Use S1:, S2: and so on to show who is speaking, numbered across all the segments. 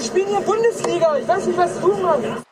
S1: die spielen hier Bundesliga. Ich weiß nicht, was du machst.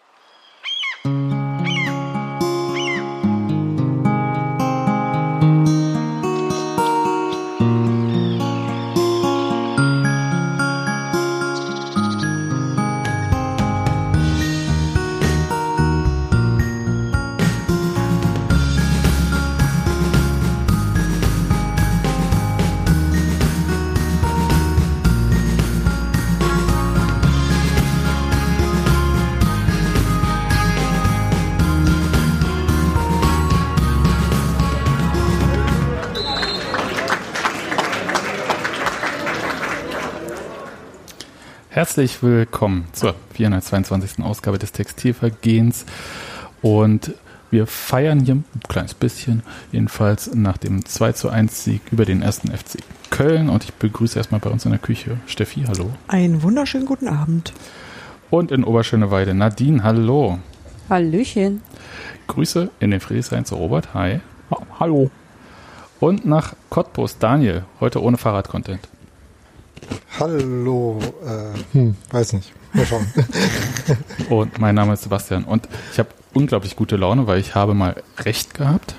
S2: Herzlich willkommen zur 422. Ausgabe des Textilvergehens. Und wir feiern hier ein kleines bisschen, jedenfalls nach dem 2 zu 1 Sieg über den ersten FC Köln. Und ich begrüße erstmal bei uns in der Küche Steffi, hallo.
S3: Einen wunderschönen guten Abend.
S2: Und in Oberschöneweide Nadine, hallo.
S4: Hallöchen.
S2: Grüße in den Friedrichshain zu Robert, hi.
S5: Hallo.
S2: Und nach Cottbus Daniel, heute ohne Fahrrad-Content.
S5: Hallo, äh, hm, weiß nicht. Mal schauen.
S2: Und mein Name ist Sebastian und ich habe unglaublich gute Laune, weil ich habe mal recht gehabt.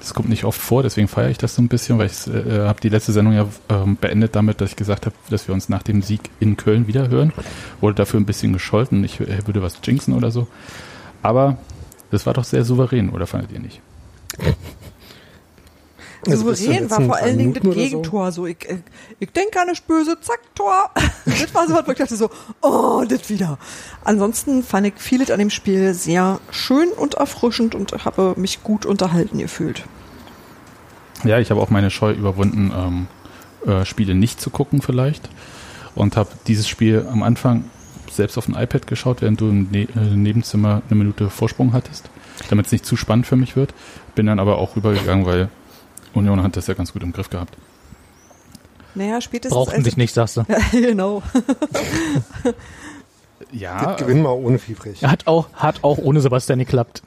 S2: Das kommt nicht oft vor, deswegen feiere ich das so ein bisschen, weil ich äh, habe die letzte Sendung ja ähm, beendet damit, dass ich gesagt habe, dass wir uns nach dem Sieg in Köln wiederhören. Wurde dafür ein bisschen gescholten, ich äh, würde was jinxen oder so. Aber das war doch sehr souverän, oder fandet ihr nicht?
S3: Souverän war vor allen Dingen das
S5: oder so?
S3: Gegentor. So, ich, ich, ich denke an eine Böse, zack, Tor. das war so was, wo ich dachte so, oh, das wieder. Ansonsten fand ich vieles an dem Spiel sehr schön und erfrischend und habe mich gut unterhalten gefühlt.
S2: Ja, ich habe auch meine Scheu überwunden, ähm, äh, Spiele nicht zu gucken vielleicht. Und habe dieses Spiel am Anfang selbst auf dem iPad geschaut, während du im ne äh, Nebenzimmer eine Minute Vorsprung hattest, damit es nicht zu spannend für mich wird. Bin dann aber auch rübergegangen, weil Union hat das ja ganz gut im Griff gehabt.
S3: Naja, spätestens.
S6: Brauchten
S3: als-
S6: dich nicht, sagst du.
S3: Genau.
S2: Ja,
S5: Das gewinnen wir ohne fiebrig.
S6: Hat auch, hat auch ohne Sebastian geklappt.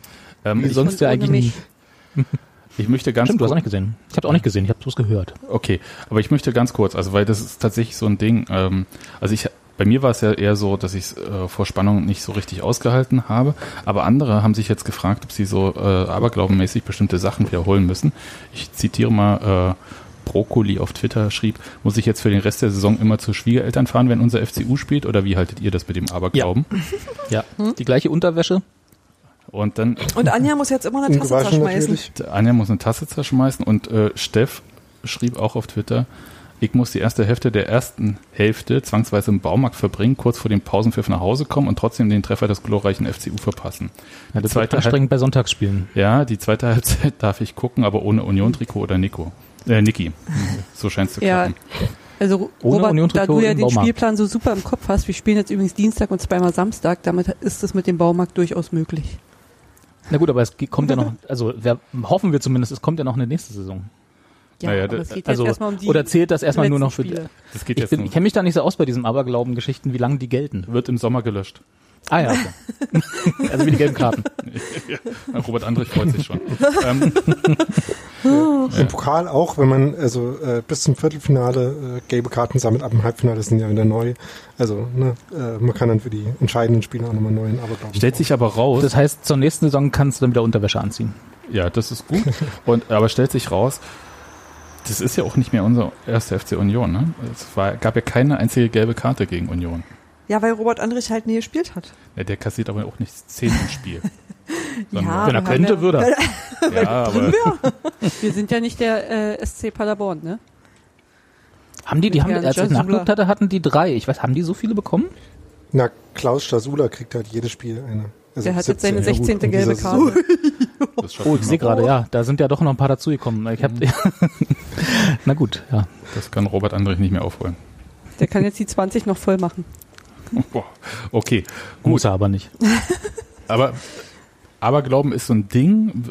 S2: ähm, ich,
S6: Sonst ja eigentlich
S2: ich möchte ganz
S6: Stimmt, du hast auch nicht gesehen. Ich habe auch nicht gesehen, ich habe bloß gehört.
S2: okay, aber ich möchte ganz kurz, also weil das ist tatsächlich so ein Ding. Ähm, also ich, bei mir war es ja eher so, dass ich es äh, vor Spannung nicht so richtig ausgehalten habe, aber andere haben sich jetzt gefragt, ob sie so äh, aberglaubenmäßig bestimmte Sachen wiederholen müssen. Ich zitiere mal. Äh, Brokkoli auf Twitter schrieb, muss ich jetzt für den Rest der Saison immer zu Schwiegereltern fahren, wenn unser FCU spielt? Oder wie haltet ihr das mit dem Aberglauben?
S6: Ja, die gleiche Unterwäsche.
S2: Und dann
S3: Und Anja muss jetzt immer eine Tasse zerschmeißen.
S5: natürlich.
S2: Anja muss eine Tasse zerschmeißen und äh, Steff schrieb auch auf Twitter, ich muss die erste Hälfte der ersten Hälfte zwangsweise im Baumarkt verbringen, kurz vor dem Pausenpfiff nach Hause kommen und trotzdem den Treffer des glorreichen FCU verpassen.
S6: Ja,
S2: Die
S6: das
S2: zweite
S6: anstrengend bei Sonntagsspielen.
S2: Ja, die zweite Halbzeit darf ich gucken, aber ohne Union-Trikot oder Nico. Äh, Niki. So scheint es zu
S4: Ja.
S2: klappen.
S4: Also
S6: Ohne
S4: Robert, da du ja den
S6: Baumarkt.
S4: Spielplan so super im Kopf hast, wir spielen jetzt übrigens Dienstag und zweimal Samstag, damit ist es mit dem Baumarkt durchaus möglich.
S6: Na gut, aber es kommt ja noch, also wer, hoffen wir zumindest, es kommt ja noch eine nächste Saison.
S4: Ja,
S2: Naja,
S4: aber
S2: das-
S4: geht
S6: Also,
S4: jetzt erstmal um die
S6: oder zählt das erstmal nur noch für,
S4: Spiele.
S2: Das geht
S6: ich,
S2: jetzt
S6: ich kenne mich da nicht so aus bei diesen Aberglauben-Geschichten, wie lange die gelten.
S2: Wird im Sommer gelöscht.
S6: Ah ja, okay. also wie die gelben Karten.
S2: Robert Andrich freut sich schon. ähm,
S5: Im Pokal auch, wenn man also äh, bis zum Viertelfinale äh, gelbe Karten sammelt, ab dem Halbfinale sind ja wieder neu. Also ne, äh, man kann dann für die entscheidenden Spiele auch nochmal neuen Aberglauben.
S2: stellt sich aber raus,
S6: Das heißt, zur nächsten Saison kannst du dann wieder Unterwäsche anziehen.
S2: Ja, das ist gut. Und, aber stellt sich raus, das ist ja auch nicht mehr unser erster FC Union. Ne? Es war, gab ja keine einzige gelbe Karte gegen Union.
S3: Ja, weil Robert Andrich halt nie gespielt hat.
S2: Ja, der kassiert aber auch nicht zehn im Spiel.
S3: Ja,
S6: Wenn er
S3: wir
S6: könnte,
S3: ja-
S6: würde er.
S2: ja, aber
S4: Wir sind ja nicht der äh, SC Paderborn, ne?
S6: Haben die, die haben, als ich nachgeguckt hatte, hatten die drei. Ich weiß, haben die so viele bekommen?
S5: Na, Klaus Stasula kriegt halt jedes Spiel eine. Also
S4: Der hat jetzt seine
S5: 17.
S4: 16.
S5: in dieser
S4: gelbe. Karte.
S6: Oh, ich sehe gerade, ja, da sind ja doch noch ein paar dazugekommen. Ich hab, Na gut, ja.
S2: Das kann Robert Andrich nicht mehr aufholen.
S4: Der kann jetzt die 20 noch voll machen.
S2: Boah. Okay, gut.
S6: Muss er aber nicht.
S2: Aber Aberglauben ist so ein Ding.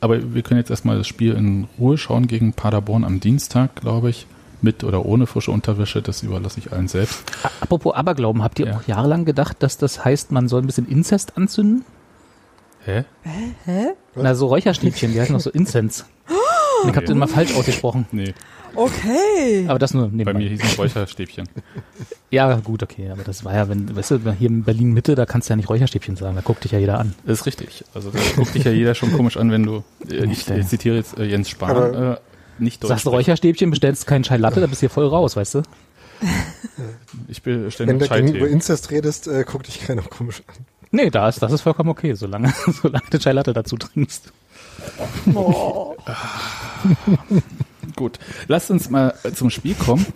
S2: Aber wir können jetzt erstmal das Spiel in Ruhe schauen gegen Paderborn am Dienstag, glaube ich. Mit oder ohne frische Unterwäsche, das überlasse ich allen selbst.
S6: Apropos Aberglauben, habt ihr
S2: Ja.
S6: auch jahrelang gedacht, dass das heißt, man soll ein bisschen Inzest anzünden?
S2: Hä?
S6: Na, so Räucherstäbchen, die heißen noch so Incense. Ich habe den mal falsch ausgesprochen.
S2: Nee,
S3: Okay.
S6: Aber das nur
S2: bei
S6: nebenbei.
S2: mir hieß es Räucherstäbchen.
S6: Ja, gut, okay. Aber das war ja, wenn, weißt du, hier in Berlin Mitte, da kannst du ja nicht Räucherstäbchen sagen. Da guckt dich ja jeder an.
S2: Das ist richtig. Also da guckt dich ja jeder schon komisch an, wenn du, äh, ich, ich zitiere jetzt äh, Jens Spahn,
S5: Aber-
S2: äh, nicht Deutsch.
S6: Sagst du Räucherstäbchen, bestellst keinen Chai Latte, da bist du hier voll raus, weißt du?
S2: Ich bestelle
S5: Wenn du über. Inzest redest, äh, guck dich keiner komisch an.
S6: Nee, da ist, das ist vollkommen okay, solange, solange du Chai Latte dazu trinkst.
S2: Gut, lasst uns mal zum Spiel kommen.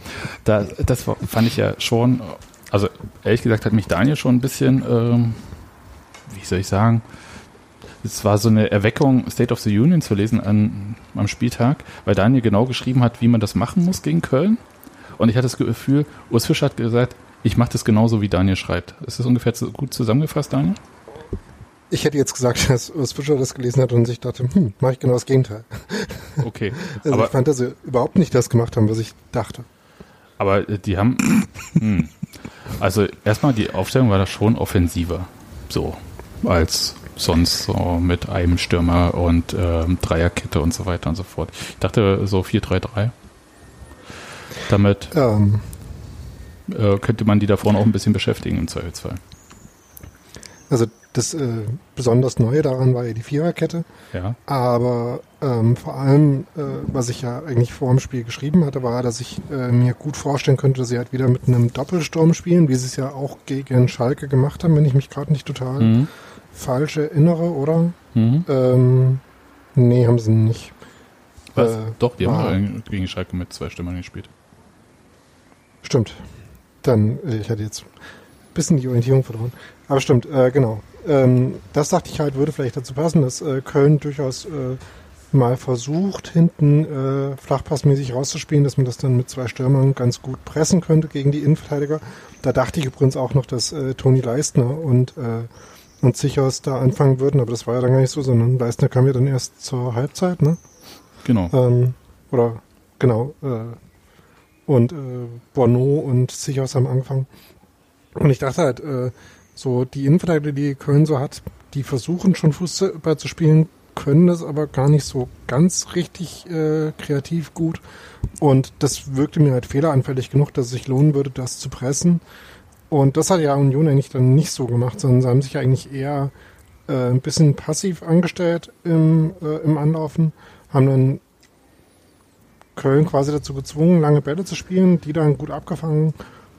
S2: Da, das fand ich ja schon, also ehrlich gesagt hat mich Daniel schon ein bisschen, ähm, wie soll ich sagen, es war so eine Erweckung, State of the Union zu lesen an, am Spieltag, weil Daniel genau geschrieben hat, wie man das machen muss gegen Köln. Und ich hatte das Gefühl, Urs Fischer hat gesagt, ich mache das genauso, wie Daniel schreibt. Ist das ungefähr so gut zusammengefasst, Daniel?
S5: Ich hätte jetzt gesagt, dass Fischer das gelesen hat und sich dachte, hm, mache ich genau das Gegenteil.
S2: Okay.
S5: Also
S2: aber
S5: ich fand, dass sie überhaupt nicht das gemacht haben, was ich dachte.
S2: Aber äh, die haben. Hm. Also erstmal die Aufstellung war da schon offensiver. So. Als sonst so mit einem Stürmer und ähm, Dreierkette und so weiter und so fort. Ich dachte so 4-3-3. Damit
S5: Ähm,
S2: äh, könnte man die da vorne auch ein bisschen beschäftigen im Zweifelsfall.
S5: also das äh, besonders Neue daran war ja die Viererkette.
S2: Ja.
S5: Aber ähm, vor allem, äh, was ich ja eigentlich vor dem Spiel geschrieben hatte, war, dass ich äh, mir gut vorstellen könnte, dass sie halt wieder mit einem Doppelsturm spielen, wie sie es ja auch gegen Schalke gemacht haben, wenn ich mich gerade nicht total
S2: Mhm.
S5: falsch erinnere, oder?
S2: Mhm.
S5: Ähm, nee, haben sie nicht.
S2: Was?
S5: Äh,
S2: Doch, die haben gegen Schalke mit zwei Stürmern gespielt.
S5: Stimmt. Dann, äh, ich hatte jetzt ein bisschen die Orientierung verloren. Aber stimmt, äh, genau. Ähm, das dachte ich halt, würde vielleicht dazu passen, dass äh, Köln durchaus äh, mal versucht, hinten äh, flachpassmäßig rauszuspielen, dass man das dann mit zwei Stürmern ganz gut pressen könnte gegen die Innenverteidiger. Da dachte ich übrigens auch noch, dass äh, Toni Leistner und, und Sichers da anfangen würden, aber das war ja dann gar nicht so, sondern Leistner kam ja dann erst zur Halbzeit, ne?
S2: Genau.
S5: Ähm, oder genau. Äh, und äh, Bono und Sichos haben angefangen. Und ich dachte halt, äh, so die Innenverteidiger, die Köln so hat, die versuchen schon Fußball zu spielen, können das aber gar nicht so ganz richtig äh, kreativ gut. Und das wirkte mir halt fehleranfällig genug, dass es sich lohnen würde, das zu pressen. Und das hat ja Union eigentlich dann nicht so gemacht, sondern sie haben sich eigentlich eher äh, ein bisschen passiv angestellt im, äh, im Anlaufen, haben dann Köln quasi dazu gezwungen, lange Bälle zu spielen, die dann gut abgefangen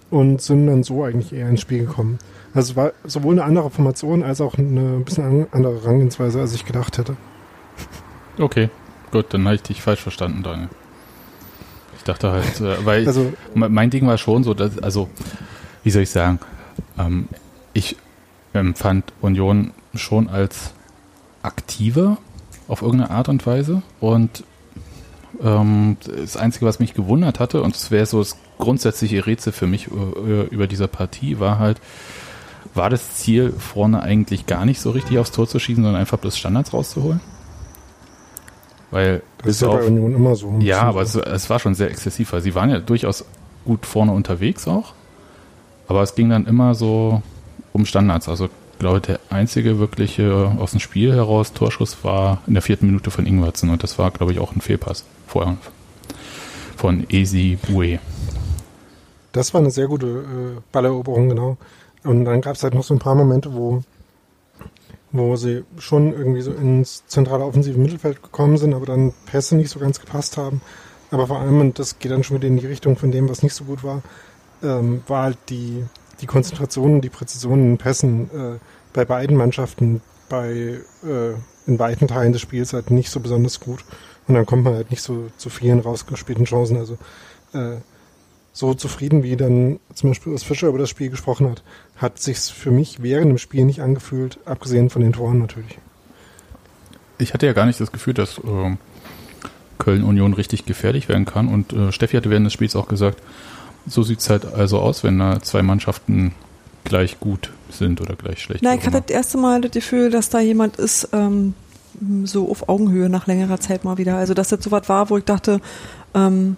S5: und sind dann so eigentlich eher ins Spiel gekommen. Also es war sowohl eine andere Formation als auch eine ein bisschen an- andere Herangehensweise, als ich gedacht hätte.
S2: Okay. Gut, dann habe ich dich falsch verstanden, Daniel. Ich dachte halt, äh, weil
S5: Also
S2: Me- Mein Ding war schon so, dass, also, wie soll ich sagen, ähm, ich empfand Union schon als aktiver auf irgendeine Art und Weise und das Einzige, was mich gewundert hatte, und es wäre so das grundsätzliche Rätsel für mich äh, über dieser Partie, war halt, war das Ziel vorne eigentlich gar nicht so richtig aufs Tor zu schießen, sondern einfach bloß Standards rauszuholen? Weil
S5: das ist ja bei Union immer so.
S2: ja, aber es, es war schon sehr exzessiv, weil sie waren ja durchaus gut vorne unterwegs auch. Aber es ging dann immer so um Standards. Also glaube, der einzige wirkliche aus dem Spiel heraus Torschuss war in der vierten Minute von Ingwertsen und das war, glaube ich, auch ein Fehlpass vorher von Esi Bue.
S5: Das war eine sehr gute äh, Balleroberung, genau. Und dann gab es halt noch so ein paar Momente, wo, wo sie schon irgendwie so ins zentrale offensive Mittelfeld gekommen sind, aber dann Pässe nicht so ganz gepasst haben. Aber vor allem, und das geht dann schon wieder in die Richtung von dem, was nicht so gut war, ähm, war halt die, die Konzentration und die Präzision in Pässen äh, bei beiden Mannschaften bei äh, in weiten Teilen des Spiels halt nicht so besonders gut. Und dann kommt man halt nicht so zu vielen rausgespielten Chancen. Also äh, so zufrieden, wie dann zum Beispiel das Fischer über das Spiel gesprochen hat, hat sich's für mich während dem Spiel nicht angefühlt, abgesehen von den Toren natürlich.
S2: Ich hatte ja gar nicht das Gefühl, dass ähm, Köln-Union richtig gefährlich werden kann. Und äh, Steffi hatte während des Spiels auch gesagt, so sieht es halt also aus, wenn da zwei Mannschaften gleich gut sind oder gleich schlecht.
S3: Nein, ich hatte das erste Mal das Gefühl, dass da jemand ist, ähm, so auf Augenhöhe nach längerer Zeit mal wieder. Also, dass das so was war, wo ich dachte, ähm,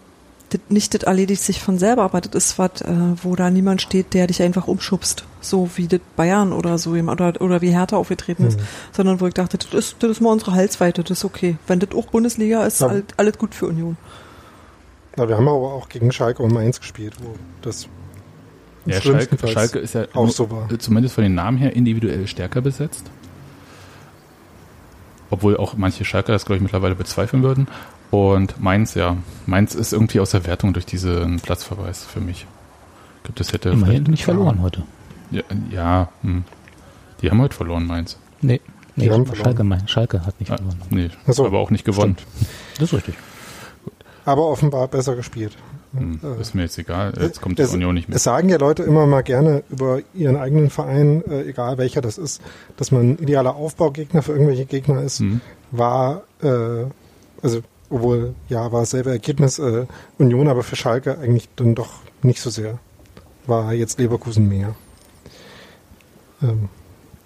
S3: das, nicht das erledigt sich von selber, aber das ist was, äh, wo da niemand steht, der dich einfach umschubst. So wie das Bayern oder so jemand oder, oder wie Hertha aufgetreten ist. Sondern wo ich dachte, das ist, das ist mal unsere Halsweite, das ist okay. Wenn das auch Bundesliga ist,
S5: Ja.
S3: alles, alles gut für Union.
S5: Na, wir haben aber auch gegen Schalke und Mainz gespielt, wo das
S2: Ja, Schalke, Schalke ist ja
S5: auch so war.
S2: zumindest von den Namen her individuell stärker besetzt. Obwohl auch manche Schalke das, glaube ich, mittlerweile bezweifeln würden. Und Mainz, ja. Mainz ist irgendwie aus der Wertung durch diesen Platzverweis für mich. Ich glaube, das hätte
S6: Immerhin
S2: vielleicht-
S6: nicht verloren heute.
S2: Ja, ja hm. die haben heute verloren, Mainz.
S6: Nee, nee
S5: Die haben
S6: Schalke,
S5: verloren.
S6: mein, Schalke hat nicht
S2: Ah,
S6: verloren.
S2: nee,
S5: so,
S2: aber auch nicht gewonnen.
S6: Das ist richtig.
S5: Aber offenbar besser gespielt.
S2: Hm,
S5: Äh,
S2: ist mir jetzt egal. Jetzt kommt
S5: es,
S2: die Union nicht mehr.
S5: Es sagen ja Leute immer mal gerne über ihren eigenen Verein, äh, egal welcher das ist, dass man ein idealer Aufbaugegner für irgendwelche Gegner ist.
S2: Hm.
S5: War, äh, also, obwohl, ja, war dasselbe Ergebnis äh, Union, aber für Schalke eigentlich dann doch nicht so sehr. War jetzt Leverkusen mehr. Ähm,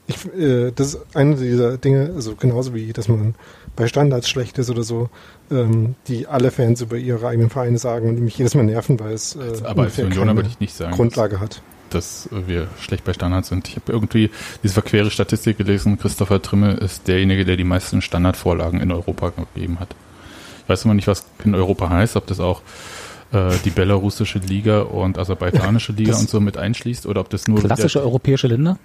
S5: ich, äh, das ist eine dieser Dinge, also genauso wie, dass man bei Standards schlecht ist oder so, ähm, die alle Fans über ihre eigenen Vereine sagen und die mich jedes Mal nerven, weil es äh,
S2: aber Unioner
S5: keine
S2: würde ich nicht sagen,
S5: Grundlage hat.
S2: dass äh, wir schlecht bei Standards sind. Ich habe irgendwie diese verquere Statistik gelesen. Christopher Trimme ist derjenige, der die meisten Standardvorlagen in Europa gegeben hat. Ich weiß immer nicht, was in Europa heißt, ob das auch äh, die belarussische Liga und aserbaidschanische Liga
S5: Das-
S2: und so mit einschließt oder ob das nur
S6: Klassische europäische Länder?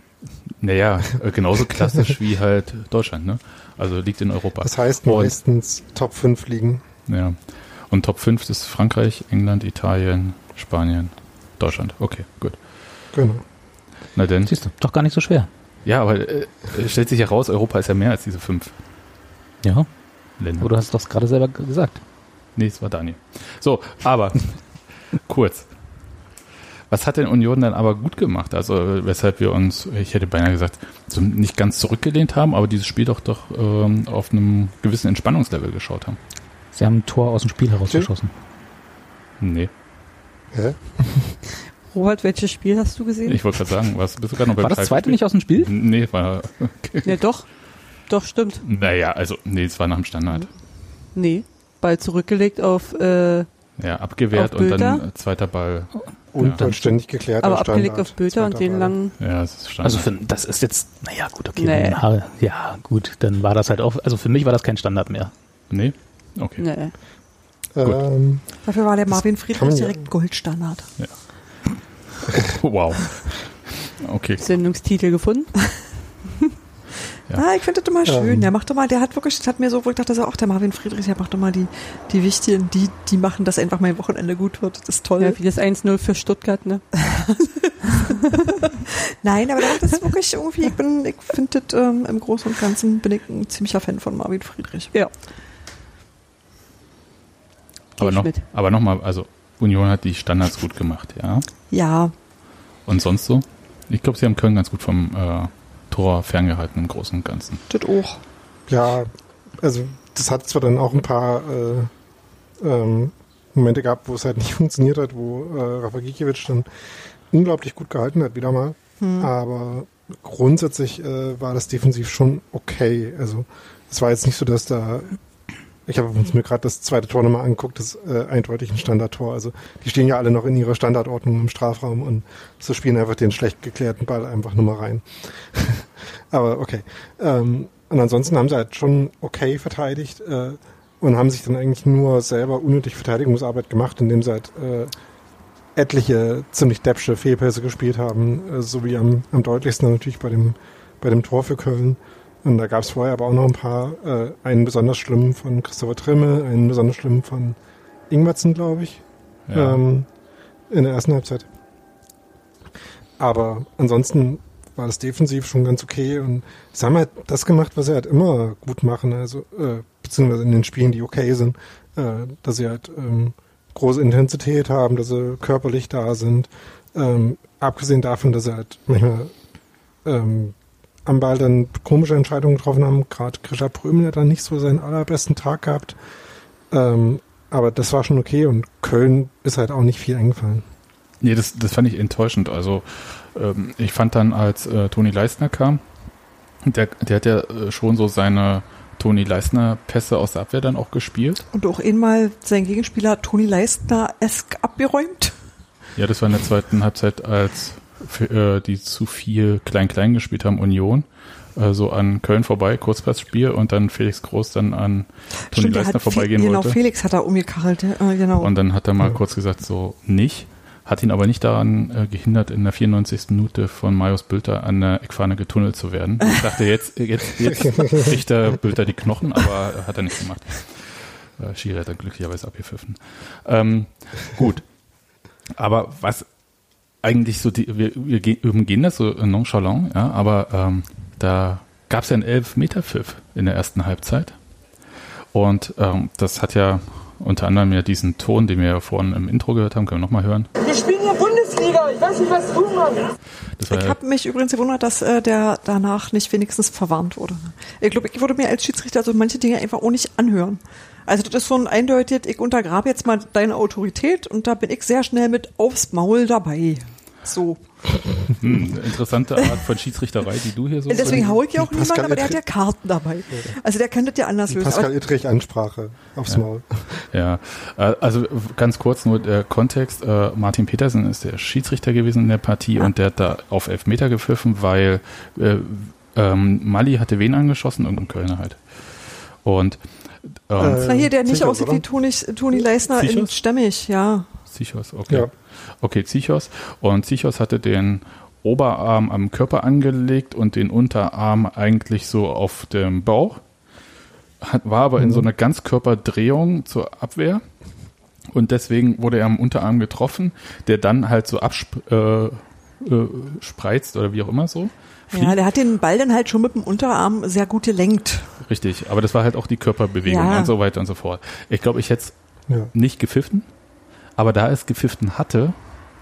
S2: Naja, äh, genauso klassisch wie halt Deutschland, ne? Also liegt in Europa.
S5: Das heißt
S2: Und-
S5: meistens Top 5 liegen.
S2: Ja. Und Top 5 ist Frankreich, England, Italien, Spanien, Deutschland. Okay, gut.
S5: Genau.
S2: Na denn.
S6: Siehst du, doch gar nicht so schwer.
S2: Ja, aber äh, es stellt sich heraus, Europa ist ja mehr als diese fünf
S6: Ja,
S2: Länder.
S6: du hast es doch gerade selber gesagt.
S2: Nee, es war Daniel. So, aber kurz. Was hat denn Union dann aber gut gemacht? Also weshalb wir uns, ich hätte beinahe gesagt, so nicht ganz zurückgelehnt haben, aber dieses Spiel doch doch ähm, auf einem gewissen Entspannungslevel geschaut haben.
S6: Sie haben ein Tor aus dem Spiel herausgeschossen.
S2: Nee,
S5: Hä?
S4: Robert, welches Spiel hast du gesehen?
S2: ich wollte gerade sagen, was bist du gerade noch beim
S6: War das zweite nicht aus dem Spiel?
S2: Nee, war
S4: Ja, doch. Doch, stimmt.
S2: naja, also nee, es war nach dem Standard.
S4: Nee. Ball zurückgelegt auf, äh,
S2: Ja, abgewehrt und dann zweiter Ball.
S5: Unvollständig geklärt.
S4: aber abgelegt auf Bülter und den langen.
S2: Ja, es ist Standard.
S6: Also für, das ist jetzt, naja gut, okay.
S4: Nee.
S6: dann Ja, gut, dann war das halt auch, also für mich war das kein Standard mehr.
S2: nee? Okay.
S4: Nee.
S5: Ähm,
S3: Dafür war der Marvin Friedrich
S5: ja-
S3: direkt Goldstandard.
S2: Wow. Okay.
S4: Sendungstitel gefunden.
S2: Ja.
S3: Ah, ich finde das immer schön.
S5: Ähm.
S3: Der macht doch mal, der hat wirklich, das hat mir so, wo ich dachte, so, auch der Marvin Friedrich, der macht doch mal die, die wichtigen, die, die machen, dass einfach mein Wochenende gut wird. Das ist toll.
S4: Ja, wie das 1-0 für Stuttgart, ne?
S3: Nein, aber der macht das wirklich irgendwie, ich bin, ich finde das, ähm, im Großen und Ganzen bin ich ein ziemlicher Fan von Marvin Friedrich.
S4: Ja.
S2: Aber noch,
S4: mit.
S2: aber nochmal, also Union hat die Standards gut gemacht, ja.
S3: Ja,
S2: Und sonst so? Ich glaube, sie haben Köln ganz gut vom äh, Tor ferngehalten im Großen und Ganzen.
S3: das auch.
S5: ja, also das hat zwar dann auch ein paar äh, ähm, Momente gehabt, wo es halt nicht funktioniert hat, wo äh, Rafa Gikiewicz dann unglaublich gut gehalten hat, wieder mal. Aber grundsätzlich äh, war das defensiv schon okay. Also es war jetzt nicht so, dass da ich habe mir gerade das zweite Tor nochmal angeguckt, das ist äh, eindeutig ein Standardtor. Also die stehen ja alle noch in ihrer Standardordnung im Strafraum und so spielen einfach den schlecht geklärten Ball einfach nur mal rein. Aber okay. Ähm, und ansonsten haben sie halt schon okay verteidigt äh, und haben sich dann eigentlich nur selber unnötig Verteidigungsarbeit gemacht, indem sie halt äh, etliche ziemlich deppsche Fehlpässe gespielt haben, äh, so wie am, am deutlichsten natürlich bei dem, bei dem Tor für Köln. Und da gab es vorher aber auch noch ein paar, äh, einen besonders schlimmen von Christopher Trimme, einen besonders schlimmen von Ingwertsen, glaube ich,
S2: Ja.
S5: ähm, in der ersten Halbzeit. Aber ansonsten war das defensiv schon ganz okay und sie haben halt das gemacht, was sie halt immer gut machen, also äh, beziehungsweise in den Spielen, die okay sind, äh, dass sie halt ähm, große Intensität haben, dass sie körperlich da sind, ähm, abgesehen davon, dass sie halt manchmal ähm, am Ball dann komische Entscheidungen getroffen haben. Gerade Grisha Prömel hat dann nicht so seinen allerbesten Tag gehabt. Ähm, aber das war schon okay und Köln ist halt auch nicht viel eingefallen.
S2: Nee, das, das fand ich enttäuschend. Also ähm, ich fand dann, als äh, Toni Leistner kam, der, der hat ja äh, schon so seine Toni Leistner Pässe aus der Abwehr dann auch gespielt.
S3: Und auch einmal sein Gegenspieler Toni Leistner esk abgeräumt.
S2: Ja, das war in der zweiten Halbzeit, als für, äh, die zu viel Klein-Klein gespielt haben, Union. äh, So an Köln vorbei, Kurzpassspiel und dann Felix Groß dann an Toni
S3: Stimmt, Fe-
S2: vorbeigehen
S3: genau,
S2: wollte.
S3: Felix hat er umgekachelt, äh, genau.
S2: Und dann hat er mal kurz gesagt, so nicht. Hat ihn aber nicht daran äh, gehindert, in der 94. Minute von Marius Bülter an der Eckfahne getunnelt zu werden. Ich dachte, jetzt, jetzt, jetzt kriegt der Bülter die Knochen, aber hat er nicht gemacht. Äh, Schiri hat dann glücklicherweise abgepfiffen. Ähm, gut. Aber was eigentlich so, die, wir, wir ge- umgehen das so nonchalant, ja, aber ähm, da gab es ja einen Elfmeter-Pfiff in der ersten Halbzeit. Und ähm, das hat ja unter anderem ja diesen Ton, den wir ja vorhin im Intro gehört haben, können wir nochmal hören.
S1: Wir spielen hier Bundesliga. Ich weiß nicht, was.
S2: Das war
S3: Ich
S2: ja,
S3: habe mich übrigens gewundert, dass äh, der danach nicht wenigstens verwarnt wurde. Ich glaube, ich würde mir als Schiedsrichter so manche Dinge einfach auch nicht anhören. Also das ist so ein eindeutig, ich untergrabe jetzt mal deine Autorität und da bin ich sehr schnell mit aufs Maul dabei. So.
S2: hm, interessante Art von Schiedsrichterei, die du hier so.
S3: Und deswegen haue ich ja auch niemanden,
S5: Pascal
S3: aber der hat ja Karten dabei. Also der kann das ja anders lösen.
S5: Pascal Ittrich Ansprache aufs Maul.
S2: Ja, äh, also ganz kurz nur der Kontext. Äh, Martin Petersen ist der Schiedsrichter gewesen in der Partie und der hat da auf Elfmeter gepfiffen, weil äh, ähm, Mali hatte wen angeschossen? Irgendein Kölner halt. Und ähm,
S5: Äh,
S3: das war hier, der nicht aussieht wie Toni, Toni Leisner in? Stämmig, ja.
S2: Zichos, okay.
S5: Ja.
S2: Okay, Zichos. Und Zichos hatte den Oberarm am Körper angelegt und den Unterarm eigentlich so auf dem Bauch. Hat, war aber in so einer Ganzkörperdrehung zur Abwehr. Und deswegen wurde er am Unterarm getroffen, der dann halt so abspreizt äh, äh, oder wie auch immer so.
S3: Ja, der hat den Ball dann halt schon mit dem Unterarm sehr gut gelenkt.
S2: Richtig, aber das war halt auch die Körperbewegung
S3: Ja.
S2: und so weiter und so fort. Ich glaube, ich hätte es
S5: Ja.
S2: nicht gepfiffen, aber da es gepfiffen hatte,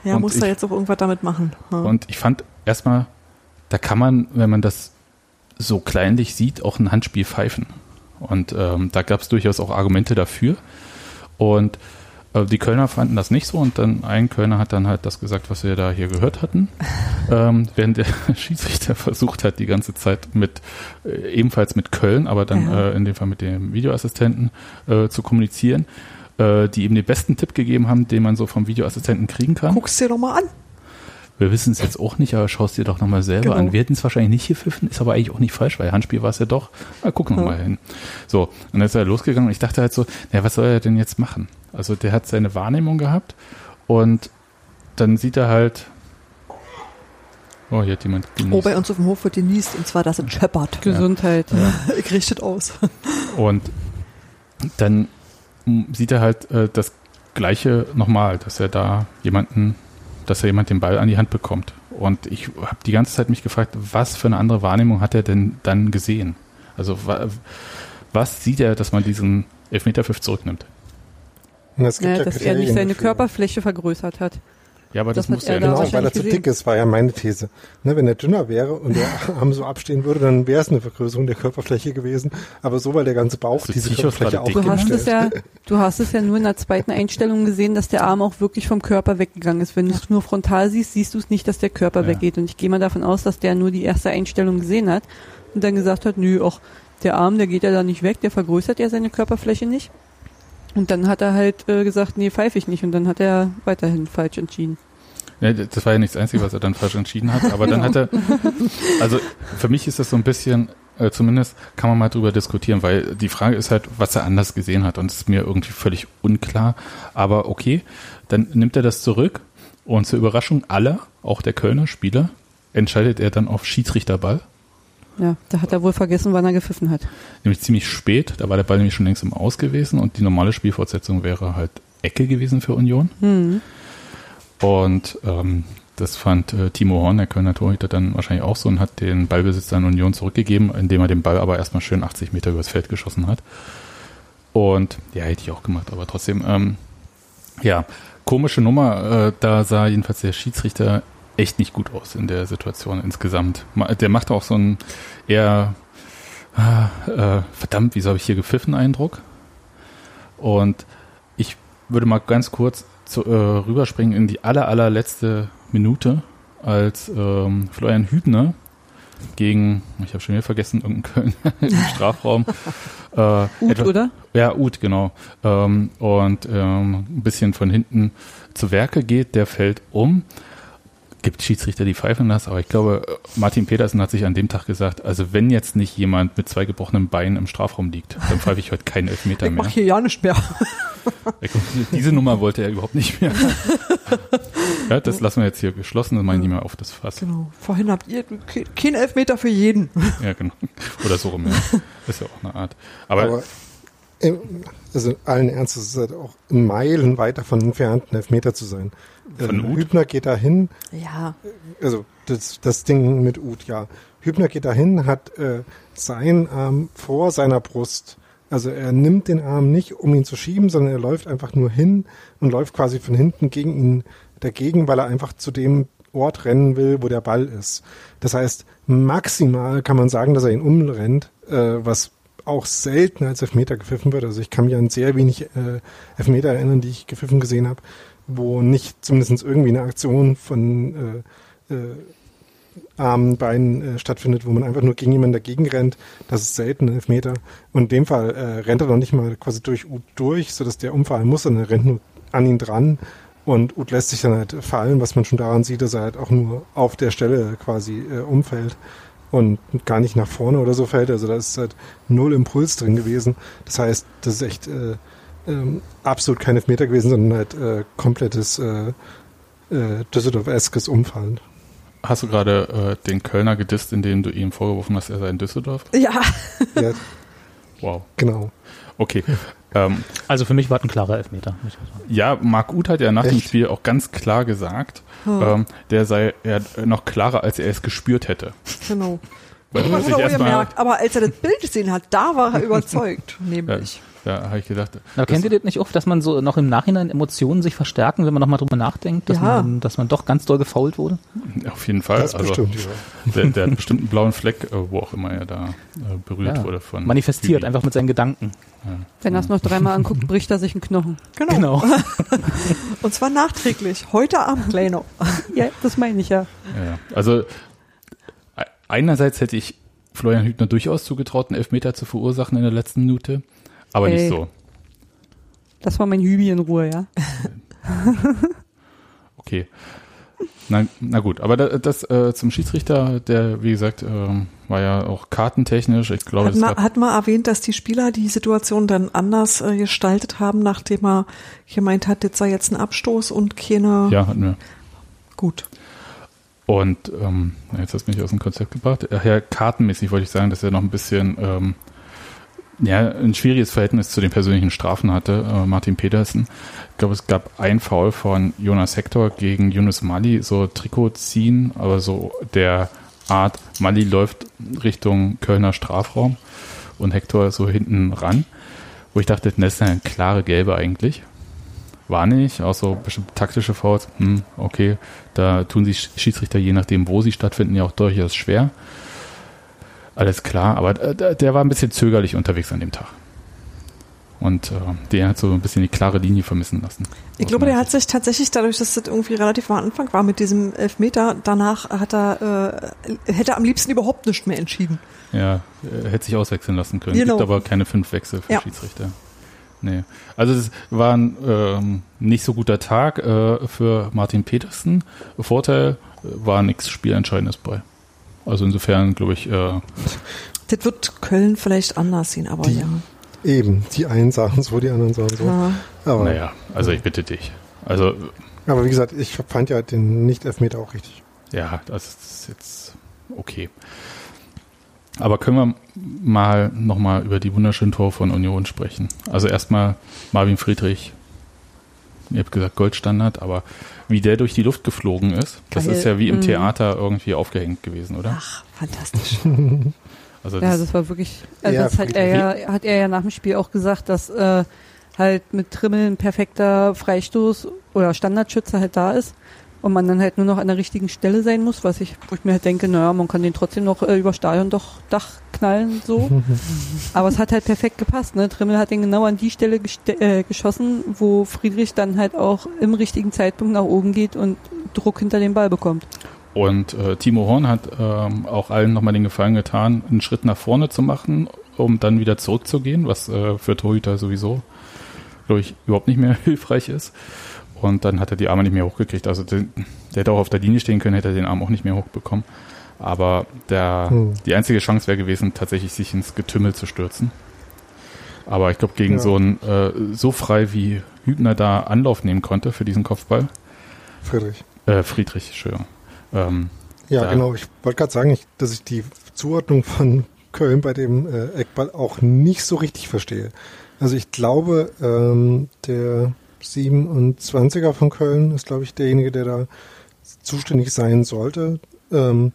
S3: Ja, muss er jetzt auch irgendwas damit machen. Ja.
S2: Und ich fand erstmal, da kann man, wenn man das so kleinlich sieht, auch ein Handspiel pfeifen. Und ähm, da gab es durchaus auch Argumente dafür. Und äh, die Kölner fanden das nicht so und dann ein Kölner hat dann halt das gesagt, was wir da hier gehört hatten. ähm, während der Schiedsrichter versucht hat, die ganze Zeit mit, äh, ebenfalls mit Köln, aber dann
S3: Ja.
S2: äh, in dem Fall mit dem Videoassistenten äh, zu kommunizieren, äh, die ihm den besten Tipp gegeben haben, den man so vom Videoassistenten kriegen kann.
S3: Guck's dir doch mal an.
S2: Wir wissen es jetzt auch nicht, aber schaust dir doch nochmal selber
S3: Genau.
S2: an. Wir hätten es wahrscheinlich nicht gepfiffen, ist aber eigentlich auch nicht falsch, weil Handspiel war es ja doch. Mal gucken wir
S3: Ja.
S2: mal hin. So, und dann ist er losgegangen und ich dachte halt so, naja, was soll er denn jetzt machen? Also der hat seine Wahrnehmung gehabt und dann sieht er halt, oh, hier hat jemand
S3: Oh,
S2: genießt.
S3: bei uns auf dem Hof wird genießt und zwar, dass es scheppert.
S4: Gesundheit.
S3: Ich richtet aus.
S2: Und dann sieht er halt äh, das Gleiche nochmal, dass er da jemanden, dass er jemand den Ball an die Hand bekommt. Und ich habe die ganze Zeit mich gefragt, was für eine andere Wahrnehmung hat er denn dann gesehen? Also wa was sieht er, dass man diesen Elfmeterpfiff zurücknimmt?
S5: Gibt
S4: Ja,
S5: ja
S4: dass er nicht seine
S5: dafür.
S4: Körperfläche vergrößert hat.
S2: Ja, aber das,
S4: Das
S2: muss
S4: er
S2: ja.
S5: Genau, weil er zu
S4: gesehen.
S5: dick ist, war ja meine These. Ne, wenn er dünner wäre und der Arm so abstehen würde, dann wäre es eine Vergrößerung der Körperfläche gewesen. Aber so, weil der ganze Bauch
S2: Also
S5: diese Körperfläche
S2: dick
S4: Du hast es ja, du hast es ja nur in der zweiten Einstellung gesehen, dass der Arm auch wirklich vom Körper weggegangen ist. Wenn du es nur frontal siehst, siehst du es nicht, dass der Körper
S2: Ja.
S4: weggeht. Und ich gehe mal davon aus, dass der nur die erste Einstellung gesehen hat und dann gesagt hat, nö, auch der Arm, der geht ja da nicht weg, der vergrößert ja seine Körperfläche nicht. Und dann hat er halt äh, gesagt, nee, pfeife ich nicht. Und dann hat er weiterhin falsch entschieden.
S2: Ja, das war ja nicht das Einzige, was er dann falsch entschieden hat. Aber dann hat er, also für mich ist das so ein bisschen, äh, zumindest kann man mal drüber diskutieren, weil die Frage ist halt, was er anders gesehen hat. Und es ist mir irgendwie völlig unklar. Aber okay, dann nimmt er das zurück und zur Überraschung aller, auch der Kölner Spieler, entscheidet er dann auf Schiedsrichterball.
S4: Ja, da hat er wohl vergessen, wann er gepfiffen hat.
S2: Nämlich ziemlich spät, da war der Ball nämlich schon längst im Aus gewesen und die normale Spielfortsetzung wäre halt Ecke gewesen für Union.
S4: Hm.
S2: Und ähm, das fand äh, Timo Horn, der Kölner Torhüter, dann wahrscheinlich auch so und hat den Ballbesitz an Union zurückgegeben, indem er den Ball aber erstmal schön 80 Meter übers Feld geschossen hat. Und ja, hätte ich auch gemacht, aber trotzdem, ähm, ja, komische Nummer. Äh, da sah jedenfalls der Schiedsrichter echt nicht gut aus in der Situation insgesamt. Der machte auch so einen eher, ah, äh, verdammt, wieso habe ich hier gepfiffen Eindruck. Und ich würde mal ganz kurz zu, äh, rüberspringen in die aller, allerletzte Minute, als ähm, Florian Hübner gegen, ich habe schon wieder vergessen, irgendein Köln im Strafraum. Äh,
S4: Gut,
S2: etwa-
S4: oder?
S2: Ja, Uth, genau. Ähm, und ähm, ein bisschen von hinten zu Werke geht, der fällt um. Gibt Schiedsrichter, die pfeifen das, aber ich glaube, Martin Petersen hat sich an dem Tag gesagt, also wenn jetzt nicht jemand mit zwei gebrochenen Beinen im Strafraum liegt, dann pfeife ich heute keinen Elfmeter
S3: Ich
S2: mehr.
S3: mach hier ja nicht mehr.
S2: Ich- Diese Nummer wollte er überhaupt nicht mehr. ja, das lassen wir jetzt hier geschlossen, das mache ich nicht mehr auf das Fass.
S3: Genau. Vorhin habt ihr ke- kein Elfmeter für jeden.
S2: Ja, genau. Oder so rum, ja. Ist ja auch eine Art. Aber,
S5: Aber also allen Ernstes ist halt auch meilenweit davon entfernt, ein Elfmeter zu sein.
S2: Von
S5: Ähm,
S2: Uth?
S5: Hübner geht dahin,
S3: Ja.
S5: also das, das Ding mit Uth, ja. Hübner geht dahin, hat äh, seinen Arm vor seiner Brust. Also er nimmt den Arm nicht, um ihn zu schieben, sondern er läuft einfach nur hin und läuft quasi von hinten gegen ihn dagegen, weil er einfach zu dem Ort rennen will, wo der Ball ist. Das heißt, maximal kann man sagen, dass er ihn umrennt, äh, was auch selten als Elfmeter gepfiffen wird. Also ich kann mich an sehr wenig äh, Elfmeter erinnern, die ich gepfiffen gesehen habe, wo nicht zumindest irgendwie eine Aktion von äh, äh, Armen, Beinen äh, stattfindet, wo man einfach nur gegen jemanden dagegen rennt. Das ist selten ein Elfmeter. Und in dem Fall äh, rennt er noch nicht mal quasi durch Uth durch, sodass der umfallen muss, sondern er rennt nur an ihn dran. Und Uth lässt sich dann halt fallen, was man schon daran sieht, dass er halt auch nur auf der Stelle quasi äh, umfällt und gar nicht nach vorne oder so fällt. Also da ist halt null Impuls drin gewesen. Das heißt, das ist echt äh, ähm, absolut kein Elfmeter gewesen, sondern halt äh, komplettes äh, äh, Düsseldorf-eskes Umfallen.
S2: hast du gerade äh, den Kölner gedisst, in dem du ihm vorgeworfen hast, er sei in Düsseldorf?
S3: Ja.
S5: Ja,
S2: Wow.
S5: genau.
S2: Okay. Ähm,
S6: Also für mich war es ein klarer Elfmeter. muss ich mal sagen.
S2: ja, Marc Uth hat ja nach dem
S5: Echt?
S2: Spiel auch ganz klar gesagt, ähm, der sei ja noch klarer, als er es gespürt hätte.
S3: Genau.
S2: Weil er sich
S3: hat auch
S2: erstmal-
S3: gemerkt, aber als er das Bild gesehen hat, da war er überzeugt,
S2: Ja,
S3: nämlich.
S2: Da habe ich gedacht,
S6: Aber kennt ihr das nicht oft, dass man so noch im Nachhinein Emotionen sich verstärken, wenn man nochmal drüber nachdenkt, dass,
S3: Ja.
S6: man, dass man doch ganz doll gefault wurde?
S2: auf jeden Fall.
S5: Das
S2: also,
S5: bestimmt, ja.
S2: der, der hat bestimmt einen blauen Fleck, äh, wo auch immer er da äh, berührt
S6: Ja.
S2: wurde von.
S6: Manifestiert
S2: Hübi.
S6: einfach mit seinen Gedanken.
S4: Wenn er es noch dreimal anguckt, bricht er sich einen Knochen.
S3: Genau.
S6: Genau.
S3: Und zwar nachträglich. Heute Abend noch.
S4: Ja, das meine ich ja.
S2: Ja, ja. also e- einerseits hätte ich Florian Hübner durchaus zugetraut, einen Elfmeter zu verursachen in der letzten Minute, aber
S4: Ey.
S2: nicht so.
S4: Das war mein Hübi in Ruhe, ja.
S2: Okay. Na, na gut, aber da, das äh, zum Schiedsrichter, der, wie gesagt, ähm, war ja auch kartentechnisch. Ich glaube,
S3: Hat man, hat man erwähnt, dass die Spieler die Situation dann anders äh, gestaltet haben, nachdem er gemeint hat, jetzt sei jetzt ein Abstoß und keine.
S2: ja, hatten wir.
S3: Gut.
S2: Und ähm, jetzt hast du mich aus dem Konzept gebracht. Äh, Ja, kartenmäßig wollte ich sagen, dass er noch ein bisschen ähm, ja, ein schwieriges Verhältnis zu den persönlichen Strafen hatte, äh, Martin Petersen. Ich glaube, es gab ein Foul von Jonas Hector gegen Yunus Mali, so Trikot ziehen, aber so der Art, Mali läuft Richtung Kölner Strafraum und Hector so hinten ran, wo ich dachte, das ist eine klare Gelbe eigentlich. War nicht, auch so bestimmte taktische Fouls, hm, okay, da tun sich Schiedsrichter, je nachdem, wo sie stattfinden, ja auch durchaus schwer. Alles klar, aber äh, der war ein bisschen zögerlich unterwegs an dem Tag. Und äh, der hat so ein bisschen die klare Linie vermissen lassen.
S3: Ich glaube, der hat sich tatsächlich dadurch, dass das irgendwie relativ am Anfang war mit diesem Elfmeter, danach hat er, äh, hätte er am liebsten überhaupt nicht mehr entschieden.
S2: Ja, äh, hätte sich auswechseln lassen können.
S3: Genau.
S2: Gibt aber keine fünf Wechsel für
S3: Ja.
S2: Schiedsrichter. Nee. Also es war ein ähm, nicht so guter Tag äh, für Martin Petersen. Vorteil äh, war nichts Spielentscheidendes bei. Also insofern glaube ich, äh,
S3: Das wird Köln vielleicht anders sehen, aber
S5: Die-
S3: ja.
S5: Eben, die einen sagen so, die anderen sagen so.
S3: ja.
S5: Aber,
S2: naja, also ich bitte dich. Also
S5: aber wie gesagt, ich fand ja den Nicht-Elfmeter auch richtig.
S2: Ja, das ist jetzt okay. Aber können wir mal nochmal über die wunderschönen Tore von Union sprechen? Also erstmal Marvin Friedrich, ihr habt gesagt Goldstandard, aber wie der durch die Luft geflogen ist, das
S3: Geil.
S2: ist ja wie im
S4: Mhm.
S2: Theater irgendwie aufgehängt gewesen, oder?
S3: Ach, fantastisch.
S2: Also
S4: Ja,
S2: das,
S4: das war wirklich, also
S5: Ja,
S4: das hat er ja, hat er ja nach dem Spiel auch gesagt, dass äh, halt mit Trimmel ein perfekter Freistoß oder Standardschütze halt da ist und man dann halt nur noch an der richtigen Stelle sein muss, was ich, wo ich mir halt denke, naja, man kann den trotzdem noch äh, über Stadion doch Dach knallen, so. Aber es hat halt perfekt gepasst, ne? Trimmel hat den genau an die Stelle geste- äh, geschossen, wo Friedrich dann halt auch im richtigen Zeitpunkt nach oben geht und Druck hinter den Ball bekommt.
S2: Und äh, Timo Horn hat ähm, auch allen nochmal den Gefallen getan, einen Schritt nach vorne zu machen, um dann wieder zurückzugehen, was äh, für Torhüter sowieso, glaube ich, überhaupt nicht mehr hilfreich ist. Und dann hat er die Arme nicht mehr hochgekriegt. Also den, der hätte auch auf der Linie stehen können, hätte er den Arm auch nicht mehr hochbekommen. Aber der,
S5: Hm.
S2: die einzige Chance wäre gewesen, tatsächlich sich ins Getümmel zu stürzen. Aber ich glaube, gegen
S5: Ja.
S2: so einen, äh, so frei wie Hübner da Anlauf nehmen konnte für diesen Kopfball,
S5: Friedrich.
S2: äh, Friedrich, Entschuldigung. Ähm,
S5: Ja,
S2: Da-
S5: genau. Ich wollte gerade sagen, ich, dass ich die Zuordnung von Köln bei dem äh, Eckball auch nicht so richtig verstehe. Also ich glaube, ähm, der 27er von Köln ist, glaube ich, derjenige, der da zuständig sein sollte. Ähm,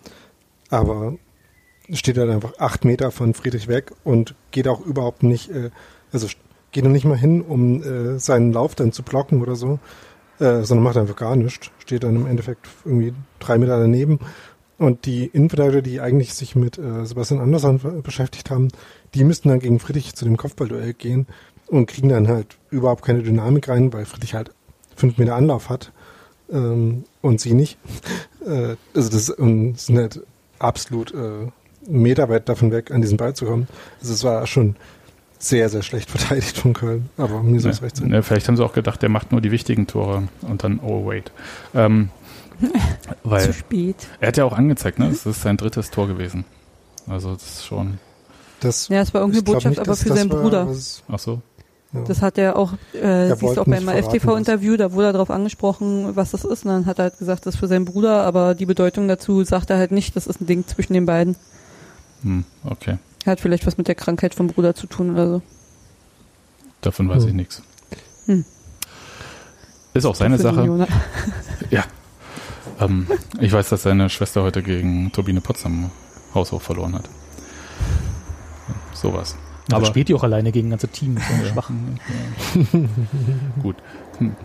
S5: aber steht halt einfach acht Meter von Friedrich weg und geht auch überhaupt nicht, äh, also geht noch nicht mal hin, um äh, seinen Lauf dann zu blocken oder so, äh, sondern macht einfach gar nichts. Steht dann im Endeffekt irgendwie drei Meter daneben. Und die Innenverteidiger, die eigentlich sich mit äh, Sebastian Andersson beschäftigt haben, die müssten dann gegen Friedrich zu dem Kopfballduell gehen und kriegen dann halt überhaupt keine Dynamik rein, weil Friedrich halt fünf Meter Anlauf hat ähm, und sie nicht. äh, also das und sind halt absolut äh, meterweit davon weg, an diesen Ball zu kommen. Also es war schon sehr, sehr schlecht verteidigt von Köln, aber mir soll es recht sein.
S2: ne, vielleicht haben sie auch gedacht, der macht nur die wichtigen Tore und dann, oh wait. Ähm, weil
S4: Zu spät.
S2: er hat ja auch angezeigt, ne? Es ist sein drittes Tor gewesen. Also das ist schon,
S5: Das,
S4: Ja, es war irgendeine Botschaft,
S5: nicht,
S4: aber für seinen
S5: war,
S4: Bruder.
S5: was-
S2: ach so.
S5: ja.
S4: Das hat er auch, äh, siehst du auch beim FTV-Interview, da wurde er darauf angesprochen, was das ist. Und dann hat er halt gesagt, das ist für seinen Bruder, aber die Bedeutung dazu sagt er halt nicht, das ist ein Ding zwischen den beiden.
S2: Hm, okay.
S4: Hat vielleicht was mit der Krankheit vom Bruder zu tun oder so.
S2: Davon weiß
S5: Hm.
S2: ich nichts.
S4: Hm.
S2: Ist auch seine Sache.
S4: Jonah.
S2: Ähm, ich weiß, dass seine Schwester heute gegen Turbine Potsdam haushoch verloren hat. Sowas.
S6: Aber
S2: Aber-
S6: spielt die auch alleine gegen ganze Team. Ist ja schwach.
S2: Gut. Hm.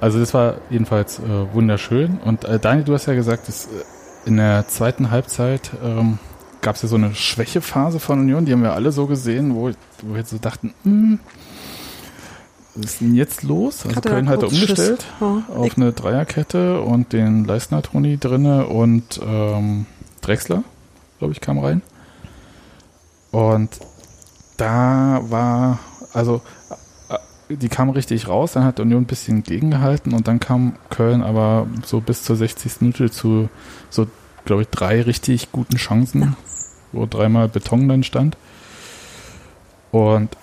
S2: Also das war jedenfalls äh, wunderschön. Und äh, Daniel, du hast ja gesagt, dass, äh, in der zweiten Halbzeit ähm, gab es ja so eine Schwächephase von Union, die haben wir alle so gesehen, wo, wo wir so dachten, hm, was ist denn jetzt los? Also
S3: Hatte
S2: Köln hatte
S3: kurz Schiss.
S2: umgestellt
S3: Ja,
S2: auf eine Dreierkette und den Leistner-Toni drinne und ähm, Drexler, glaube ich, kam rein. Und da war, also äh, die kam richtig raus, dann hat Union ein bisschen gegengehalten und dann kam Köln aber so bis zur 60. Minute zu so, glaube ich, drei richtig guten Chancen, wo dreimal Beton dann stand. Und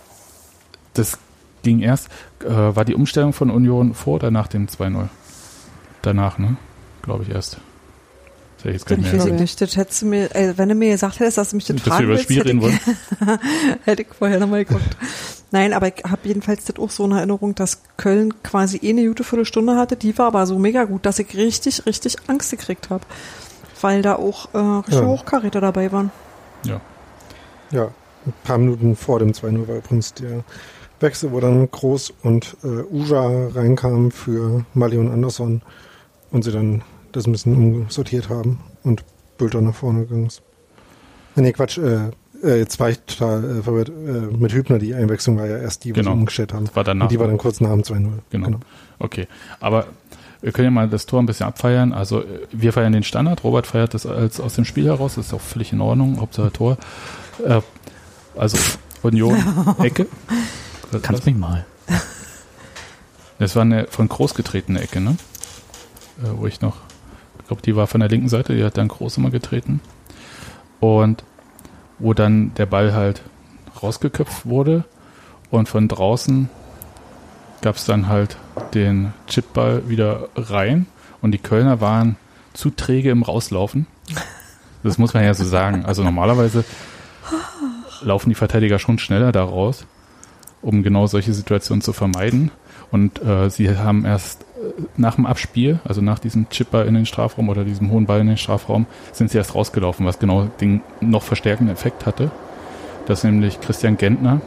S2: das ging erst, äh, war die Umstellung von Union vor oder nach dem 2-0? Danach, ne? Glaube ich erst. Das hätte ich jetzt gar
S3: Ich
S2: nicht
S3: weiß
S2: mehr.
S3: nicht, das hättest du mir, äh, wenn du mir gesagt hättest, dass du mich das
S2: Dass wir
S3: fragen
S2: über das
S3: willst,
S2: Spiel
S3: hätte
S2: reden wollen.
S3: ich, hätte ich vorher nochmal geguckt. Nein, aber ich habe jedenfalls das auch so in Erinnerung, dass Köln quasi eh eine gute Viertelstunde hatte. Die war aber so mega gut, dass ich richtig, richtig Angst gekriegt habe. Weil da auch äh, richtige
S5: Ja.
S3: Hochkaräter dabei waren.
S2: Ja.
S5: Ja, ein paar Minuten vor dem 2-0 war übrigens der Wechsel, wo dann Groß und äh, Uja reinkamen für Mali und Andersson und sie dann das ein bisschen umsortiert haben und Bülter nach vorne gegangen ist. Nee, Quatsch, äh, äh, jetzt war ich total äh, verwirrt. Äh, mit Hübner, die Einwechslung war ja erst die, wo
S2: Genau.
S5: sie umgestellt haben.
S2: Das war danach.
S5: Und die war dann kurz nach dem 2-0.
S2: Genau. Okay. Aber wir können ja mal das Tor ein bisschen abfeiern. Also äh, wir feiern den Standard, Robert feiert das als aus dem Spiel heraus, das ist auch völlig in Ordnung, Hauptsache Tor. Äh, also Union, Ecke. Was-
S6: Kannst
S2: was?
S6: mich mal.
S2: Das war eine von Groß getretene Ecke, ne? Äh, wo ich noch, ich glaube, die war von der linken Seite, die hat dann Groß immer getreten. Und wo dann der Ball halt rausgeköpft wurde und von draußen gab es dann halt den Chipball wieder rein und die Kölner waren zu träge im Rauslaufen. Das muss man ja so sagen. Also normalerweise laufen die Verteidiger schon schneller da raus, um genau solche Situationen zu vermeiden. Und äh, sie haben erst äh, nach dem Abspiel, also nach diesem Chipper in den Strafraum oder diesem hohen Ball in den Strafraum, sind sie erst rausgelaufen, was genau den noch verstärkenden Effekt hatte. Dass nämlich Christian Gentner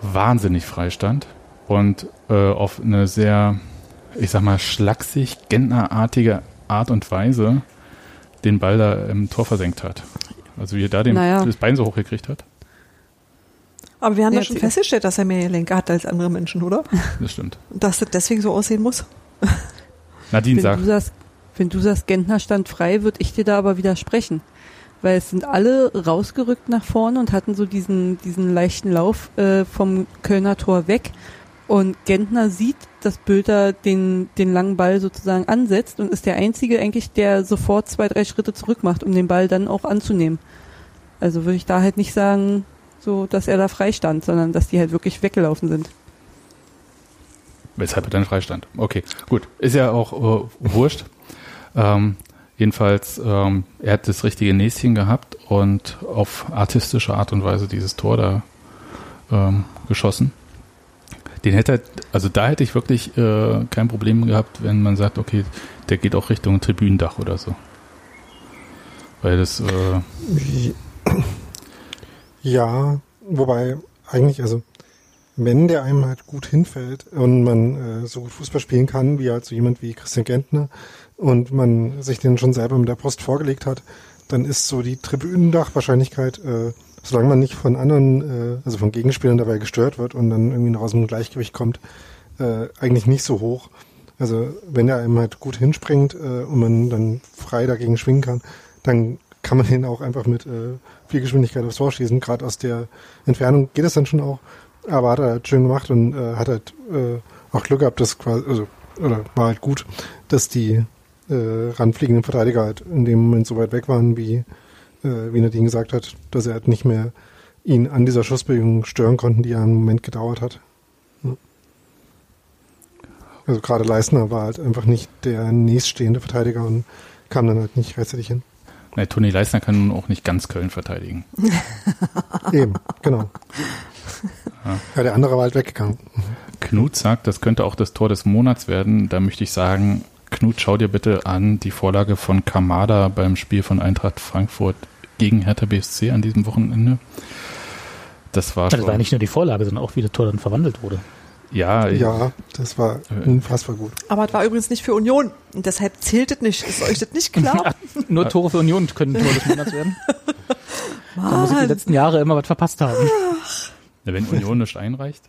S2: wahnsinnig frei stand und äh, auf eine sehr, ich sag mal, schlaksig, Gentnerartige Art und Weise den Ball da im Tor versenkt hat. Also wie er da den,
S4: Naja.
S2: das Bein so hochgekriegt hat.
S3: Aber wir haben
S4: Ja,
S3: ja schon festgestellt, dass er mehr Gelenke hat als andere Menschen, oder?
S2: Das stimmt.
S3: Und dass das deswegen so aussehen muss.
S2: Nadine
S4: Wenn
S2: sagt,
S4: du sagst, Wenn du sagst, Gentner stand frei, würde ich dir da aber widersprechen. Weil es sind alle rausgerückt nach vorne und hatten so diesen, diesen leichten Lauf äh, vom Kölner Tor weg. Und Gentner sieht, dass Bülter den, den langen Ball sozusagen ansetzt und ist der Einzige eigentlich, der sofort zwei, drei Schritte zurück macht, um den Ball dann auch anzunehmen. Also würde ich da halt nicht sagen, so, dass er da frei stand, sondern dass die halt wirklich weggelaufen sind.
S2: Weshalb er dann freistand. Okay, gut. Ist ja auch äh, wurscht. Ähm, jedenfalls, ähm, er hat das richtige Näschen gehabt und auf artistische Art und Weise dieses Tor da ähm, geschossen. Den hätte er, also da hätte ich wirklich äh, kein Problem gehabt, wenn man sagt, okay, der geht auch Richtung Tribünendach oder so. Weil das, äh,
S5: Ja, wobei eigentlich, also wenn der einem halt gut hinfällt und man äh, so gut Fußball spielen kann, wie halt so jemand wie Christian Gentner und man sich den schon selber mit der Post vorgelegt hat, dann ist so die Tribünendach-Wahrscheinlichkeit, äh, solange man nicht von anderen, äh, also von Gegenspielern dabei gestört wird und dann irgendwie noch aus dem Gleichgewicht kommt, äh, eigentlich nicht so hoch. Also wenn der einem halt gut hinspringt äh, und man dann frei dagegen schwingen kann, dann kann man den auch einfach mit äh, viel Geschwindigkeit aufs Tor schießen. Gerade aus der Entfernung geht es dann schon auch. Aber hat er halt schön gemacht und äh, hat halt äh, auch Glück gehabt, dass quasi, also, oder war halt gut, dass die äh, ranfliegenden Verteidiger halt in dem Moment so weit weg waren, wie, äh, wie Nadine gesagt hat, dass er halt nicht mehr ihn an dieser Schussbewegung stören konnten, die ja einen Moment gedauert hat. Ja. Also gerade Leistner war halt einfach nicht der nächststehende Verteidiger und kam dann halt nicht rechtzeitig hin.
S2: Na, Toni Leisner kann nun auch nicht ganz Köln verteidigen.
S5: Eben, genau. Ja, der andere war halt weggegangen.
S2: Knut sagt, das könnte auch das Tor des Monats werden. Da möchte ich sagen, Knut, schau dir bitte an die Vorlage von Kamada beim Spiel von Eintracht Frankfurt gegen Hertha BSC an diesem Wochenende. Das war
S6: Das war nicht nur die Vorlage, sondern auch wie das Tor dann verwandelt wurde.
S2: Ja,
S5: Ja, das war unfassbar gut.
S3: Aber es war übrigens nicht für Union. Und deshalb zählt es nicht. Ist euch das nicht klar?
S6: Nur Tore für Union können Tor des Monats werden. Da muss ich die letzten Jahre immer was verpasst haben.
S2: wenn Union nicht einreicht.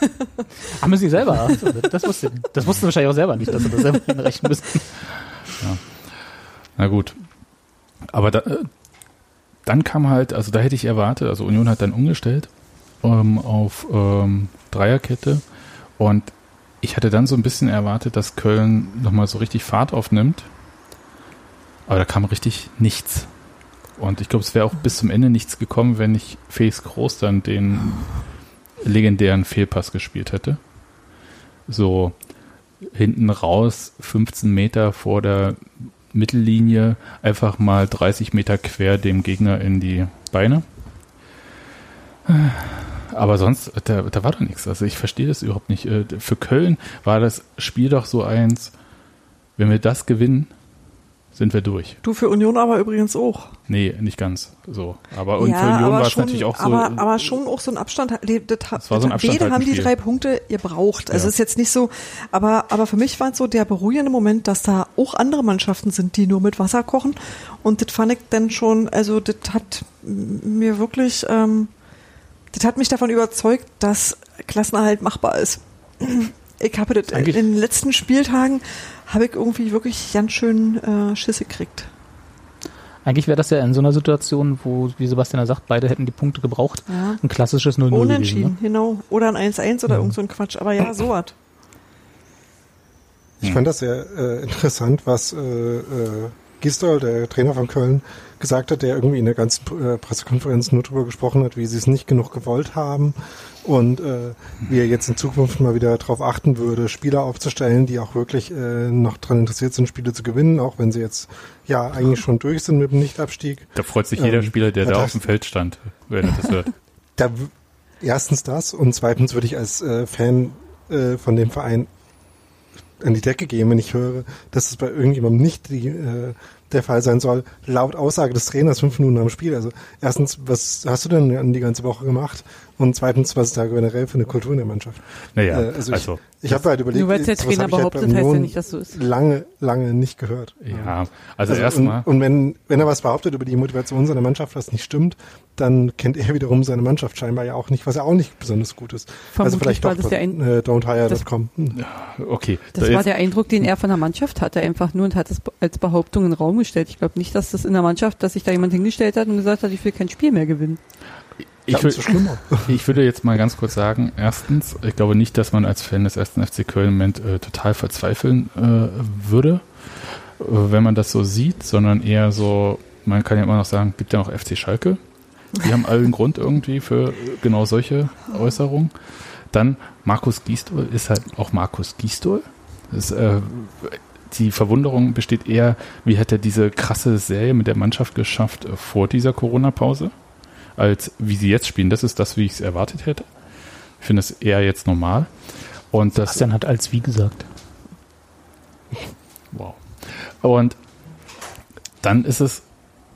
S6: Haben sie selber? Das wusste, das wussten sie wahrscheinlich auch selber nicht, dass sie das selber hinrechnen müssten.
S2: Na gut. Aber da, äh, dann kam halt, also da hätte ich erwartet, also Union hat dann umgestellt ähm, auf ähm, Dreierkette und ich hatte dann so ein bisschen erwartet, dass Köln nochmal so richtig Fahrt aufnimmt. Aber da kam richtig nichts. Und ich glaube, es wäre auch bis zum Ende nichts gekommen, wenn nicht Felix Groß dann den legendären Fehlpass gespielt hätte. So hinten raus, 15 Meter vor der Mittellinie, einfach mal 30 Meter quer dem Gegner in die Beine. Aber sonst, da, da war doch nichts. Also ich verstehe das überhaupt nicht. Äh, Für Köln war das Spiel doch so eins, wenn wir das gewinnen, sind wir durch.
S3: Du für Union aber übrigens auch.
S2: Nee, nicht ganz so. Aber und für Union war es natürlich auch so.
S3: Aber, aber schon auch so ein Abstand. Das, das,
S2: war so ein Abstand
S3: beide
S2: halt
S3: haben die drei Punkte gebraucht. Also
S2: Ja.
S3: ist jetzt nicht so. Aber, aber für mich war es so der beruhigende Moment, dass da auch andere Mannschaften sind, die nur mit Wasser kochen. Und das fand ich dann schon, also das hat mir wirklich, ähm, das hat mich davon überzeugt, dass Klassenerhalt machbar ist. Ich habe das in
S6: Eigentlich-
S3: den letzten Spieltagen habe ich irgendwie wirklich ganz schön äh, Schiss gekriegt.
S6: Eigentlich wäre das ja in so einer Situation, wo, wie Sebastian ja sagt, beide hätten die Punkte gebraucht,
S3: Ja.
S6: ein klassisches 0-0
S3: Unentschieden,
S6: gewesen. Ne?
S3: genau. Oder ein 1-1 oder irgend so ein Quatsch. Aber ja, sowas.
S5: Ich fand das sehr äh, interessant, was äh, äh, Gistol, der Trainer von Köln, gesagt hat, der irgendwie in der ganzen äh, Pressekonferenz nur darüber gesprochen hat, wie sie es nicht genug gewollt haben und äh, wie er jetzt in Zukunft mal wieder darauf achten würde, Spieler aufzustellen, die auch wirklich äh, noch daran interessiert sind, Spiele zu gewinnen, auch wenn sie jetzt ja eigentlich schon durch sind mit dem Nichtabstieg.
S2: Da freut sich jeder
S5: Ähm,
S2: Spieler, der da auf dem Feld stand, wenn er das hört.
S5: Da erstens das und zweitens würde ich als äh, Fan äh, von dem Verein an die Decke gehen, wenn ich höre, dass es bei irgendjemandem nicht die, äh, der Fall sein soll, laut Aussage des Trainers fünf Minuten am Spiel. Also erstens, was hast du denn die ganze Woche gemacht? Und zweitens, was ist da generell für eine Kultur in der Mannschaft?
S2: Naja,
S5: Äh, also ich,
S2: also,
S5: ich habe halt überlegt,
S4: Nur weil es der Trainer
S5: halt
S4: behauptet,
S5: bei
S4: heißt ja nicht, dass so ist.
S5: Lange, lange nicht gehört.
S2: ja, also,
S5: Also
S2: erstmal.
S5: Und, und wenn, wenn er was behauptet über die Motivation seiner Mannschaft, was nicht stimmt, dann kennt er wiederum seine Mannschaft scheinbar ja auch nicht, was ja auch nicht besonders gut ist. also
S4: Vermutlich
S5: vielleicht
S4: war
S5: doch
S4: das der ein-
S5: äh, don'thire.com. Hm.
S2: Okay,
S4: Das
S2: da
S4: war der Eindruck, den er von der Mannschaft hatte, einfach nur und hat es als Behauptung in den Raum gestellt. Ich glaube nicht, dass das in der Mannschaft, dass sich da jemand hingestellt hat und gesagt hat, ich will kein Spiel mehr gewinnen.
S2: Ich,
S5: schlimmer.
S2: ich würde jetzt mal ganz kurz sagen, erstens, ich glaube nicht, dass man als Fan des ersten FC Köln im Moment äh, total verzweifeln äh, würde, äh, wenn man das so sieht, sondern eher so, man kann ja immer noch sagen, gibt ja noch FC Schalke. Die haben allen Grund irgendwie für genau solche Äußerungen. Dann Markus Gisdol ist halt auch Markus Gisdol. Das, äh, die Verwunderung besteht eher, wie hat er diese krasse Serie mit der Mannschaft geschafft äh, vor dieser Corona-Pause, als wie sie jetzt spielen. Das ist das, wie ich es erwartet hätte. Ich finde es eher jetzt normal. Und das,
S6: Bastian hat als wie gesagt.
S2: Wow. Und dann ist es,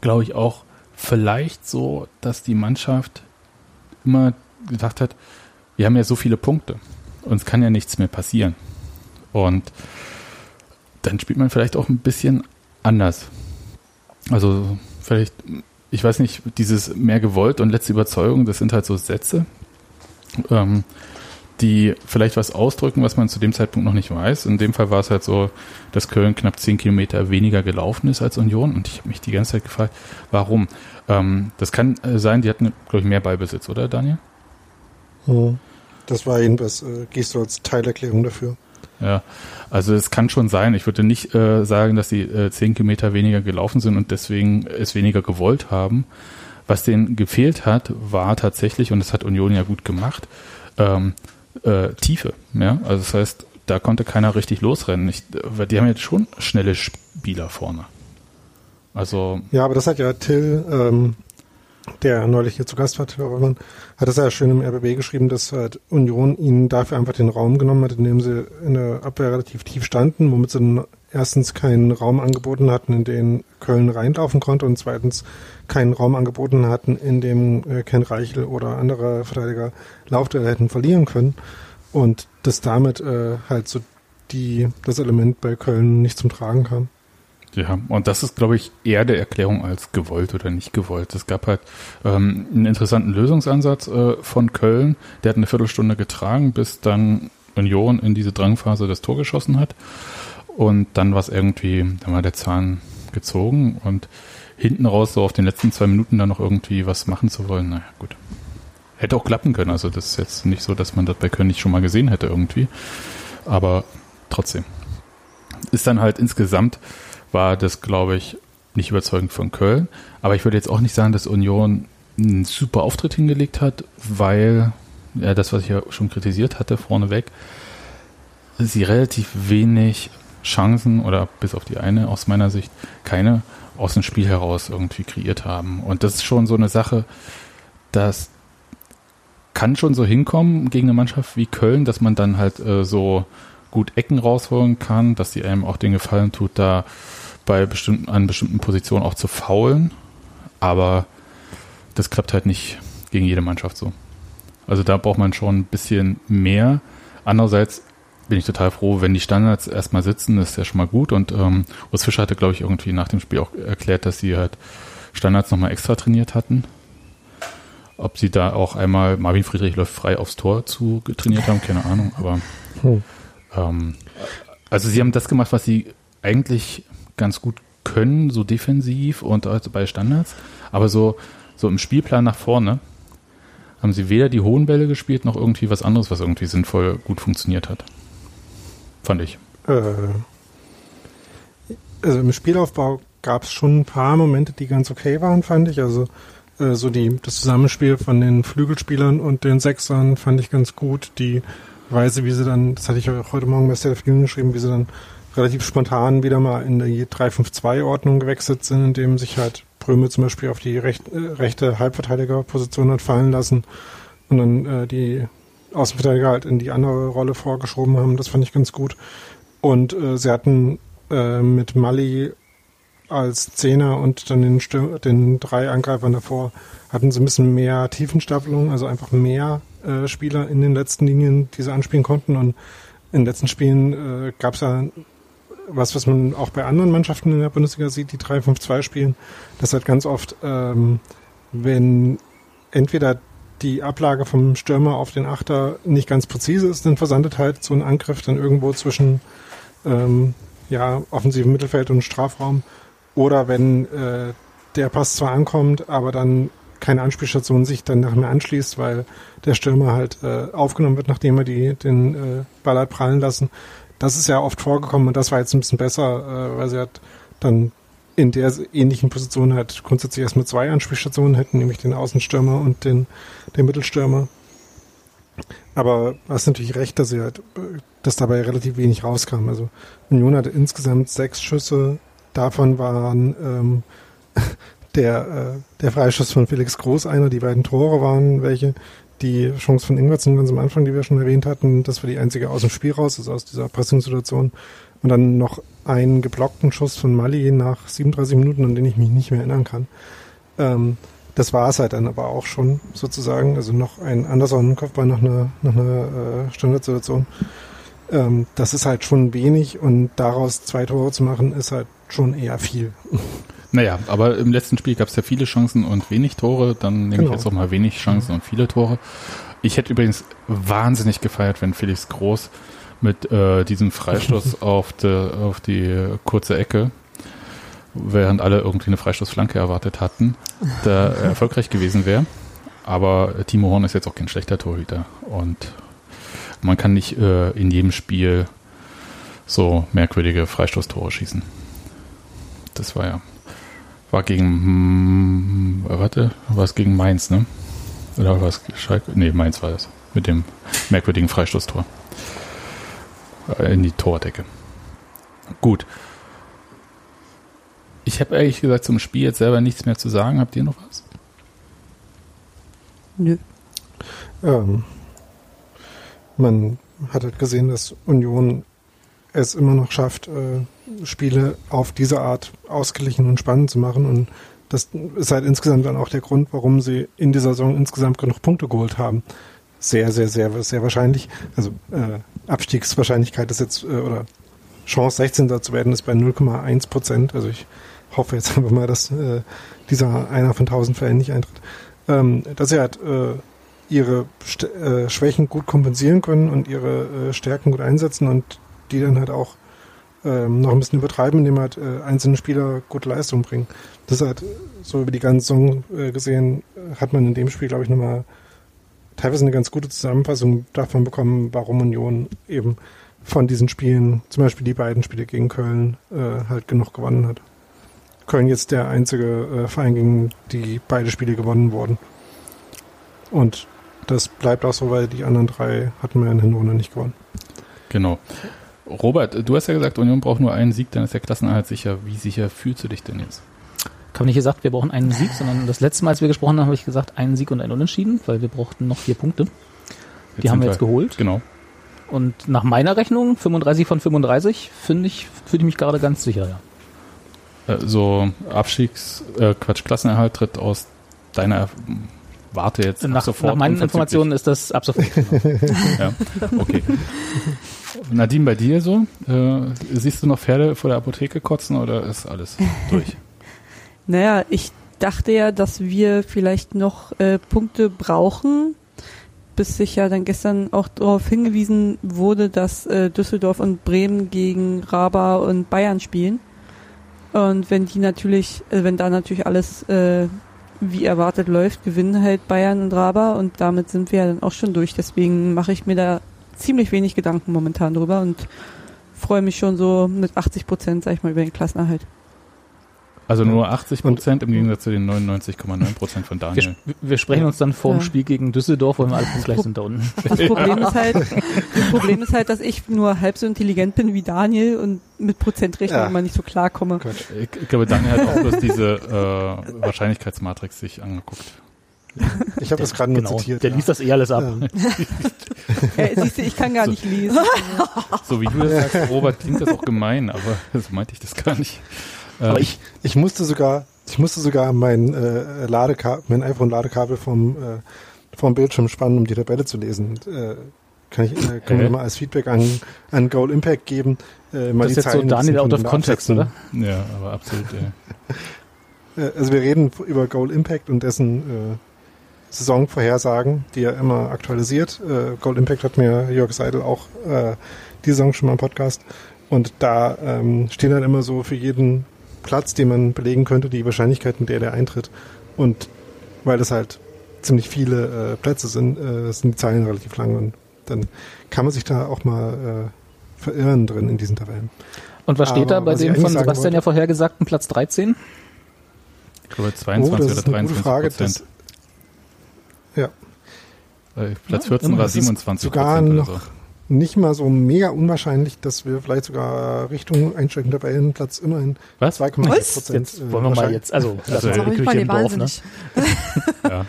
S2: glaube ich, auch vielleicht so, dass die Mannschaft immer gedacht hat, wir haben ja so viele Punkte. Uns kann ja nichts mehr passieren. Und dann spielt man vielleicht auch ein bisschen anders. Also vielleicht, ich weiß nicht, dieses mehr gewollt und letzte Überzeugung, das sind halt so Sätze, ähm, die vielleicht was ausdrücken, was man zu dem Zeitpunkt noch nicht weiß. In dem Fall war es halt so, dass Köln knapp zehn Kilometer weniger gelaufen ist als Union. Und ich habe mich die ganze Zeit gefragt, warum? Ähm, das kann äh, sein, die hatten, glaube ich, mehr Ballbesitz, oder Daniel?
S5: Das war jedenfalls, äh, gehst du als Teilerklärung dafür.
S2: Ja, also es kann schon sein. Ich würde nicht äh, sagen, dass sie äh, zehn Kilometer weniger gelaufen sind und deswegen es weniger gewollt haben. Was denen gefehlt hat, war tatsächlich, und das hat Union ja gut gemacht, ähm, äh, Tiefe. Ja? Also das heißt, da konnte keiner richtig losrennen. Ich, weil die haben jetzt schon schnelle Spieler vorne. Also
S5: Ja, aber das hat ja Till, ähm, der neulich hier zu Gast war, Till Reumann, hat das ja schön im RBB geschrieben, dass halt Union ihnen dafür einfach den Raum genommen hat, indem sie in der Abwehr relativ tief standen, womit sie erstens keinen Raum angeboten hatten, in den Köln reinlaufen konnte und zweitens keinen Raum angeboten hatten, in dem äh, Ken Reichel oder andere Verteidiger Laufduelle hätten verlieren können und dass damit äh, halt so die, das Element bei Köln nicht zum Tragen kam.
S2: Ja, und das ist, glaube ich, eher der Erklärung als gewollt oder nicht gewollt. Es gab halt ähm, einen interessanten Lösungsansatz äh, von Köln. Der hat eine Viertelstunde getragen, bis dann Union in diese Drangphase das Tor geschossen hat. Und dann war es irgendwie, dann war der Zahn gezogen und hinten raus so auf den letzten zwei Minuten dann noch irgendwie was machen zu wollen, naja, gut. Hätte auch klappen können. Also das ist jetzt nicht so, dass man das bei Köln nicht schon mal gesehen hätte irgendwie. Aber trotzdem. Ist dann halt insgesamt war das, glaube ich, nicht überzeugend von Köln. Aber ich würde jetzt auch nicht sagen, dass Union einen super Auftritt hingelegt hat, weil, ja, das, was ich ja schon kritisiert hatte, vorneweg, sie relativ wenig Chancen oder bis auf die eine aus meiner Sicht keine aus dem Spiel heraus irgendwie kreiert haben. Und das ist schon so eine Sache, das kann schon so hinkommen gegen eine Mannschaft wie Köln, dass man dann halt äh, so gut Ecken rausholen kann, dass die einem auch den Gefallen tut, da bei bestimmten, an bestimmten Positionen auch zu faulen. Aber das klappt halt nicht gegen jede Mannschaft so. Also da braucht man schon ein bisschen mehr. Andererseits bin ich total froh, wenn die Standards erstmal sitzen, ist ja schon mal gut. Und ähm, Urs Fischer hatte, glaube ich, irgendwie nach dem Spiel auch erklärt, dass sie halt Standards nochmal extra trainiert hatten. Ob sie da auch einmal Marvin Friedrich läuft frei aufs Tor zu trainiert haben, keine Ahnung. Aber
S5: Hm.
S2: ähm, also sie haben das gemacht, was sie eigentlich ganz gut können, so defensiv und also bei Standards. Aber so, so im Spielplan nach vorne haben sie weder die hohen Bälle gespielt, noch irgendwie was anderes, was irgendwie sinnvoll gut funktioniert hat. Fand ich.
S5: Äh, also im Spielaufbau gab es schon ein paar Momente, die ganz okay waren, fand ich. Also äh, so die das Zusammenspiel von den Flügelspielern und den Sechsern fand ich ganz gut. Die Weise, wie sie dann, das hatte ich auch heute Morgen bei Union geschrieben, wie sie dann relativ spontan wieder mal in die 3-5-2-Ordnung gewechselt sind, indem sich halt Pröme zum Beispiel auf die recht, äh, rechte Halbverteidigerposition hat fallen lassen und dann äh, die Außenverteidiger halt in die andere Rolle vorgeschoben haben. Das fand ich ganz gut. Und äh, sie hatten äh, mit Mali als Zehner und dann den, den drei Angreifern davor hatten sie ein bisschen mehr Tiefenstaffelung, also einfach mehr äh, Spieler in den letzten Linien, die sie anspielen konnten. Und in den letzten Spielen äh, gab es ja was, was man auch bei anderen Mannschaften in der Bundesliga sieht, die 3-5-2 spielen, das halt ganz oft, ähm, wenn entweder die Ablage vom Stürmer auf den Achter nicht ganz präzise ist, dann versandet halt so ein Angriff dann irgendwo zwischen ähm, ja, offensivem Mittelfeld und Strafraum. Oder wenn äh, der Pass zwar ankommt, aber dann keine Anspielstation sich dann nachher anschließt, weil der Stürmer halt äh, aufgenommen wird, nachdem er die, den äh, Ball hat prallen lassen. Das ist ja oft vorgekommen und das war jetzt ein bisschen besser, äh, weil sie halt dann in der ähnlichen Position halt grundsätzlich erstmal zwei Anspielstationen hätten, nämlich den Außenstürmer und den, den Mittelstürmer. Aber hast natürlich recht, dass sie halt, dass dabei relativ wenig rauskam. Also Union hatte insgesamt sechs Schüsse, davon waren ähm, der, äh, der Freischuss von Felix Groß einer, die beiden Tore waren welche, die Chance von Ingwertsen ganz am Anfang, die wir schon erwähnt hatten, das war die einzige aus dem Spiel raus, also aus dieser Pressing-Situation. Und dann noch einen geblockten Schuss von Mali nach 37 Minuten, an den ich mich nicht mehr erinnern kann. Ähm, das war es halt dann aber auch schon sozusagen. Also noch ein Anderson Kopfball nach einer, nach einer äh, Standardsituation. Ähm, das ist halt schon wenig und daraus zwei Tore zu machen, ist halt schon eher viel.
S2: Naja, aber im letzten Spiel gab es ja viele Chancen und wenig Tore. Dann nehme
S5: Genau.
S2: ich jetzt auch mal wenig Chancen und viele Tore. Ich hätte übrigens wahnsinnig gefeiert, wenn Felix Groß mit äh, diesem Freistoß auf, de, auf die kurze Ecke, während alle irgendwie eine Freistoßflanke erwartet hatten, da erfolgreich gewesen wäre. Aber Timo Horn ist jetzt auch kein schlechter Torhüter. Und man kann nicht äh, in jedem Spiel so merkwürdige Freistoßtore schießen. Das war ja war gegen, hm, warte, war es gegen Mainz, ne? Oder war es Schalke? Nee, Mainz war das. Mit dem merkwürdigen Freistoßtor. Äh, In die Tordecke. Gut. Ich habe ehrlich gesagt zum Spiel jetzt selber nichts mehr zu sagen. Habt ihr noch was?
S4: Nö.
S5: Ähm, man hat halt gesehen, dass Union es immer noch schafft, äh, Spiele auf diese Art ausgeglichen und spannend zu machen. Und das ist halt insgesamt dann auch der Grund, warum sie in dieser Saison insgesamt genug Punkte geholt haben. Sehr, sehr, sehr, sehr wahrscheinlich. Also äh, Abstiegswahrscheinlichkeit ist jetzt, äh, oder Chance 16. zu werden, ist bei 0,1 Prozent. Also ich hoffe jetzt einfach mal, dass äh, dieser einer von 1000 Fällen nicht eintritt. Ähm, dass sie halt äh, ihre St äh, Schwächen gut kompensieren können und ihre äh, Stärken gut einsetzen und die dann halt auch ähm, noch ein bisschen übertreiben, indem halt äh, einzelne Spieler gute Leistung bringen. Das halt so über die ganze Saison äh, gesehen, hat man in dem Spiel, glaube ich, nochmal teilweise eine ganz gute Zusammenfassung davon bekommen, warum Union eben von diesen Spielen, zum Beispiel die beiden Spiele gegen Köln, äh, halt genug gewonnen hat. Köln jetzt der einzige äh, Verein, gegen die beide Spiele gewonnen wurden. Und das bleibt auch so, weil die anderen drei hatten wir in der Hinrunde nicht gewonnen.
S2: Genau. Robert, du hast ja gesagt, Union braucht nur einen Sieg, dann ist der Klassenerhalt sicher. Wie sicher fühlst du dich denn jetzt?
S6: Ich habe nicht gesagt, wir brauchen einen Sieg, sondern das letzte Mal, als wir gesprochen haben, habe ich gesagt, einen Sieg und ein Unentschieden, weil wir brauchten noch vier Punkte. Die haben
S2: sind
S6: wir jetzt geholt.
S2: Genau.
S6: Und nach meiner Rechnung, 35 von 35, finde ich, fühle ich mich gerade ganz sicher, ja.
S2: Äh, so Abstiegs, äh, Quatsch, Klassenerhalt tritt aus deiner Warte jetzt ab
S6: Nach,
S2: sofort
S6: nach meinen. Informationen ist das ab sofort.
S2: Ja, okay. Nadine, bei dir so? Äh, siehst du noch Pferde vor der Apotheke kotzen oder ist alles durch?
S4: Naja, ich dachte ja, dass wir vielleicht noch äh, Punkte brauchen, bis sich ja dann gestern auch darauf hingewiesen wurde, dass äh, Düsseldorf und Bremen gegen Raba und Bayern spielen. Und wenn die natürlich, äh, wenn da natürlich alles äh, wie erwartet läuft, gewinnen halt Bayern und Raba und damit sind wir ja dann auch schon durch. Deswegen mache ich mir da ziemlich wenig Gedanken momentan drüber und freue mich schon so mit 80 Prozent, sag ich mal, über den Klassenerhalt.
S2: Also nur 80 Prozent im Gegensatz zu den 99,9 Prozent von
S6: Wir,
S2: Daniel.
S6: sp- wir sprechen uns dann vor dem
S4: Ja.
S6: Spiel gegen Düsseldorf, wo wir alle punktgleich sind da unten.
S4: Das Problem ist halt, das Problem ist halt, dass ich nur halb so intelligent bin wie Daniel und mit Prozentrechnung
S5: Ja.
S4: immer nicht so klarkomme.
S2: Ich, ich glaube, Daniel hat auch bloß diese äh, Wahrscheinlichkeitsmatrix sich angeguckt.
S5: Ich habe das gerade nur
S6: Genau,
S5: zitiert.
S6: der
S5: ja.
S6: liest das eh alles ab.
S5: Ja.
S4: Ja, siehst du, ich kann gar nicht lesen.
S2: So wie du das sagst, Robert, klingt das auch gemein, aber so meinte ich das gar nicht.
S5: Aber
S2: Ähm,
S5: ich, ich musste sogar, ich musste sogar mein äh, Ladekabel, mein iPhone-Ladekabel vom, äh, vom Bildschirm spannen, um die Tabelle zu lesen. Äh, kann ich, äh, können wir mal als Feedback an, an Goal Impact geben. Äh, mal
S6: Das ist
S5: die
S6: jetzt so
S5: Zeilen ein
S6: Daniel out of context, oder?
S2: Ja, aber absolut. Ja.
S5: Äh, Also wir reden über Goal Impact und dessen äh, Saisonvorhersagen, die er immer aktualisiert. Äh, Goal Impact hat mir Jörg Seidel auch äh, die Saison schon mal im Podcast. Und da ähm, stehen dann immer so für jeden Platz, den man belegen könnte, die Wahrscheinlichkeit, mit der der eintritt. Und weil es halt ziemlich viele äh, Plätze sind, äh, sind die Zeilen relativ lang und dann kann man sich da auch mal äh, verirren drin in diesen Tabellen.
S6: Und was steht
S5: Aber
S6: da bei dem von Sebastian
S5: wollte-
S6: ja vorhergesagten Platz 13?
S2: Ich glaube
S5: oh,
S2: 22
S5: das
S2: oder
S5: ist eine
S2: 23
S5: gute Frage.
S2: Prozent.
S5: Das, ja,
S2: Platz
S6: Ja,
S2: 14
S6: immer.
S2: war
S5: Das ist
S2: 27
S5: sogar
S2: Prozent oder
S5: noch
S2: so.
S5: Nicht mal so mega unwahrscheinlich, dass wir vielleicht sogar Richtung einsteigenden Tabellenplatz immerhin
S2: Was?
S5: 2,8
S3: Was?
S5: Prozent.
S6: Jetzt wollen wir mal jetzt, also,
S2: Also, ja.
S6: Küche
S3: meine,
S6: im Dorf, ne?
S2: Ja.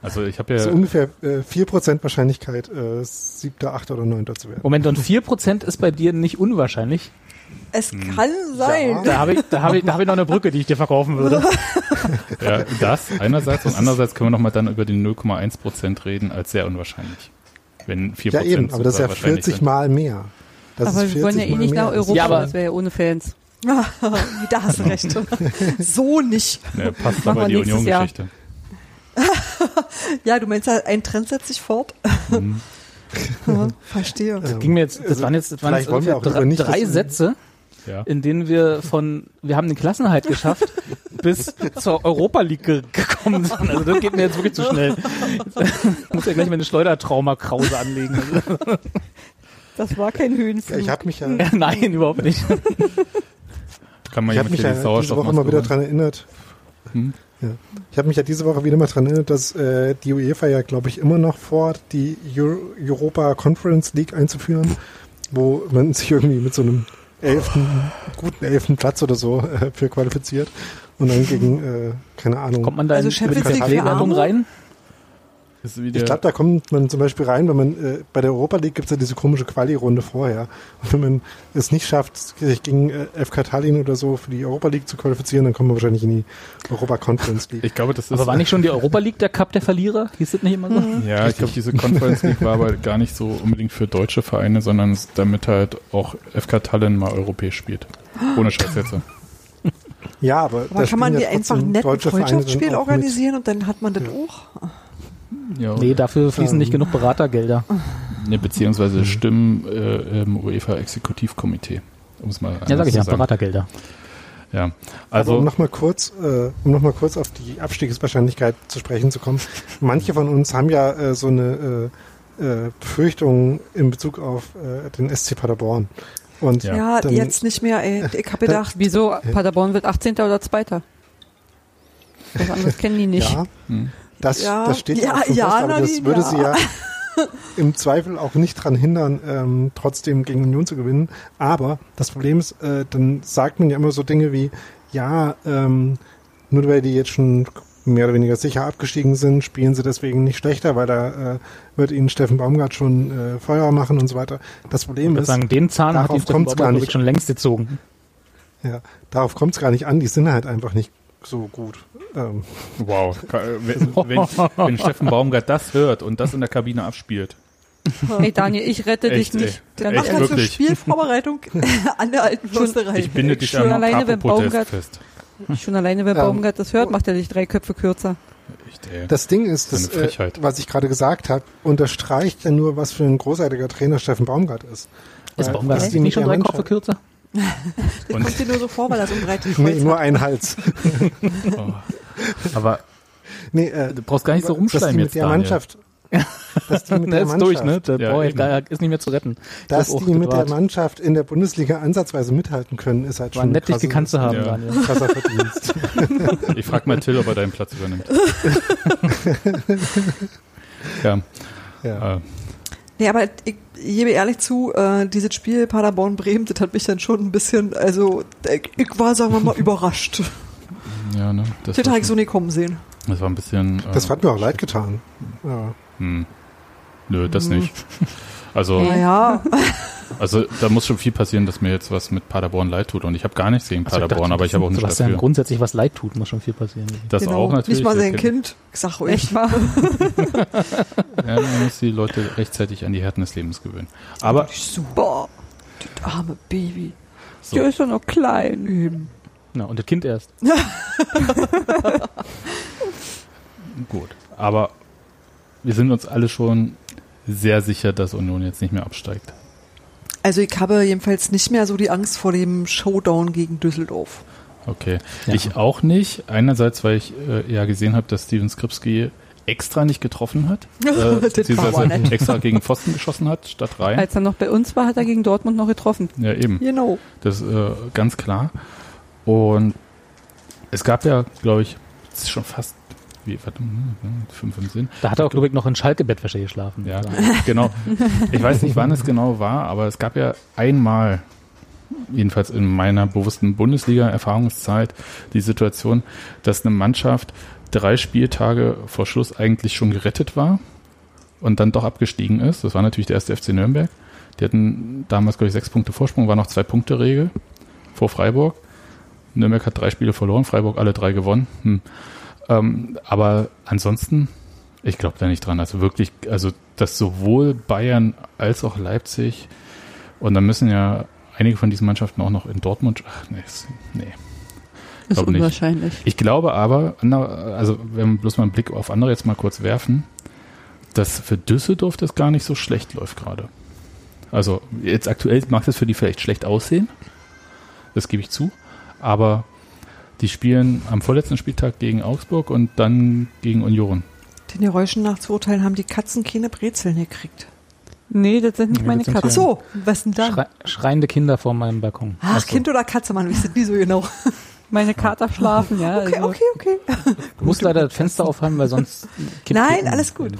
S2: Also ich habe ja,
S5: So ungefähr äh, 4% Wahrscheinlichkeit, äh, siebter, achter oder neunter zu werden.
S6: Moment, und 4% ist bei dir nicht unwahrscheinlich?
S3: Es
S2: Hm.
S3: kann sein.
S6: Da habe ich, da habe ich, da habe ich noch eine Brücke, die ich dir verkaufen würde.
S2: ja, das einerseits und andererseits können wir nochmal dann über die 0,1 Prozent reden als sehr unwahrscheinlich. Wenn 4
S5: Ja
S2: Prozent
S5: eben, aber das ist ja 40 Mal mehr. Das
S4: Aber
S5: ist
S4: wir wollen ja
S5: 40
S4: eh nicht nach Europa,
S6: Ja,
S4: das wäre ja ohne Fans.
S3: da hast du recht. so nicht.
S2: Ja, passt
S4: Machen
S2: aber in die. Union-Geschichte.
S3: Ja, du meinst ja, ein Trend setzt sich fort?
S2: Mhm.
S3: Ja, Verstehe.
S5: Ähm,
S6: Ging mir jetzt, das
S5: also,
S6: waren jetzt, das waren jetzt drei,
S5: nicht
S6: drei
S5: das-
S6: Sätze,
S2: Ja.
S6: in denen wir von, wir haben den Klassenhalt geschafft, bis zur Europa League ge gekommen sind. Also das geht mir jetzt wirklich zu schnell. Ich muss ja gleich meine Schleudertrauma-Krause anlegen.
S4: Das war kein
S5: Ja,
S4: Höhenflug.
S5: ich habe mich ja,
S6: Nein, überhaupt nicht.
S2: Kann man
S5: ich hab
S2: jemand
S5: mich
S2: hier
S5: ja
S2: die
S5: diese Woche mal wieder dran erinnert.
S2: Hm?
S5: Ja. Ich habe mich ja diese Woche wieder mal dran erinnert, dass äh, die UEFA ja, glaube ich, immer noch vorhat, die Euro Europa Conference League einzuführen, wo man sich irgendwie mit so einem elften, guten elften Platz oder so äh, für qualifiziert und dann gegen, äh, keine Ahnung,
S6: Kommt man da
S3: Also
S6: in
S3: Champions
S6: die
S3: Arme?
S6: rein?
S5: Ich glaube, da kommt man zum Beispiel rein, wenn man äh, bei der Europa League gibt's ja diese komische Quali-Runde vorher. Und wenn man es nicht schafft, sich gegen äh, FK Tallinn oder so für die Europa League zu qualifizieren, dann kommt man wahrscheinlich in die Europa Conference League.
S2: ich glaube, das ist.
S6: Aber war nicht schon die Europa League der Cup der Verlierer? Hieß das nicht immer so?
S2: Ja, ich glaube, diese Conference League war aber gar nicht so unbedingt für deutsche Vereine, sondern es- damit halt auch FK Tallinn mal europäisch spielt. Ohne Scheiß jetzt.
S5: Ja, aber,
S3: Aber
S5: da
S3: kann man die
S5: ja
S3: einfach ein Freundschaftsspiel organisieren und dann hat man das auch?
S2: Ja,
S6: Nee, dafür fließen
S5: Ähm.
S6: nicht genug Beratergelder.
S2: ne, beziehungsweise Stimmen äh, im UEFA-Exekutivkomitee. Um es mal
S6: Ja, sag ich ja,
S2: sagen.
S6: Beratergelder.
S2: Ja,
S5: Also,
S2: also
S5: aber um nochmal kurz, äh, um noch mal kurz auf die Abstiegswahrscheinlichkeit zu sprechen zu kommen. Manche von uns haben ja äh, so eine äh, äh, Befürchtung in Bezug auf äh, den SC Paderborn. Und
S2: Ja.
S3: Ja,
S5: dann-
S3: jetzt nicht mehr, ey. Ich habe gedacht,
S4: Wieso? Paderborn wird 18. oder 2. Was anderes kennen die nicht.
S5: ja,
S2: hm.
S5: Das,
S3: Ja,
S5: das steht
S3: ja,
S5: auch
S3: ja,
S5: fest, aber das würde
S3: ja.
S5: sie ja im Zweifel auch nicht dran hindern, ähm, trotzdem gegen Union zu gewinnen. Aber das Problem ist, äh, dann sagt man ja immer so Dinge wie, ja, ähm, nur weil die jetzt schon mehr oder weniger sicher abgestiegen sind, spielen sie deswegen nicht schlechter, weil da äh, wird ihnen Steffen Baumgart schon äh, Feuer machen und so weiter. Das Problem ist,
S6: sagen, den Zahn hat die
S5: darauf
S6: Steffen
S5: kommt's gar nicht.
S6: schon längst gezogen.
S5: ja, darauf kommt es gar nicht an, die sind halt einfach nicht so gut. Ähm,
S2: wow. Wenn, wenn, wenn Steffen Baumgart das hört und das in der Kabine abspielt.
S4: Hey Daniel, ich rette
S2: Echt,
S4: dich nicht.
S2: Echt,
S3: mach zur
S2: wirklich?
S3: Spielvorbereitung an der alten Försterei.
S2: Ich binde dich
S4: Schon alleine, wenn Baumgart-
S2: fest.
S4: Schon alleine, wenn
S5: Ähm,
S4: Baumgart das hört, macht er dich drei Köpfe kürzer.
S2: Echt, ey.
S5: Das Ding ist,
S2: Das
S5: äh, was ich gerade gesagt habe, unterstreicht ja nur, was für ein großartiger Trainer Steffen Baumgart ist.
S6: Ist Baumgart nicht schon drei Köpfe kürzer?
S3: Das
S2: Und-
S3: kommt dir nur so vor, weil er so ein breites
S5: Nee,
S3: Kreuz
S5: nur ein Hals.
S2: Oh. Aber
S5: Nee, äh,
S2: du brauchst gar nicht so rumschleimen
S5: mit
S2: jetzt,
S5: der
S2: Daniel.
S5: Mannschaft, dass die mit
S6: Der
S5: der
S6: ist
S5: Mannschaft,
S6: durch, ne? Der
S2: Ja, eben.
S6: da ist nicht mehr zu retten.
S5: dass die mit der. Mannschaft in der Bundesliga ansatzweise mithalten können, ist halt
S6: War
S5: schon
S6: nett, dich gekannt zu haben,
S2: Ja.
S6: Daniel.
S5: krasser Verdienst.
S2: Ich frag mal Till, ob er deinen Platz übernimmt. ja,
S5: ja.
S2: äh,
S3: Nee, aber ich gebe ehrlich zu, äh, dieses Spiel Paderborn-Bremen, das hat mich dann schon ein bisschen, also ich, ich war, sagen wir mal, überrascht.
S2: ja, ne? Das,
S3: Das habe ich so nicht kommen sehen.
S2: das war ein bisschen. Äh,
S5: Das hat mir auch leid getan. Ja.
S2: Hm. Nö, das nicht. Also,
S3: Naja,
S2: also da muss schon viel passieren, dass mir jetzt was mit Paderborn leid tut. Und ich habe gar nichts gegen
S6: Also
S2: Paderborn,
S6: dachte,
S2: aber ich habe auch nicht
S6: Sebastian
S2: dafür.
S6: grundsätzlich was leid tut, muss schon viel passieren.
S2: Das
S3: genau.
S2: auch natürlich.
S3: Nicht mal sein
S2: Kind-.
S3: Ich sag euch.
S4: Echt wahr?
S2: Ja, man muss die Leute rechtzeitig an die Härten des Lebens gewöhnen. Aber
S3: Super. Das arme Baby.
S2: So.
S4: Der ist doch noch klein.
S3: Eben.
S6: Na, und das Kind erst.
S2: gut. Aber wir sind uns alle schon sehr sicher, dass Union jetzt nicht mehr absteigt.
S3: Also ich habe jedenfalls nicht mehr so die Angst vor dem Showdown gegen Düsseldorf.
S2: Okay.
S6: Ja.
S2: Ich auch nicht. Einerseits, weil ich äh, ja gesehen habe, dass Steven Skripski extra nicht getroffen hat. Äh, beziehungsweise extra gegen Pfosten geschossen hat, statt rein.
S4: Als er noch bei uns war, hat er gegen Dortmund noch getroffen.
S2: Ja, eben.
S3: Genau.
S2: Das ist äh, ganz klar. Und es gab ja, glaube ich, es ist schon fast wie, warte, hm, hm, fünf im Sinn.
S6: Da hat er auch, glaube ich, noch in Schalke-Bettwäsche geschlafen.
S2: Ja, genau. Ich weiß nicht, wann es genau war, aber es gab ja einmal, jedenfalls in meiner bewussten Bundesliga-Erfahrungszeit, die Situation, dass eine Mannschaft drei Spieltage vor Schluss eigentlich schon gerettet war und dann doch abgestiegen ist. Das war natürlich der erste FC Nürnberg. Die hatten damals, glaube ich, sechs Punkte Vorsprung, war noch zwei Punkte Regel vor Freiburg. Nürnberg hat drei Spiele verloren, Freiburg alle drei gewonnen. Hm. Ähm, aber ansonsten, ich glaube da nicht dran. Also wirklich, also dass sowohl Bayern als auch Leipzig und dann müssen ja einige von diesen Mannschaften auch noch in Dortmund. Ach nee, ist- nee.
S4: Ist
S2: Glaub nicht.
S4: unwahrscheinlich.
S2: Ich glaube aber, also wenn wir bloß mal einen Blick auf andere jetzt mal kurz werfen, dass für Düsseldorf das gar nicht so schlecht läuft gerade. Also jetzt aktuell mag das für die vielleicht schlecht aussehen, das gebe ich zu, aber die spielen am vorletzten Spieltag gegen Augsburg und dann gegen Union.
S3: Den Geräuschen nach zu urteilen haben die Katzen keine Brezeln gekriegt.
S4: Nee, das sind nicht
S6: Nee,
S4: meine
S6: sind
S3: Ach
S4: Katzen.
S3: so, was denn dann?
S6: Schrei schreiende Kinder vor meinem Balkon.
S3: Ach,
S6: Ach so.
S3: Kind oder Katze, man wisst nie so genau.
S4: Meine Kater schlafen, ja.
S3: Okay,
S4: also.
S3: okay, okay.
S6: Du musst leider das Fenster aufhalten, weil sonst kippt
S3: Nein,
S6: die
S3: alles gut.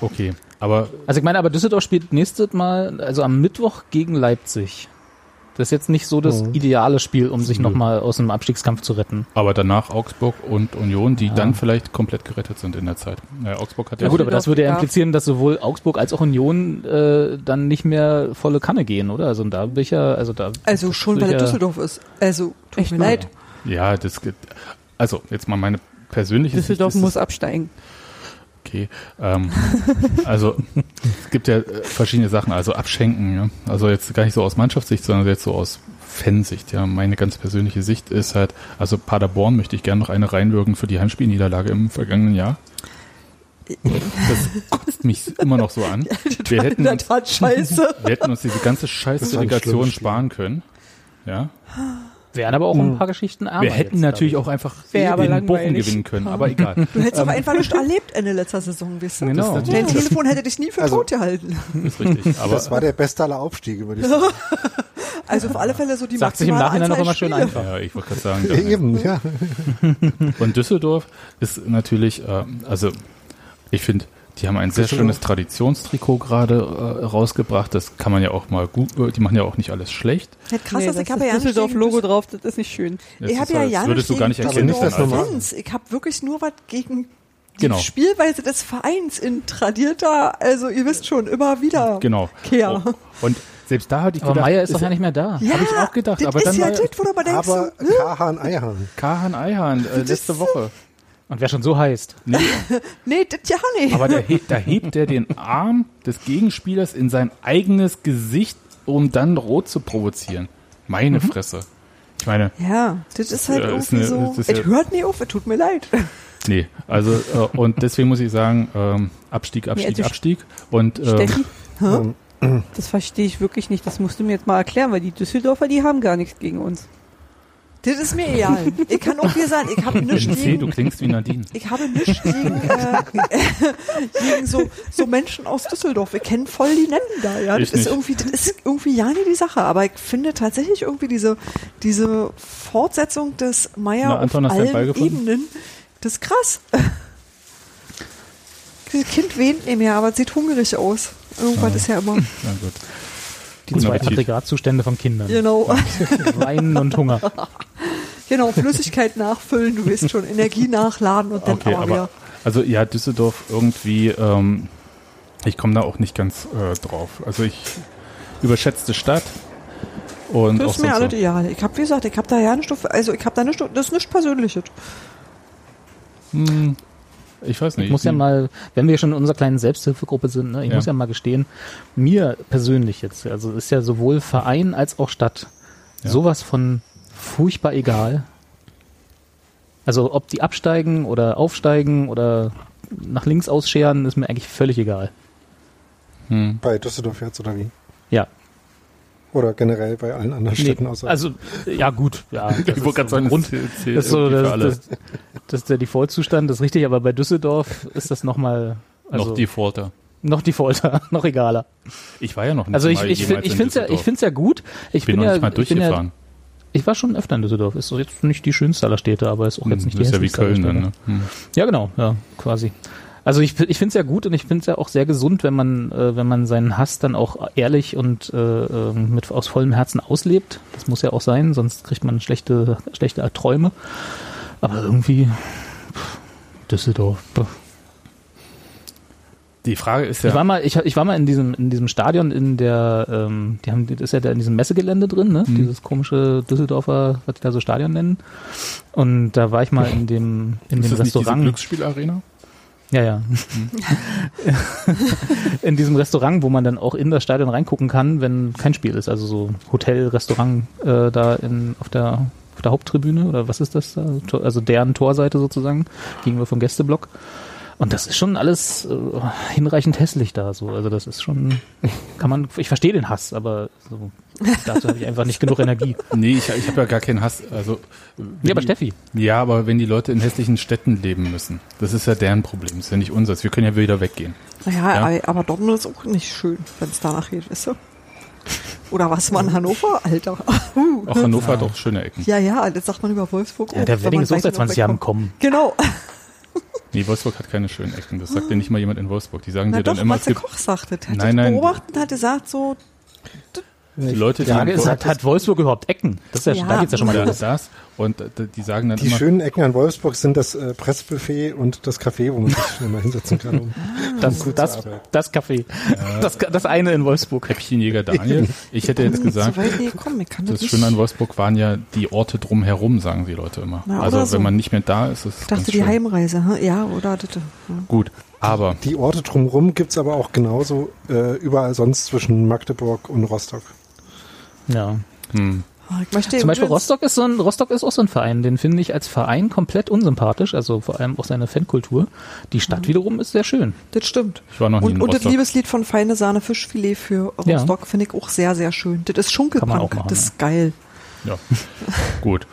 S2: Okay, aber
S6: Also ich meine, aber Düsseldorf spielt nächstes Mal, also am Mittwoch gegen Leipzig. Das ist jetzt nicht so das
S5: Oh.
S6: ideale Spiel, um sich nochmal aus dem Abstiegskampf zu retten.
S2: aber danach Augsburg und Union, die
S6: Ja.
S2: dann vielleicht komplett gerettet sind in der Zeit. Ja, Augsburg hat
S6: Ja
S2: ja,
S6: gut, aber das würde ja
S3: Ja.
S6: implizieren, dass sowohl Augsburg als auch Union äh, dann nicht mehr volle Kanne gehen, oder? Also da bin ich ja, also da
S3: Also schon, weil er Düsseldorf ist. Also, tut
S4: Echt
S3: mir leid.
S2: ja, das gibt. Also jetzt mal meine persönliche Sicht
S4: Düsseldorf
S2: ist
S4: muss absteigen.
S2: Okay. Ähm, also es gibt ja äh, verschiedene Sachen, also abschenken, ja. Also jetzt gar nicht so aus Mannschaftssicht, sondern jetzt so aus Fansicht, ja. Meine ganz persönliche Sicht ist halt, also Paderborn möchte ich gerne noch eine reinwirken für die Heimspielniederlage im vergangenen Jahr. Das kotzt mich immer noch so an. Wir hätten,
S3: In der
S2: uns,
S3: Tat scheiße.
S2: wir hätten uns diese ganze Scheißdelegation sparen können. Ja.
S6: Wären aber auch ein paar Geschichten ärmer.
S2: Wir hätten
S6: jetzt,
S2: natürlich auch einfach in Bochum gewinnen können, aber egal.
S3: Du hättest aber einfach nicht erlebt Ende letzter Saison, weißt du?
S6: Genau.
S3: Dein Telefon hätte dich nie für
S5: Also-
S3: tot gehalten.
S2: das ist richtig. Aber
S5: das war der beste aller Aufstiege, würde ich sagen.
S3: Also auf alle Fälle so die.
S6: Sagt sich im Nachhinein
S3: Anzahl
S6: immer schön einfach.
S2: ja, ich wollte gerade sagen,
S5: Ja, eben, ja.
S2: Und Düsseldorf ist natürlich, äh, also ich finde, die haben ein sehr schönes Traditionstrikot gerade äh, rausgebracht. Das kann man ja auch mal gut, äh, die machen ja auch nicht alles schlecht.
S3: Halt krass,
S4: nee,
S3: dass
S4: das
S3: ich habe ja
S4: ist Düsseldorf-Logo drauf, das ist nicht schön.
S2: Das
S3: Ich
S2: ist
S3: habe ja ja
S2: das würdest du gar nicht
S3: gegen
S2: erkennen.
S5: nicht das.
S3: Fans. Ich habe wirklich nur was gegen die
S2: Genau.
S3: Spielweise des Vereins in tradierter, also ihr wisst schon, immer wieder.
S2: Genau.
S3: Kehr.
S2: Oh, Und selbst da hatte ich
S6: Aber
S2: gedacht,
S6: Meier ist doch ja nicht mehr da.
S3: Ja,
S2: Hab ich auch gedacht,
S3: das
S2: aber
S3: ist
S2: dann
S3: ja das, wo du aber denkst,
S5: Aber
S3: so,
S5: Kahan Eihahn.
S2: Kahan Eihan äh, letzte Woche.
S6: Und wer schon so heißt.
S2: Nee,
S3: nee, das ja nicht.
S2: aber der, he- da hebt er den Arm des Gegenspielers in sein eigenes Gesicht, um dann rot zu provozieren. Meine Fresse. Ich meine,
S3: ja, das ist halt
S2: äh, ist
S3: irgendwie
S2: eine-
S3: so, es
S2: ja-
S3: hört nie auf, es tut mir leid.
S2: nee, also äh, und deswegen muss ich sagen, ähm, Abstieg, Abstieg,
S4: also-
S2: Abstieg. Und ähm,
S4: Steffi,
S5: Ähm,
S4: das verstehe ich wirklich nicht. Das musst du mir jetzt mal erklären, weil die Düsseldorfer, die haben gar nichts gegen uns.
S3: Das ist mir egal. Ich kann auch dir sagen, ich habe nichts
S2: NC, du
S3: gegen,
S2: klingst wie Nadine.
S3: ich habe nichts gegen, äh, gegen so, so Menschen aus Düsseldorf. Wir kennen voll die nennen da, ja.
S2: Ich
S3: Das ist
S2: nicht.
S3: irgendwie, das ist irgendwie ja nicht die Sache. Aber ich finde tatsächlich irgendwie diese, diese Fortsetzung des Meier
S2: Na,
S3: auf
S2: Anton, du Ball
S3: allen? Ebenen, das ist krass. Das Kind weint nicht mehr, aber es sieht hungrig aus. Irgendwas
S2: Ah.
S3: ist ja immer.
S2: Na gut.
S6: Die
S2: Guten
S6: zwei
S2: Appetit.
S6: Aggregatzustände von Kindern.
S3: Genau.
S6: Weinen und Hunger.
S3: Genau, Flüssigkeit nachfüllen, du willst schon Energie nachladen und dann
S2: Okay,
S3: aber, wieder.
S2: also ja, Düsseldorf irgendwie, ähm, Ich komme da auch nicht ganz äh, drauf. Also ich überschätzte Stadt und
S3: Das
S2: auch
S3: ist mir alles
S2: so.
S3: egal. Ich habe, wie gesagt, ich habe da ja nicht, also ich habe da nicht, das ist nichts Persönliches.
S2: Hm, ich weiß nicht.
S6: Ich muss ja mal, wenn wir schon in unserer kleinen Selbsthilfegruppe sind, ne, ich
S2: Ja.
S6: muss ja mal gestehen, mir persönlich jetzt, also ist ja sowohl Verein als auch Stadt
S2: Ja.
S6: sowas von furchtbar egal. Also ob die absteigen oder aufsteigen oder nach links ausscheren, ist mir eigentlich völlig egal.
S2: Hm.
S5: Bei Düsseldorf jetzt oder wie?
S6: Ja.
S5: Oder generell bei allen anderen Städten
S6: Nee,
S5: außer.
S6: also, ja gut, ja. Das
S2: Ich wollte
S6: ist
S2: gerade sagen,
S6: Grund,
S2: das
S6: ist so, das, das, das ist der Default-Zustand, das ist richtig, aber bei Düsseldorf ist das nochmal, also,
S2: noch Defaulter.
S6: noch Defaulter, noch egaler.
S2: Ich war ja noch nicht
S6: Also ich, ich, find, ich
S2: in
S6: finde es ja, ich find's ja gut. Ich
S2: bin
S6: bin,
S2: noch
S6: ja,
S2: nicht mal
S6: ich bin ja,
S2: durchgefahren.
S6: ich war schon öfter in Düsseldorf. Ist so jetzt nicht die schönste aller Städte, aber ist auch jetzt nicht
S2: das
S6: die
S2: ist ja wie Köln dann, ne? Hm.
S6: Ja, genau, ja, quasi. Also ich, ich finde es ja gut und ich finde es ja auch sehr gesund, wenn man, äh, wenn man seinen Hass dann auch ehrlich und äh, ähm, mit aus vollem Herzen auslebt. Das muss ja auch sein, sonst kriegt man schlechte, schlechte Träume. Aber irgendwie pff, Düsseldorf. pff.
S2: Die Frage ist
S6: Ich war
S2: ja,
S6: mal, ich, ich war mal in diesem, in diesem Stadion in der, ähm, die haben, das ist ja da in diesem Messegelände drin, ne?
S2: Mhm.
S6: Dieses komische Düsseldorfer, was die da so Stadion nennen. Und da war ich mal in dem, in
S2: ist
S6: dem
S2: das nicht diese
S6: Restaurant.
S2: Glücksspielarena?
S6: Ja, ja. in diesem Restaurant, wo man dann auch in das Stadion reingucken kann, wenn kein Spiel ist. Also so Hotel, Restaurant äh, da in, auf der auf der Haupttribüne oder was ist das da? Also deren Torseite sozusagen, gegenüber vom Gästeblock. Und das ist schon alles äh, hinreichend hässlich da so. Also das ist schon, kann man, ich verstehe den Hass, aber so, dazu habe ich einfach nicht genug Energie.
S2: Nee, ich, ich habe ja gar keinen Hass. Also,
S6: Ja, aber Steffi,
S2: Ja, aber wenn die Leute in hässlichen Städten leben müssen, das ist ja deren Problem, das ist ja nicht unseres. Wir können ja wieder weggehen.
S3: Naja,
S2: Ja.
S3: aber- Dortmund ist auch nicht schön, wenn es danach geht, weißt du? Oder was war in Hannover? Alter.
S2: Auch Hannover hat auch schöne Ecken.
S3: Ja, ja, das sagt man über Wolfsburg
S6: ja,
S3: auch,
S6: der Wedding
S3: man
S6: ist auch seit
S3: genug
S6: 20 Jahren kommen.
S3: Genau.
S2: Nee, Wolfsburg hat keine schönen Ecken. Das sagt dir nicht mal jemand in Wolfsburg. Die sagen
S3: Na
S2: dir dann
S3: doch,
S2: immer,
S3: was
S2: gibt
S3: Koch sagte. Der hat
S2: Nein,
S3: das
S2: nein.
S3: beobachtet und hat gesagt so,
S2: die Leute,
S6: Die Frage
S2: in
S6: ist, hat, hat Wolfsburg überhaupt Ecken? Das ist ja,
S3: Ja.
S6: da geht's ja schon mal los.
S2: das und äh, die sagen dann
S5: die
S2: immer,
S5: schönen Ecken an Wolfsburg sind das äh, Pressbuffet und das Café, wo man sich schnell mal hinsetzen kann. Um,
S6: Das,
S5: gut
S6: das,
S5: Arbeit.
S6: das Café. Das, das eine in Wolfsburg.
S2: Häppchenjäger Daniel. Ich hätte jetzt
S3: so
S2: gesagt,
S3: das.
S2: Schöne an Wolfsburg waren ja die Orte drumherum, sagen die Leute immer.
S3: Na,
S2: also
S3: so.
S2: wenn man nicht mehr da ist, ist es
S3: Ich dachte, die
S2: schön.
S3: Heimreise, hm? ja, oder das. hm.
S2: Gut, aber
S5: Die Orte drumherum gibt's aber auch genauso äh, überall sonst zwischen Magdeburg und Rostock.
S6: Ja.
S2: hm,
S3: Ich möchte
S6: Zum Beispiel Rostock ist so ein, Rostock ist auch so ein Verein, den finde ich als Verein komplett unsympathisch, also vor allem auch seine Fankultur. Die Stadt wiederum ist sehr schön.
S3: Das stimmt.
S2: ich war noch nie
S3: Und,
S2: in
S3: und das
S2: Rostock.
S3: Liebeslied von Feine Sahne Fischfilet für
S6: Ja.
S3: Rostock finde ich auch sehr, sehr schön. Das ist Schunkelpunk.
S6: machen,
S3: Das ist geil.
S2: Ja, gut.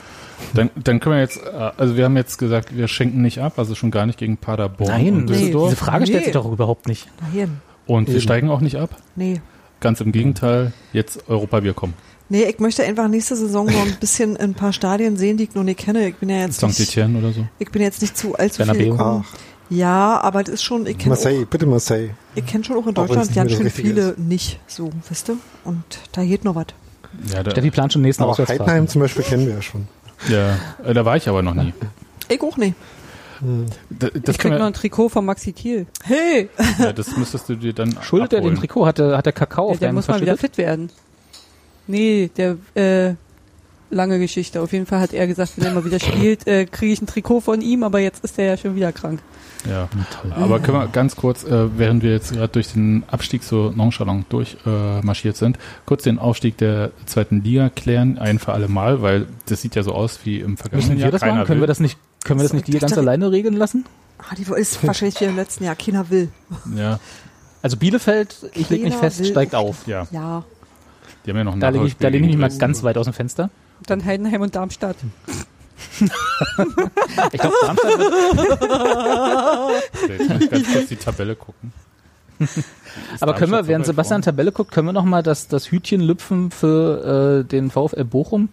S2: Dann, dann können wir jetzt, äh, also wir haben jetzt gesagt, wir schenken nicht ab, also schon gar nicht gegen Paderborn
S6: Nein,
S2: und Düsseldorf.
S6: diese Frage stellt
S3: Nee.
S6: sich doch überhaupt nicht.
S3: Nein.
S2: Und wir
S5: Eben.
S2: steigen auch nicht ab.
S3: Nee.
S2: Ganz im Gegenteil, jetzt Europa, wir kommen.
S3: Nee, ich möchte einfach nächste Saison noch ein bisschen in ein paar Stadien sehen, die ich noch nicht kenne. Ich bin ja jetzt
S2: St.
S3: nicht,
S2: Etienne oder so.
S3: ich bin jetzt nicht zu allzu viel
S6: Bernabeu.
S3: gekommen.
S5: Ach,
S3: Ja, aber das ist schon, ich kenne auch,
S5: Marseille, bitte Marseille.
S3: ich kenn schon auch in
S5: Auch
S3: Deutschland
S5: nicht
S3: ganz schön viele nicht so, wisst ihr? Und da geht noch was.
S2: Ja, da,
S6: Steffi plant schon nächsten
S5: Aber
S6: Auswärtsfahrt.
S5: Heidenheim zum Beispiel kennen wir ja schon.
S2: ja, äh, da war ich aber noch nie.
S3: Ich auch nicht.
S2: Da,
S4: Ich
S2: das,
S4: krieg noch ein Trikot von Maxi Thiel.
S3: Hey!
S2: wir, ja, das müsstest du dir dann
S6: Schuldet er
S2: abholen.
S6: den Trikot? Hat der, hat der Kakao
S4: Ja,
S6: auf
S4: der
S6: deinem
S4: muss mal wieder fit werden. Nee, der, äh, lange Geschichte. Auf jeden Fall hat er gesagt, wenn er mal wieder spielt, äh, kriege ich ein Trikot von ihm, aber jetzt ist er ja schon wieder krank.
S2: Ja, aber können wir ganz kurz, äh, während wir jetzt gerade durch den Abstieg so nonchalant durchmarschiert äh, sind, kurz den Aufstieg der zweiten Liga klären, ein für alle Mal, weil das sieht ja so aus wie im vergangenen
S6: Müssen wir
S2: Jahr.
S6: das
S2: Keiner
S6: machen? Können wir das nicht, können wir das nicht die ganz alleine regeln lassen?
S3: Ah, die ist wahrscheinlich wie im letzten Jahr. Keiner will.
S2: Ja,
S6: Also Bielefeld, ich leg mich fest,
S3: will
S6: steigt
S3: auf-
S2: ja.
S3: Ja.
S2: Die haben ja noch ein
S6: Da lege ich, da lege ich mich mal ganz weit aus dem Fenster.
S4: Dann Heidenheim und Darmstadt.
S6: Ich glaube, Darmstadt wird,
S2: Jetzt muss ich ganz kurz die Tabelle gucken.
S6: aber können wir, während
S2: so
S6: Sebastian? Tabelle guckt, können wir noch mal das, das Hütchen lüpfen für äh, den VfL Bochum?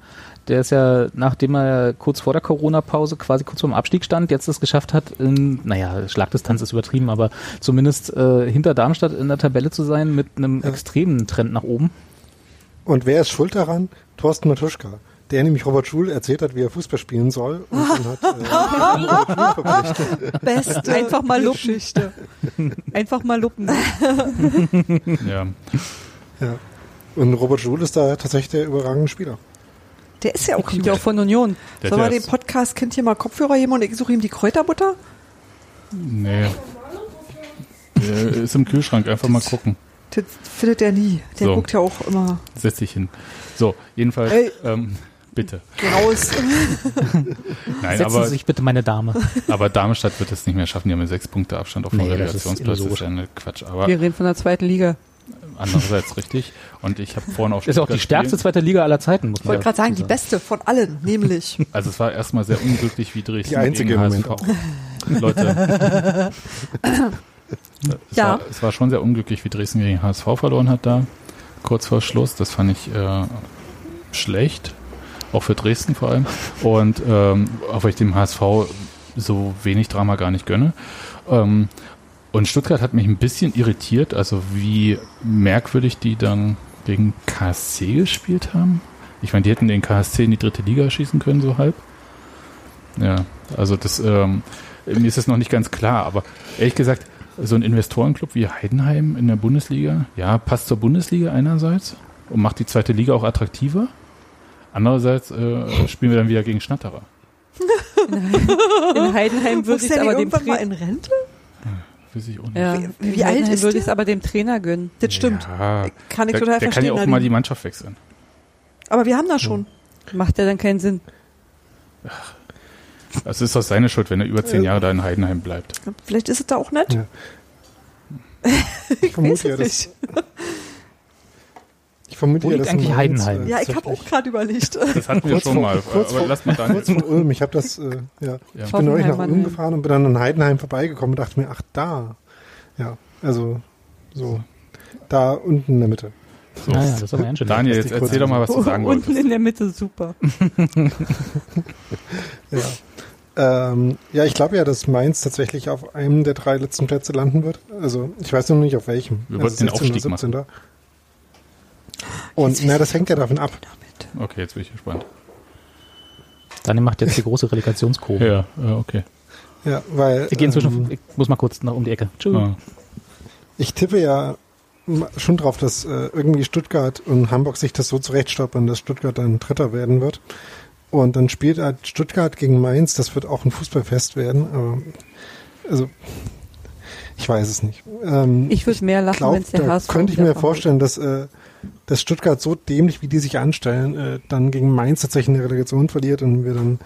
S6: Der ist ja, nachdem er kurz vor der Corona-Pause, quasi kurz vorm Abstieg stand, jetzt es geschafft hat, in, naja, Schlagdistanz ist übertrieben, aber zumindest äh, hinter Darmstadt in der Tabelle zu sein mit einem extremen Trend nach oben.
S5: Und wer ist schuld daran? Thorsten Matuschka. der nämlich Robert Schul erzählt hat, wie er Fußball spielen soll. Und dann hat äh, Robert Schul verpflichtet.
S3: Beste
S4: Einfach mal lupen.
S3: Geschichte.
S4: Einfach mal lupen.
S2: Ja.
S5: Ja. Und Robert Schul ist da tatsächlich der überragende Spieler.
S3: Der ist ja auch
S4: Kommt ja auch von Union.
S2: Der
S3: Sollen wir
S2: ja
S3: dem Podcast Kind hier mal Kopfhörer geben und ich suche ihm die Kräuterbutter?
S2: Nee. Der ist im Kühlschrank, einfach mal gucken.
S3: Das findet er nie. Der
S2: So.
S3: guckt ja auch immer
S2: Setz dich hin. So, jedenfalls,
S3: Ey.
S2: ähm, bitte.
S3: raus.
S2: Nein,
S6: Setzen
S2: aber,
S6: Sie sich bitte, meine Dame.
S2: aber Darmstadt wird es nicht mehr schaffen. Die haben ja sechs Punkte Abstand auf dem
S6: Nee, das ist
S2: Relegationsplatz. Das ist ja eine Quatsch. Aber
S4: Wir reden von der zweiten Liga.
S2: Andererseits richtig. Und ich habe vorhin auch
S6: Ist auch die
S2: Stuttgart
S6: stärkste
S2: spielen-
S6: zweite Liga aller Zeiten, muss
S3: Ich
S6: man
S3: wollte gerade sagen, die beste von allen, nämlich.
S2: Also es war erstmal sehr unglücklich, wie Dresden
S5: Die einzige
S2: gegen
S5: im
S2: HSV. Leute. es,
S3: Ja.
S2: war, es war schon sehr unglücklich, wie Dresden gegen HSV verloren hat da. Kurz vor Schluss. Das fand ich äh, schlecht. Auch für Dresden vor allem. Und ähm, auch weil ich dem HSV so wenig Drama gar nicht gönne. Ähm, und Stuttgart hat mich ein bisschen irritiert, also wie merkwürdig die dann gegen KSC gespielt haben. Ich meine, die hätten den KSC in die dritte Liga schießen können, so halb. Ja, also das, ähm, mir ist das noch nicht ganz klar, aber ehrlich gesagt, so ein Investorenclub wie Heidenheim in der Bundesliga, ja, passt zur Bundesliga einerseits und macht die zweite Liga auch attraktiver. Andererseits äh, spielen wir dann wieder gegen Schnatterer.
S4: In Heidenheim würde ich aber dem
S3: irgendwann mal in Rente?
S2: Weiß ich auch nicht.
S4: ja.
S3: Wie- wie alt ist
S4: würde
S3: der?
S4: ich es aber dem Trainer gönnen.
S3: Das stimmt.
S2: Ja,
S3: Kann ich
S2: der,
S3: total
S2: der kann
S3: verstehen.
S2: ja auch mal die Mannschaft wechseln.
S3: Aber wir haben das schon.
S4: Macht ja dann keinen Sinn.
S2: Also ist das seine Schuld, wenn er über zehn. Jahre da in Heidenheim bleibt.
S3: Vielleicht ist es da auch nett.
S5: Ja. Ich vermute ja,
S3: es
S5: dass,
S3: nicht.
S5: Ich vermute
S6: Wo
S5: ja,
S6: liegt
S5: dass in
S6: eigentlich Heidenheim?
S5: äh,
S3: Ja, ich habe auch gerade überlegt.
S2: Das hatten wir
S5: Kurz
S2: schon
S5: vor-
S2: mal.
S5: kurz
S2: aber
S5: vor-
S2: lass mal dann.
S5: kurz vor Ulm. Ich habe das, äh, ja,
S2: Ja.
S5: ich bin neulich nach Ulm gefahren und bin dann an Heidenheim vorbeigekommen und dachte mir, ach da, ja, also so da unten in der Mitte.
S2: So.
S6: Naja, das ist aber ganz schön.
S2: Daniel, jetzt erzähl doch mal, was du sagen
S4: Unten
S2: wolltest.
S4: in der Mitte, super.
S5: Ja. Ähm, ja, ich glaube ja, dass Mainz tatsächlich auf einem der drei letzten Plätze landen wird. Also ich weiß noch nicht auf welchem.
S2: Wir
S5: also
S2: wollten den
S5: 16. oder
S2: Aufstieg
S5: 17. Und na, das hängt ja davon ab.
S2: Okay, jetzt bin ich gespannt.
S6: Daniel macht jetzt die große Relegationskurve.
S2: Ja, ja okay.
S5: Ja, weil
S6: Ich gehe inzwischen,
S5: ähm,
S6: ich muss mal kurz noch um die Ecke. Tschüss.
S2: Ah.
S5: ich tippe ja schon drauf, dass äh, irgendwie Stuttgart und Hamburg sich das so zurechtstoppern, dass Stuttgart dann Dritter werden wird. Und dann spielt halt Stuttgart gegen Mainz, das wird auch ein Fußballfest werden, aber also ich weiß es nicht. Ähm,
S4: Ich würde mehr lachen, wenn es der HSV
S5: könnte ich mir vorstellen, dass, äh, dass Stuttgart so dämlich, wie die sich anstellen, äh, dann gegen Mainz tatsächlich eine Relegation verliert und wir dann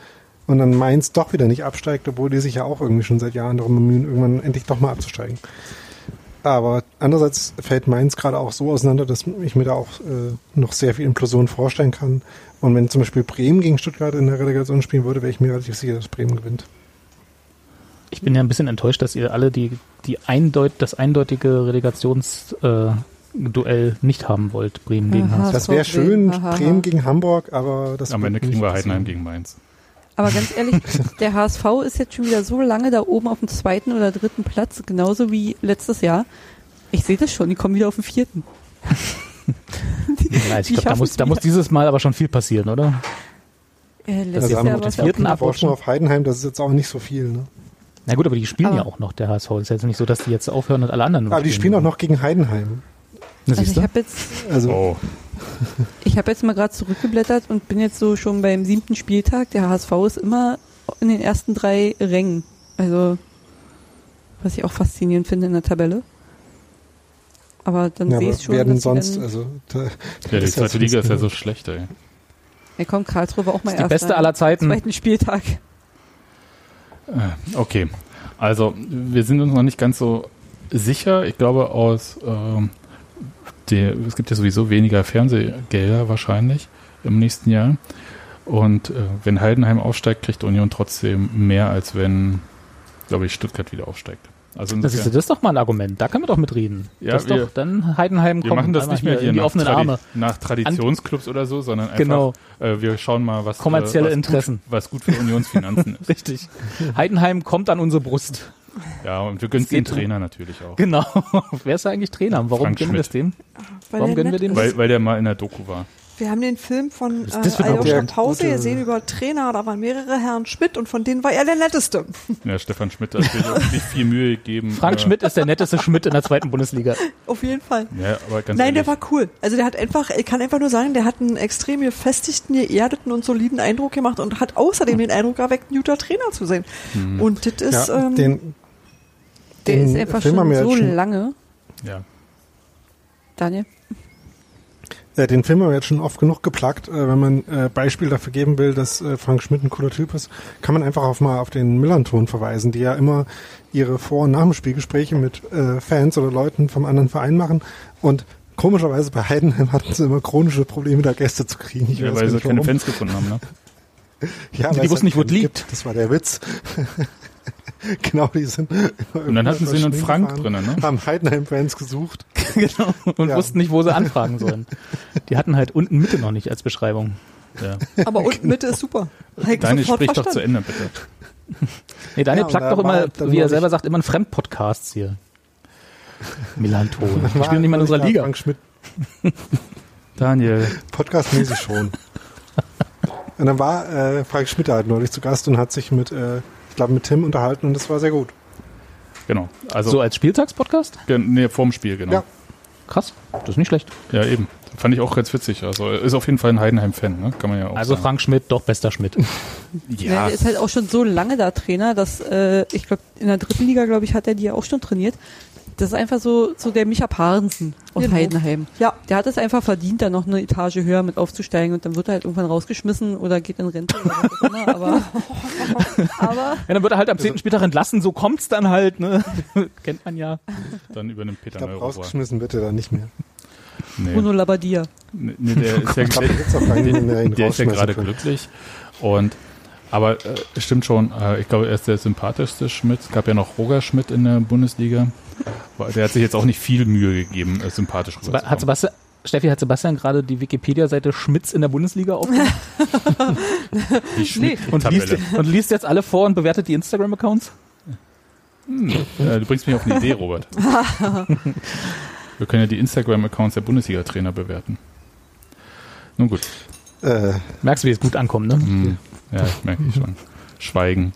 S5: und dann Mainz doch wieder nicht absteigt, obwohl die sich ja auch irgendwie schon seit Jahren darum bemühen, irgendwann endlich doch mal abzusteigen. Aber andererseits fällt Mainz gerade auch so auseinander, dass ich mir da auch äh, noch sehr viel Implosion vorstellen kann. Und wenn zum Beispiel Bremen gegen Stuttgart in der Relegation spielen würde, wäre ich mir relativ sicher, dass Bremen gewinnt.
S6: Ich bin ja ein bisschen enttäuscht, dass ihr alle die, die eindeut, das eindeutige Relegationsduell äh, Duell nicht haben wollt, Bremen gegen
S4: Aha.
S6: HSV.
S5: Das wäre schön,
S4: Bremen,
S5: gegen Hamburg, aber das
S2: Am Ende kriegen wir. Heidenheim gegen Mainz.
S4: Aber ganz ehrlich, der HSV ist jetzt schon wieder so lange da oben auf dem zweiten oder dritten Platz, genauso wie letztes Jahr. Ich sehe das schon, die kommen wieder auf den vierten.
S6: Ja, ich
S4: Die
S6: glaube, da muss,
S4: es
S6: da muss dieses Mal aber schon viel passieren, oder?
S4: Äh, letztes
S5: Also haben
S4: Jahr
S5: wir
S4: war es
S5: den
S6: vierten
S5: Vorsprung auf Heidenheim, das ist jetzt auch nicht so viel. Ne?
S6: Na gut, aber die spielen
S4: Aber-
S6: ja auch noch, der HSV. Ist jetzt nicht so, dass die jetzt aufhören und alle anderen
S5: Aber die spielen auch noch gegen Heidenheim.
S6: Na,
S4: Also ich habe jetzt,
S5: Also
S2: Oh,
S4: ich habe jetzt mal gerade zurückgeblättert und bin jetzt so schon beim siebten Spieltag. Der HSV ist immer in den ersten drei Rängen. Also, was ich auch faszinierend finde in der Tabelle. Aber dann
S5: ja,
S4: sehe ich schon,
S5: werden sonst, also da,
S2: ja, die zweite Liga ist ja so schlecht, ey.
S4: ja, komm, Karlsruhe war auch mal
S6: ist die beste aller Zeiten.
S4: zweiten Spieltag.
S2: Äh, Okay, also wir sind uns noch nicht ganz so sicher. Ich glaube, aus ähm, der, es gibt ja sowieso weniger Fernsehgelder wahrscheinlich im nächsten Jahr. Und äh, wenn Heidenheim aufsteigt, kriegt Union trotzdem mehr, als wenn, glaube ich, Stuttgart wieder aufsteigt. Also
S6: Das ist, das ist doch mal ein Argument. Da können wir doch mitreden.
S2: Ja,
S6: das
S2: wir-
S6: doch dann Heidenheim
S2: wir
S6: kommt
S2: machen das nicht mehr hier
S6: in die
S2: nach,
S6: offenen
S2: Tradi
S6: Arme.
S2: nach Traditionsclubs oder so, sondern einfach,
S6: Genau.
S2: äh, wir schauen mal, was,
S6: Kommerzielle
S2: äh, was
S6: Interessen.
S2: Gut, was gut für Unionsfinanzen ist.
S6: Richtig. Heidenheim kommt an unsere Brust.
S2: Ja, und wir gönnen
S6: Es
S2: den Trainer natürlich auch.
S6: Genau. Wer ist da eigentlich Trainer? Warum
S2: Frank
S6: gönnen wir es dem?
S3: Weil
S6: Warum
S3: der
S6: gönnen wir dem.
S2: Weil, weil der mal in der Doku war.
S3: Wir haben den Film von
S6: Das- das
S3: äh,
S6: wird auch
S3: Aljoscha
S5: der
S3: Pause gesehen über Trainer, da waren mehrere Herren Schmidt und von denen war er der netteste.
S2: Ja, Stefan Schmidt hat sich viel Mühe gegeben.
S6: Frank
S2: äh,
S6: Schmidt ist der netteste Schmidt in der zweiten Bundesliga.
S3: Auf jeden Fall.
S2: Ja, aber ganz
S3: Nein,
S2: ehrlich,
S3: der war cool. Also der hat einfach, ich kann einfach nur sagen, der hat einen extrem gefestigten, geerdeten und soliden Eindruck gemacht und hat außerdem den Eindruck erweckt, ein guter Trainer zu sein.
S2: Hm.
S3: Und das ist,
S5: ja,
S3: ähm,
S5: den,
S4: Der
S5: den
S4: ist einfach
S5: Film haben
S4: schon
S5: wir
S4: so
S5: jetzt schon,
S4: lange.
S2: ja.
S4: Daniel?
S5: äh, den Film haben wir jetzt schon oft genug geplagt. Äh, wenn man äh, Beispiel dafür geben will, dass äh, Frank Schmidt ein cooler Typ ist, kann man einfach auf mal auf den Millanton verweisen, die ja immer ihre Vor- und Nach dem Spielgespräche mit äh, Fans oder Leuten vom anderen Verein machen und Komischerweise bei Heidenheim hatten sie immer chronische Probleme, da Gäste zu kriegen. Ich
S2: ja
S5: weiß
S2: weil sie keine
S5: warum.
S2: Fans gefunden haben, ne?
S5: Ja,
S6: Die
S5: es
S6: wussten nicht, wo
S5: halt
S6: es liegt.
S5: gibt. Das war der Witz. genau, die sind.
S2: Und dann hatten sie einen Frank drinnen, ne?
S5: Haben Heidenheim-Fans gesucht.
S6: genau. Und
S5: Ja.
S6: wussten nicht, wo sie anfragen sollen. Die hatten halt unten Mitte noch nicht als Beschreibung.
S2: Ja.
S3: aber unten Mitte ist super. Heik
S2: Deine sprich doch zu. Ende, bitte.
S6: Nee, Daniel
S5: Ja,
S6: plagt doch immer, wie er selber sagt, immer in Fremdpodcasts hier. Milanton. Die
S5: War
S6: spielen nicht mal in unserer Liga.
S5: Frank Schmidt
S2: Daniel.
S5: Podcastmäßig schon. und dann war äh, Frank Schmidt halt neulich zu Gast und hat sich mit, äh, ich glaube, mit Tim unterhalten und das war sehr gut.
S2: Genau. Also,
S6: So als Spieltagspodcast?
S2: nee, vorm Spiel, genau.
S5: Ja.
S6: Krass. Das ist nicht schlecht.
S2: Ja, eben. Fand ich auch ganz witzig. Also, er ist auf jeden Fall ein Heidenheim-Fan, ne? Kann man ja auch
S6: Also
S2: sagen.
S6: Frank Schmidt, doch bester Schmidt.
S4: Ja.
S2: Ja,
S4: der ist halt auch schon so lange da Trainer, dass äh, ich glaube, in der dritten Liga, glaube ich, hat er die ja auch schon trainiert. Das ist einfach so, so der Micha Parensen aus
S3: Genau.
S4: Heidenheim.
S3: Ja,
S4: Der hat es einfach verdient, da noch eine Etage höher mit aufzusteigen und dann wird er halt irgendwann rausgeschmissen oder geht in Rente oder was auch immer. Aber, aber
S6: Ja, dann wird er halt am 10. Spieltag entlassen, so kommt's dann halt, ne? Kennt man ja.
S2: dann übernimmt
S5: Ich
S2: Peter Neurohr.
S5: rausgeschmissen wird er dann nicht mehr.
S2: Nee.
S4: Bruno Labbadia.
S2: Nee, nee, der ist ja,
S5: Ich der
S2: der ist ja gerade glücklich. Und aber äh, stimmt schon, äh, ich glaube, er ist der sympathischste Schmidt. Es gab ja noch Roger Schmidt in der Bundesliga. Der hat sich jetzt auch nicht viel Mühe gegeben, äh, sympathisch rüberzukommen.
S6: Hat Sebastian, Steffi, hat Sebastian gerade die Wikipedia-Seite Schmitz in der Bundesliga aufgemacht
S2: Die Schmidt
S6: und, liest,
S2: Tabelle.
S6: und liest jetzt alle vor und bewertet die Instagram-Accounts?
S2: Äh, du bringst mich auf eine Idee, Robert. Wir können ja die Instagram-Accounts der Bundesliga-Trainer bewerten. Nun gut.
S5: Äh,
S6: Merkst du, wie es gut ankommt, ne?
S2: Hm. Ja, ich merke schon. Schweigen.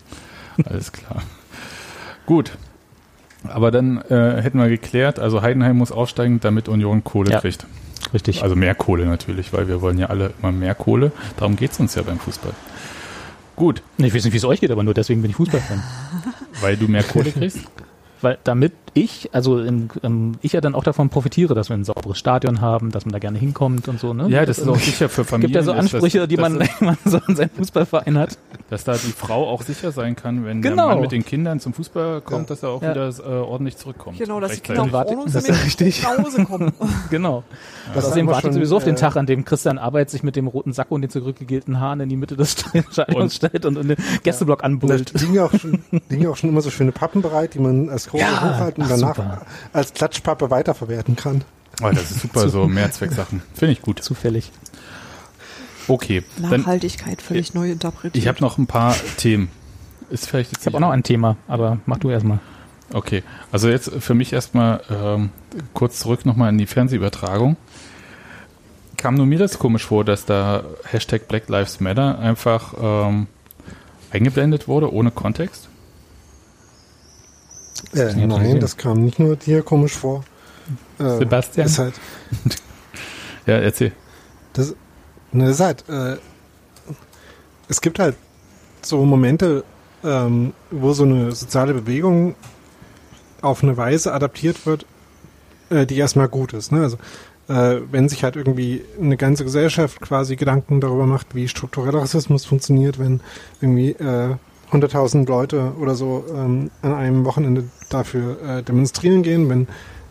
S2: Alles klar. Gut. Aber dann äh, hätten wir geklärt, also Heidenheim muss aufsteigen, damit Union Kohle
S6: Ja.
S2: kriegt.
S6: Richtig.
S2: Also mehr Kohle natürlich, weil wir wollen ja alle immer mehr Kohle. Darum geht's uns ja beim Fußball. Gut,
S6: ich weiß nicht, wie es euch geht, aber nur deswegen bin ich Fußballfan.
S2: weil du mehr Kohle kriegst.
S6: Weil damit ich, also im, ähm, ich ja dann auch davon profitiere, dass wir ein sauberes Stadion haben, dass man da gerne hinkommt und so, ne?
S2: Ja, das ist auch sicher für
S6: Es
S2: Familien.
S6: gibt ja so
S2: ist das-
S6: Ansprüche, die
S2: dass,
S6: man, man so in seinem Fußballverein hat.
S2: Dass da die Frau auch sicher sein kann, wenn
S6: Genau.
S2: der Mann mit den Kindern zum Fußball kommt,
S5: Ja.
S2: dass er auch
S6: Ja.
S2: wieder äh, ordentlich zurückkommt.
S3: genau, dass die. Kinder
S6: Warte,
S3: ordnungsgemäß
S6: das ist richtig.
S3: nach Hause kommen.
S6: Genau.
S5: Das
S6: Außerdem wartet
S5: schon,
S6: sowieso auf den
S5: äh,
S6: Tag, an dem Christian Arbeit sich mit dem roten Sack und den zurückgegelten Haaren in die Mitte des Stadions stellt und in den Gästeblock
S5: und da
S6: anbrüllt.
S5: liegen ja auch schon, liegen ja auch schon immer so schöne Pappen bereit, die man als
S6: Ja,
S5: hochhalten und
S6: ach,
S5: danach
S6: super.
S5: als Klatschpappe weiterverwerten kann.
S2: Oh, das ist super, so Mehrzwecksachen. Finde ich gut.
S6: Zufällig.
S2: Okay, dann
S3: Nachhaltigkeit völlig neu interpretiert.
S2: ich habe noch ein paar Themen. Ist vielleicht jetzt
S6: Ich habe auch noch ein Thema, aber mach du erstmal.
S2: Okay, also jetzt für mich erstmal ähm, kurz zurück nochmal in die Fernsehübertragung. Kam nur mir das komisch vor, dass da Hashtag Black Lives Matter einfach ähm, eingeblendet wurde, ohne Kontext?
S5: Äh, nein, das kam nicht nur dir komisch vor. Äh,
S2: Sebastian?
S5: Ist halt,
S2: Ja, erzähl.
S5: das, ne, ist halt, äh, es gibt halt so Momente, ähm, wo so eine soziale Bewegung auf eine Weise adaptiert wird, äh, die erstmal gut ist. Ne? Also äh, wenn sich halt irgendwie eine ganze Gesellschaft quasi Gedanken darüber macht, wie struktureller Rassismus funktioniert, wenn irgendwie äh, 100.000 Leute oder so ähm, an einem Wochenende dafür äh, demonstrieren gehen, wenn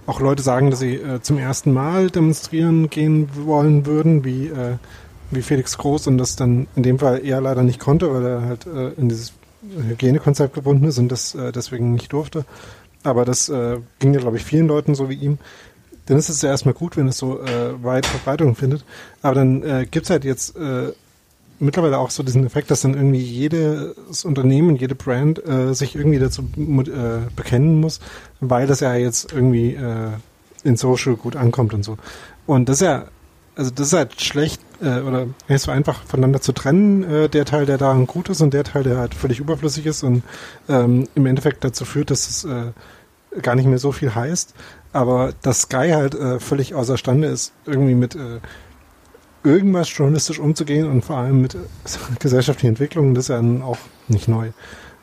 S5: auch Leute sagen, dass sie äh, zum ersten Mal demonstrieren gehen wollen würden, wie, äh, wie Felix Groß und das dann in dem Fall eher leider nicht konnte, weil er halt äh, in dieses Hygienekonzept gebunden ist und das äh, deswegen nicht durfte. Aber das äh, ging ja, glaube ich, vielen Leuten so wie ihm. Dann ist es ja erstmal gut, wenn es so äh, weit Verbreitung findet. Aber dann äh, gibt's halt jetzt äh, mittlerweile auch so diesen Effekt, dass dann irgendwie jedes Unternehmen, jede Brand äh, sich irgendwie dazu äh, bekennen muss, weil das ja jetzt irgendwie äh, in Social gut ankommt und so. Und das ist ja also das ist halt schlecht äh, oder nicht so einfach voneinander zu trennen, äh, der Teil, der daran gut ist und der Teil, der halt völlig überflüssig ist und ähm, im Endeffekt dazu führt, dass es äh, gar nicht mehr so viel heißt. Aber dass Sky halt äh, völlig außerstande ist, irgendwie mit äh, irgendwas journalistisch umzugehen und vor allem mit gesellschaftlichen Entwicklungen, das ist ja auch nicht neu.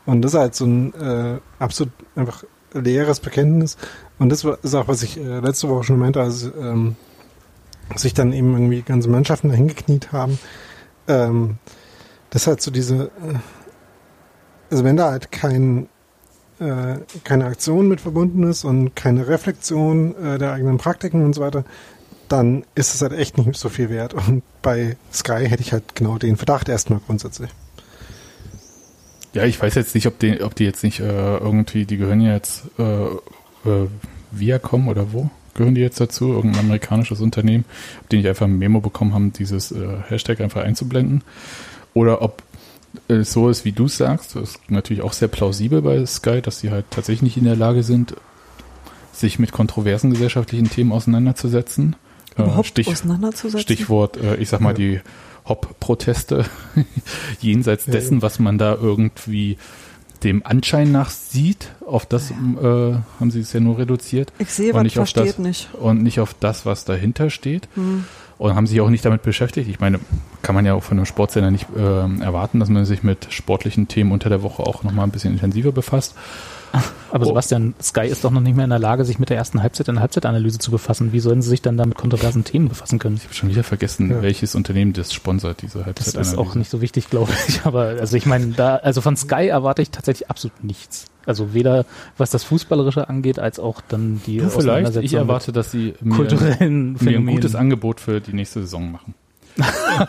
S5: Und das ist halt so ein äh, absolut einfach leeres Bekenntnis. Und das ist auch, was ich äh, letzte Woche schon meinte, als ähm, sich dann eben irgendwie ganze Mannschaften dahin gekniet haben. Ähm, das ist halt so diese, äh, also wenn da halt kein, äh, keine Aktion mit verbunden ist und keine Reflexion äh, der eigenen Praktiken und so weiter, dann ist es halt echt nicht so viel wert. Und bei Sky hätte ich halt genau den Verdacht erstmal grundsätzlich.
S2: Ja, ich weiß jetzt nicht, ob die, ob die jetzt nicht äh, irgendwie, die gehören ja jetzt äh, äh, Viacom oder wo? Gehören die jetzt dazu? Irgendein amerikanisches Unternehmen, ob die nicht einfach ein Memo bekommen haben, dieses äh, Hashtag einfach einzublenden? Oder ob es so ist, wie du sagst, das ist natürlich auch sehr plausibel bei Sky, dass sie halt tatsächlich nicht in der Lage sind, sich mit kontroversen gesellschaftlichen Themen auseinanderzusetzen. Äh,
S3: Überhaupt
S2: Stich,
S3: auseinanderzusetzen.
S2: Stichwort, äh, ich sag mal, die Hop-Proteste, jenseits
S5: Ja,
S2: dessen, was man da irgendwie dem Anschein nach sieht, auf das äh, haben sie es ja nur reduziert
S3: Ich sehe,
S2: Und
S3: was
S2: nicht auf
S3: versteht
S2: das-
S3: nicht.
S2: und nicht auf das, was dahinter steht.
S3: Hm.
S2: Und haben sich auch nicht damit beschäftigt. Ich meine, kann man ja auch von einem Sportsender nicht ähm, erwarten, dass man sich mit sportlichen Themen unter der Woche auch nochmal ein bisschen intensiver befasst.
S6: Aber
S2: Oh.
S6: Sebastian, Sky ist doch noch nicht mehr in der Lage, sich mit der ersten Halbzeit in der Halbzeitanalyse zu befassen. Wie sollen sie sich dann da mit kontroversen Themen befassen können?
S2: Ich habe schon wieder vergessen,
S5: Ja.
S2: welches Unternehmen das sponsert, diese
S6: Das
S2: Halbzeitanalyse.
S6: ist auch nicht so wichtig, glaube ich. Aber also ich meine, da, also von Sky erwarte ich tatsächlich absolut nichts. Also weder was das Fußballerische angeht, als auch dann die
S2: Du vielleicht, ich erwarte, dass sie mir,
S6: kulturellen
S2: mir ein gutes Angebot für die nächste Saison machen.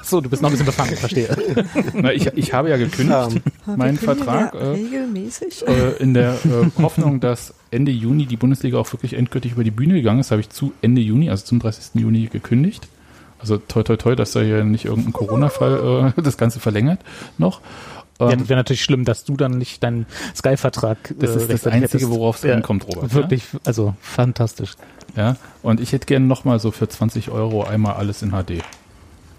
S6: So, du bist noch ein bisschen befangen, verstehe.
S2: Na, ich, ich habe ja gekündigt,
S5: Ähm,
S2: meinen Vertrag,
S3: ja
S2: äh,
S3: regelmäßig.
S2: äh, in der äh, Hoffnung, dass Ende Juni die Bundesliga auch wirklich endgültig über die Bühne gegangen ist, habe ich zu Ende Juni, also zum 30. Juni gekündigt. Also toi toi toi, dass da hier nicht irgendein Corona-Fall äh, das Ganze verlängert noch.
S6: Ja,
S2: Ähm,
S6: das wäre natürlich schlimm, dass du dann nicht deinen Sky-Vertrag
S2: das ist das Einzige, worauf es
S6: Ja,
S2: ankommt, Robert.
S6: Wirklich, also fantastisch.
S2: Ja? ja, und ich hätte gerne nochmal so für 20 Euro einmal alles in HD.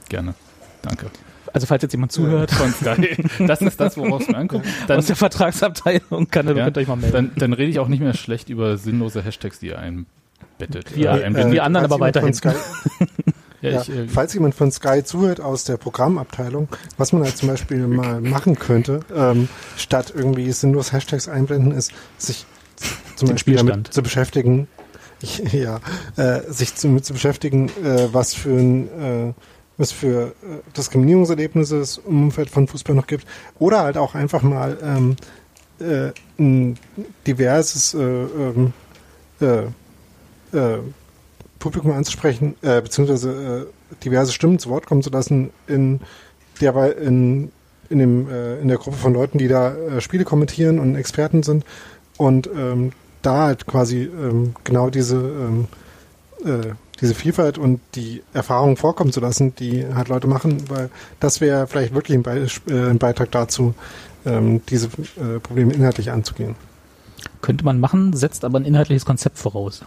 S2: Gerne. Danke.
S6: Also falls jetzt jemand zuhört
S2: Von Sky. Das ist das, worauf es mir ankommt. Dann,
S6: aus der Vertragsabteilung, kann,
S2: ja,
S6: könnt ihr euch mal melden.
S2: dann, dann rede ich auch nicht mehr schlecht über sinnlose Hashtags, die ihr einbettet.
S6: Wir-
S2: Äh,
S6: die anderen aber weiterhin.
S5: Sky,
S2: ja,
S5: ja,
S2: ich, äh,
S5: falls jemand von Sky zuhört aus der Programmabteilung, was man halt zum Beispiel mal machen könnte, ähm, statt irgendwie sinnlos Hashtags einblenden, ist, sich zum Beispiel damit
S6: Spielstand.
S5: zu beschäftigen, ja, äh, sich zu, mit zu beschäftigen, äh, was für ein, äh, was für äh, Diskriminierungserlebnisse es im Umfeld von Fußball noch gibt. Oder halt auch einfach mal ähm, äh, ein diverses äh, ähm, äh, äh, Publikum anzusprechen, äh, beziehungsweise äh, diverse Stimmen zu Wort kommen zu lassen in derweil in in dem in der Gruppe von Leuten, die da Spiele kommentieren und Experten sind und ähm, da halt quasi ähm, genau diese ähm, äh, diese Vielfalt und die Erfahrungen vorkommen zu lassen, die halt Leute machen, weil das wäre vielleicht wirklich ein, Beisp äh, ein Beitrag dazu, ähm, diese äh, Probleme inhaltlich anzugehen.
S6: Könnte man machen, setzt aber ein inhaltliches Konzept voraus,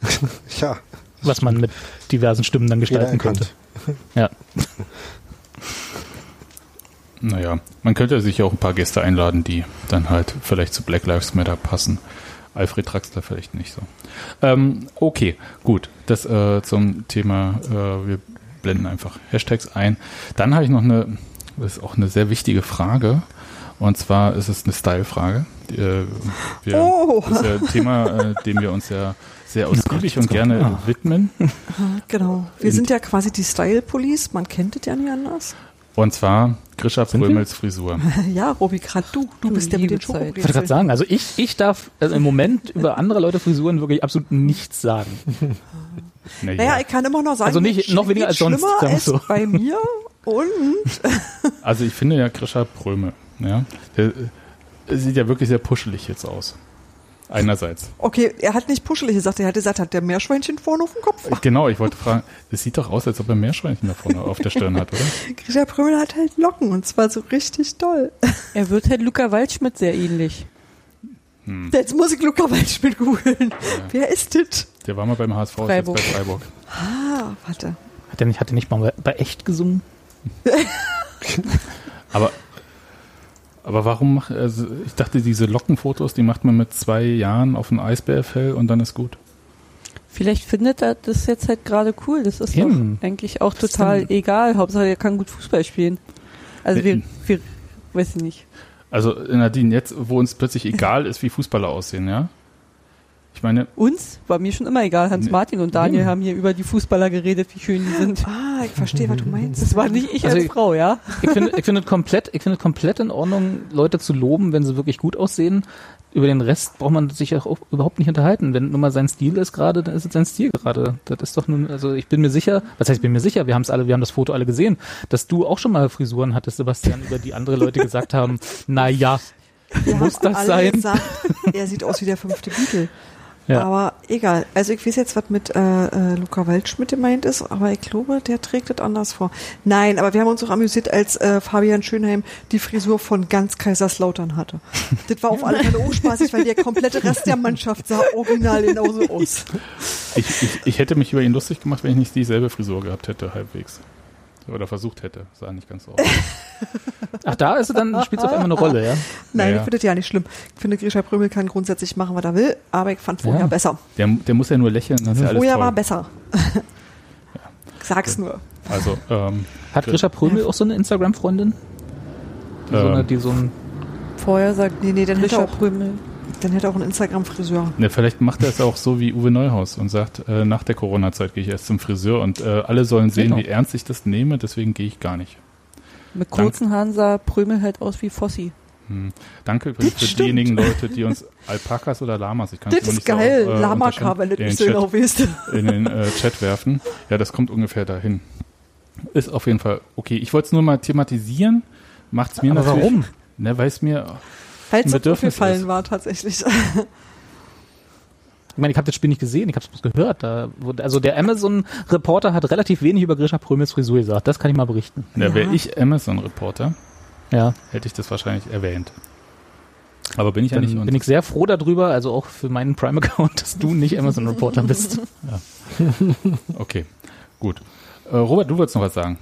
S5: Ja,
S6: was man mit diversen Stimmen dann gestalten könnte. Ja.
S2: Naja, man könnte sich auch ein paar Gäste einladen, die dann halt vielleicht zu Black Lives Matter passen. Alfred Traxler vielleicht nicht so. Ähm, okay, gut. Das äh, zum Thema, äh, wir blenden einfach Hashtags ein. Dann habe ich noch eine, das ist auch eine sehr wichtige Frage. Und zwar ist es eine Style-Frage. Äh,
S3: Oh.
S2: Das ist ja ein Thema, äh, dem wir uns ja sehr ausgiebig und gerne
S6: Ah.
S2: widmen.
S3: Genau. Wir
S2: In-
S3: sind ja quasi die Style Police. Man kennt es ja nicht anders.
S2: Und zwar Grisha? Prömels Frisur.
S3: Ja, Robi, gerade du. Du bist der mit den
S4: liebe Zeit.
S6: Ich wollte gerade sagen, also ich, ich darf also im Moment über andere Leute Frisuren wirklich absolut nichts sagen.
S2: Naja,
S3: Naja, ich kann immer noch sagen,
S6: Also nicht- noch weniger als sonst,
S3: schlimmer als
S6: so.
S3: bei mir. Und
S2: Also ich finde ja Grisha Pröme, ja, der äh, sieht ja wirklich sehr puschelig jetzt aus. Einerseits.
S3: okay, er hat nicht puschelig gesagt, er hat gesagt, hat der Meerschweinchen vorne auf dem Kopf.
S2: Genau, ich wollte fragen, es sieht doch aus, als ob er Meerschweinchen da vorne auf der Stirn hat, oder?
S3: Grisha Prömel hat halt Locken und zwar so richtig doll.
S4: Er wird halt Luca Waldschmidt sehr ähnlich.
S2: Hm.
S3: Jetzt muss ich Luca Waldschmidt googeln. Wer ist das?
S2: Der war mal beim HSV, ist
S4: Freiburg.
S2: jetzt bei Freiburg.
S3: Ah, warte.
S6: Hat er nicht, hat er nicht mal bei, bei echt gesungen?
S2: Aber, aber warum macht, also ich dachte, diese Lockenfotos, die macht man mit zwei Jahren auf dem Eisbärfell und dann ist gut.
S4: Vielleicht findet er das jetzt halt gerade cool. Das ist
S6: Eben.
S4: doch eigentlich auch
S6: Was
S4: total egal. Hauptsache, er kann gut Fußball spielen. Also wir,
S2: Nee.
S4: wir, weiß ich nicht.
S2: Also Nadine, jetzt, wo uns plötzlich egal ist, wie Fußballer aussehen, ja? Ich meine,
S4: Uns war mir schon immer egal. Hans. Martin und Daniel haben hier über die Fußballer geredet, wie schön die sind.
S3: Ah, ich verstehe, was du meinst.
S4: Das war nicht ich
S6: Also
S4: als
S6: ich-
S4: Frau, ja?
S6: Ich finde, ich finde komplett, ich finde komplett in Ordnung, Leute zu loben, wenn sie wirklich gut aussehen. Über den Rest braucht man sich auch überhaupt nicht unterhalten. Wenn nun mal sein Stil ist gerade, dann ist es sein Stil gerade. Das ist doch nun, also ich bin mir sicher, was heißt, ich bin mir sicher, wir haben es alle, wir haben das Foto alle gesehen, dass du auch schon mal Frisuren hattest, Sebastian, über die andere Leute gesagt haben, na ja,
S3: Wir
S6: Muss
S3: haben
S6: das
S3: alle
S6: sein?
S3: gesagt, er sieht aus wie der fünfte Beatle.
S6: Ja.
S3: Aber egal. Also ich weiß jetzt, was mit äh, äh, Luca Waldschmidt gemeint ist, aber ich glaube, der trägt das anders vor. Nein, aber wir haben uns auch amüsiert, als äh, Fabian Schönheim die Frisur von ganz Kaiserslautern hatte. Das war auf alle Fälle auch spaßig, weil der komplette Rest der Mannschaft sah original genauso aus.
S2: ich, ich, ich hätte mich über ihn lustig gemacht, wenn ich nicht dieselbe Frisur gehabt hätte, halbwegs. Oder versucht hätte. Sah nicht ganz so aus.
S6: ach da ist es dann, spielt es auf einmal eine Rolle, ja.
S3: Nein,
S2: Ja, ja.
S3: ich finde das ja nicht schlimm. Ich finde, Grisha Prömel kann grundsätzlich machen, was er will, aber ich fand vorher
S6: Ja.
S3: besser.
S2: Der, der muss ja nur lächeln, dann ist ja alles
S3: Vorher
S2: toll.
S3: war besser. Ich sag's nur.
S2: Also, ähm,
S6: Hat Grisha Prömel auch so eine Instagram-Freundin? Die, so eine,
S2: ähm,
S6: die so ein,
S4: Vorher sagt
S3: Nee, nee, dann auch,
S4: Prömel.
S3: Dann hätte er auch einen Instagram-Friseur.
S2: ne, vielleicht macht er es auch so wie Uwe Neuhaus und sagt, äh, nach der Corona-Zeit gehe ich erst zum Friseur und äh, alle sollen sehen,
S6: Genau.
S2: wie ernst ich das nehme, deswegen gehe ich gar nicht.
S4: Mit kurzen Haaren sah Prömel halt aus wie Fossi.
S2: Hm. Danke übrigens
S3: Das
S2: für
S3: stimmt.
S2: diejenigen Leute, die uns Alpakas oder Lamas, ich kann
S3: Das
S2: es nicht so
S3: geil.
S2: äh,
S3: Lamaka, wenn du
S2: in
S3: nicht
S2: den
S3: so
S2: Chat-
S3: genau weißt.
S2: in den äh, Chat werfen. Ja, das kommt ungefähr dahin. Ist auf jeden Fall okay. Ich wollte es nur mal thematisieren. Macht's mir
S6: aber
S2: natürlich.
S6: warum?
S2: Ne, weil es mir.
S3: Weil es
S2: Ein
S3: so
S2: Bedürfnis
S3: gefallen
S2: ist.
S3: war tatsächlich.
S6: Ich meine, ich habe das Spiel nicht gesehen, ich habe es bloß gehört. Da, wurde- also der Amazon-Reporter hat relativ wenig über Grisha Prömels Frisur gesagt. Das kann ich mal berichten.
S2: Ne,
S3: Ja.
S2: wäre ich Amazon-Reporter,
S6: Ja,
S2: hätte ich das wahrscheinlich erwähnt. Aber bin ich ja nicht.
S6: bin ich sehr froh darüber, also auch für meinen Prime-Account, dass du nicht Amazon-Reporter bist.
S2: okay, gut. Äh, Robert, du wolltest noch was sagen.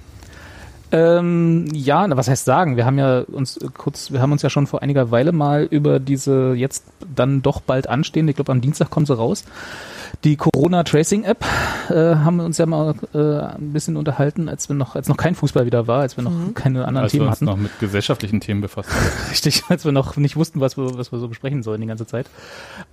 S6: Ähm, ja, was heißt sagen? Wir haben ja uns äh, kurz, wir haben uns ja schon vor einiger Weile mal über diese jetzt dann doch bald anstehende, ich glaube am Dienstag kommt sie raus, die Corona Tracing App, äh, haben wir uns ja mal äh, ein bisschen unterhalten, als wir noch, als noch kein Fußball wieder war, als wir noch keine anderen
S2: Als wir
S6: Themen
S2: uns
S6: hatten.
S2: noch mit gesellschaftlichen Themen befasst haben.
S6: Richtig, als wir noch nicht wussten, was wir, was wir so besprechen sollen die ganze Zeit.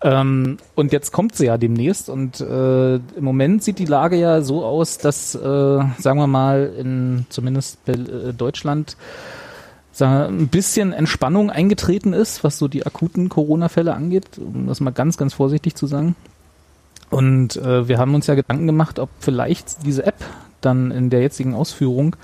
S6: Ähm, und jetzt kommt sie ja demnächst und äh, im Moment sieht die Lage ja so aus, dass, äh, sagen wir mal, in zumindest äh, Deutschland wir, ein bisschen Entspannung eingetreten ist, was so die akuten Corona-Fälle angeht, um das mal ganz, ganz vorsichtig zu sagen. Und äh, wir haben uns ja Gedanken gemacht, ob vielleicht diese App dann in der jetzigen Ausführung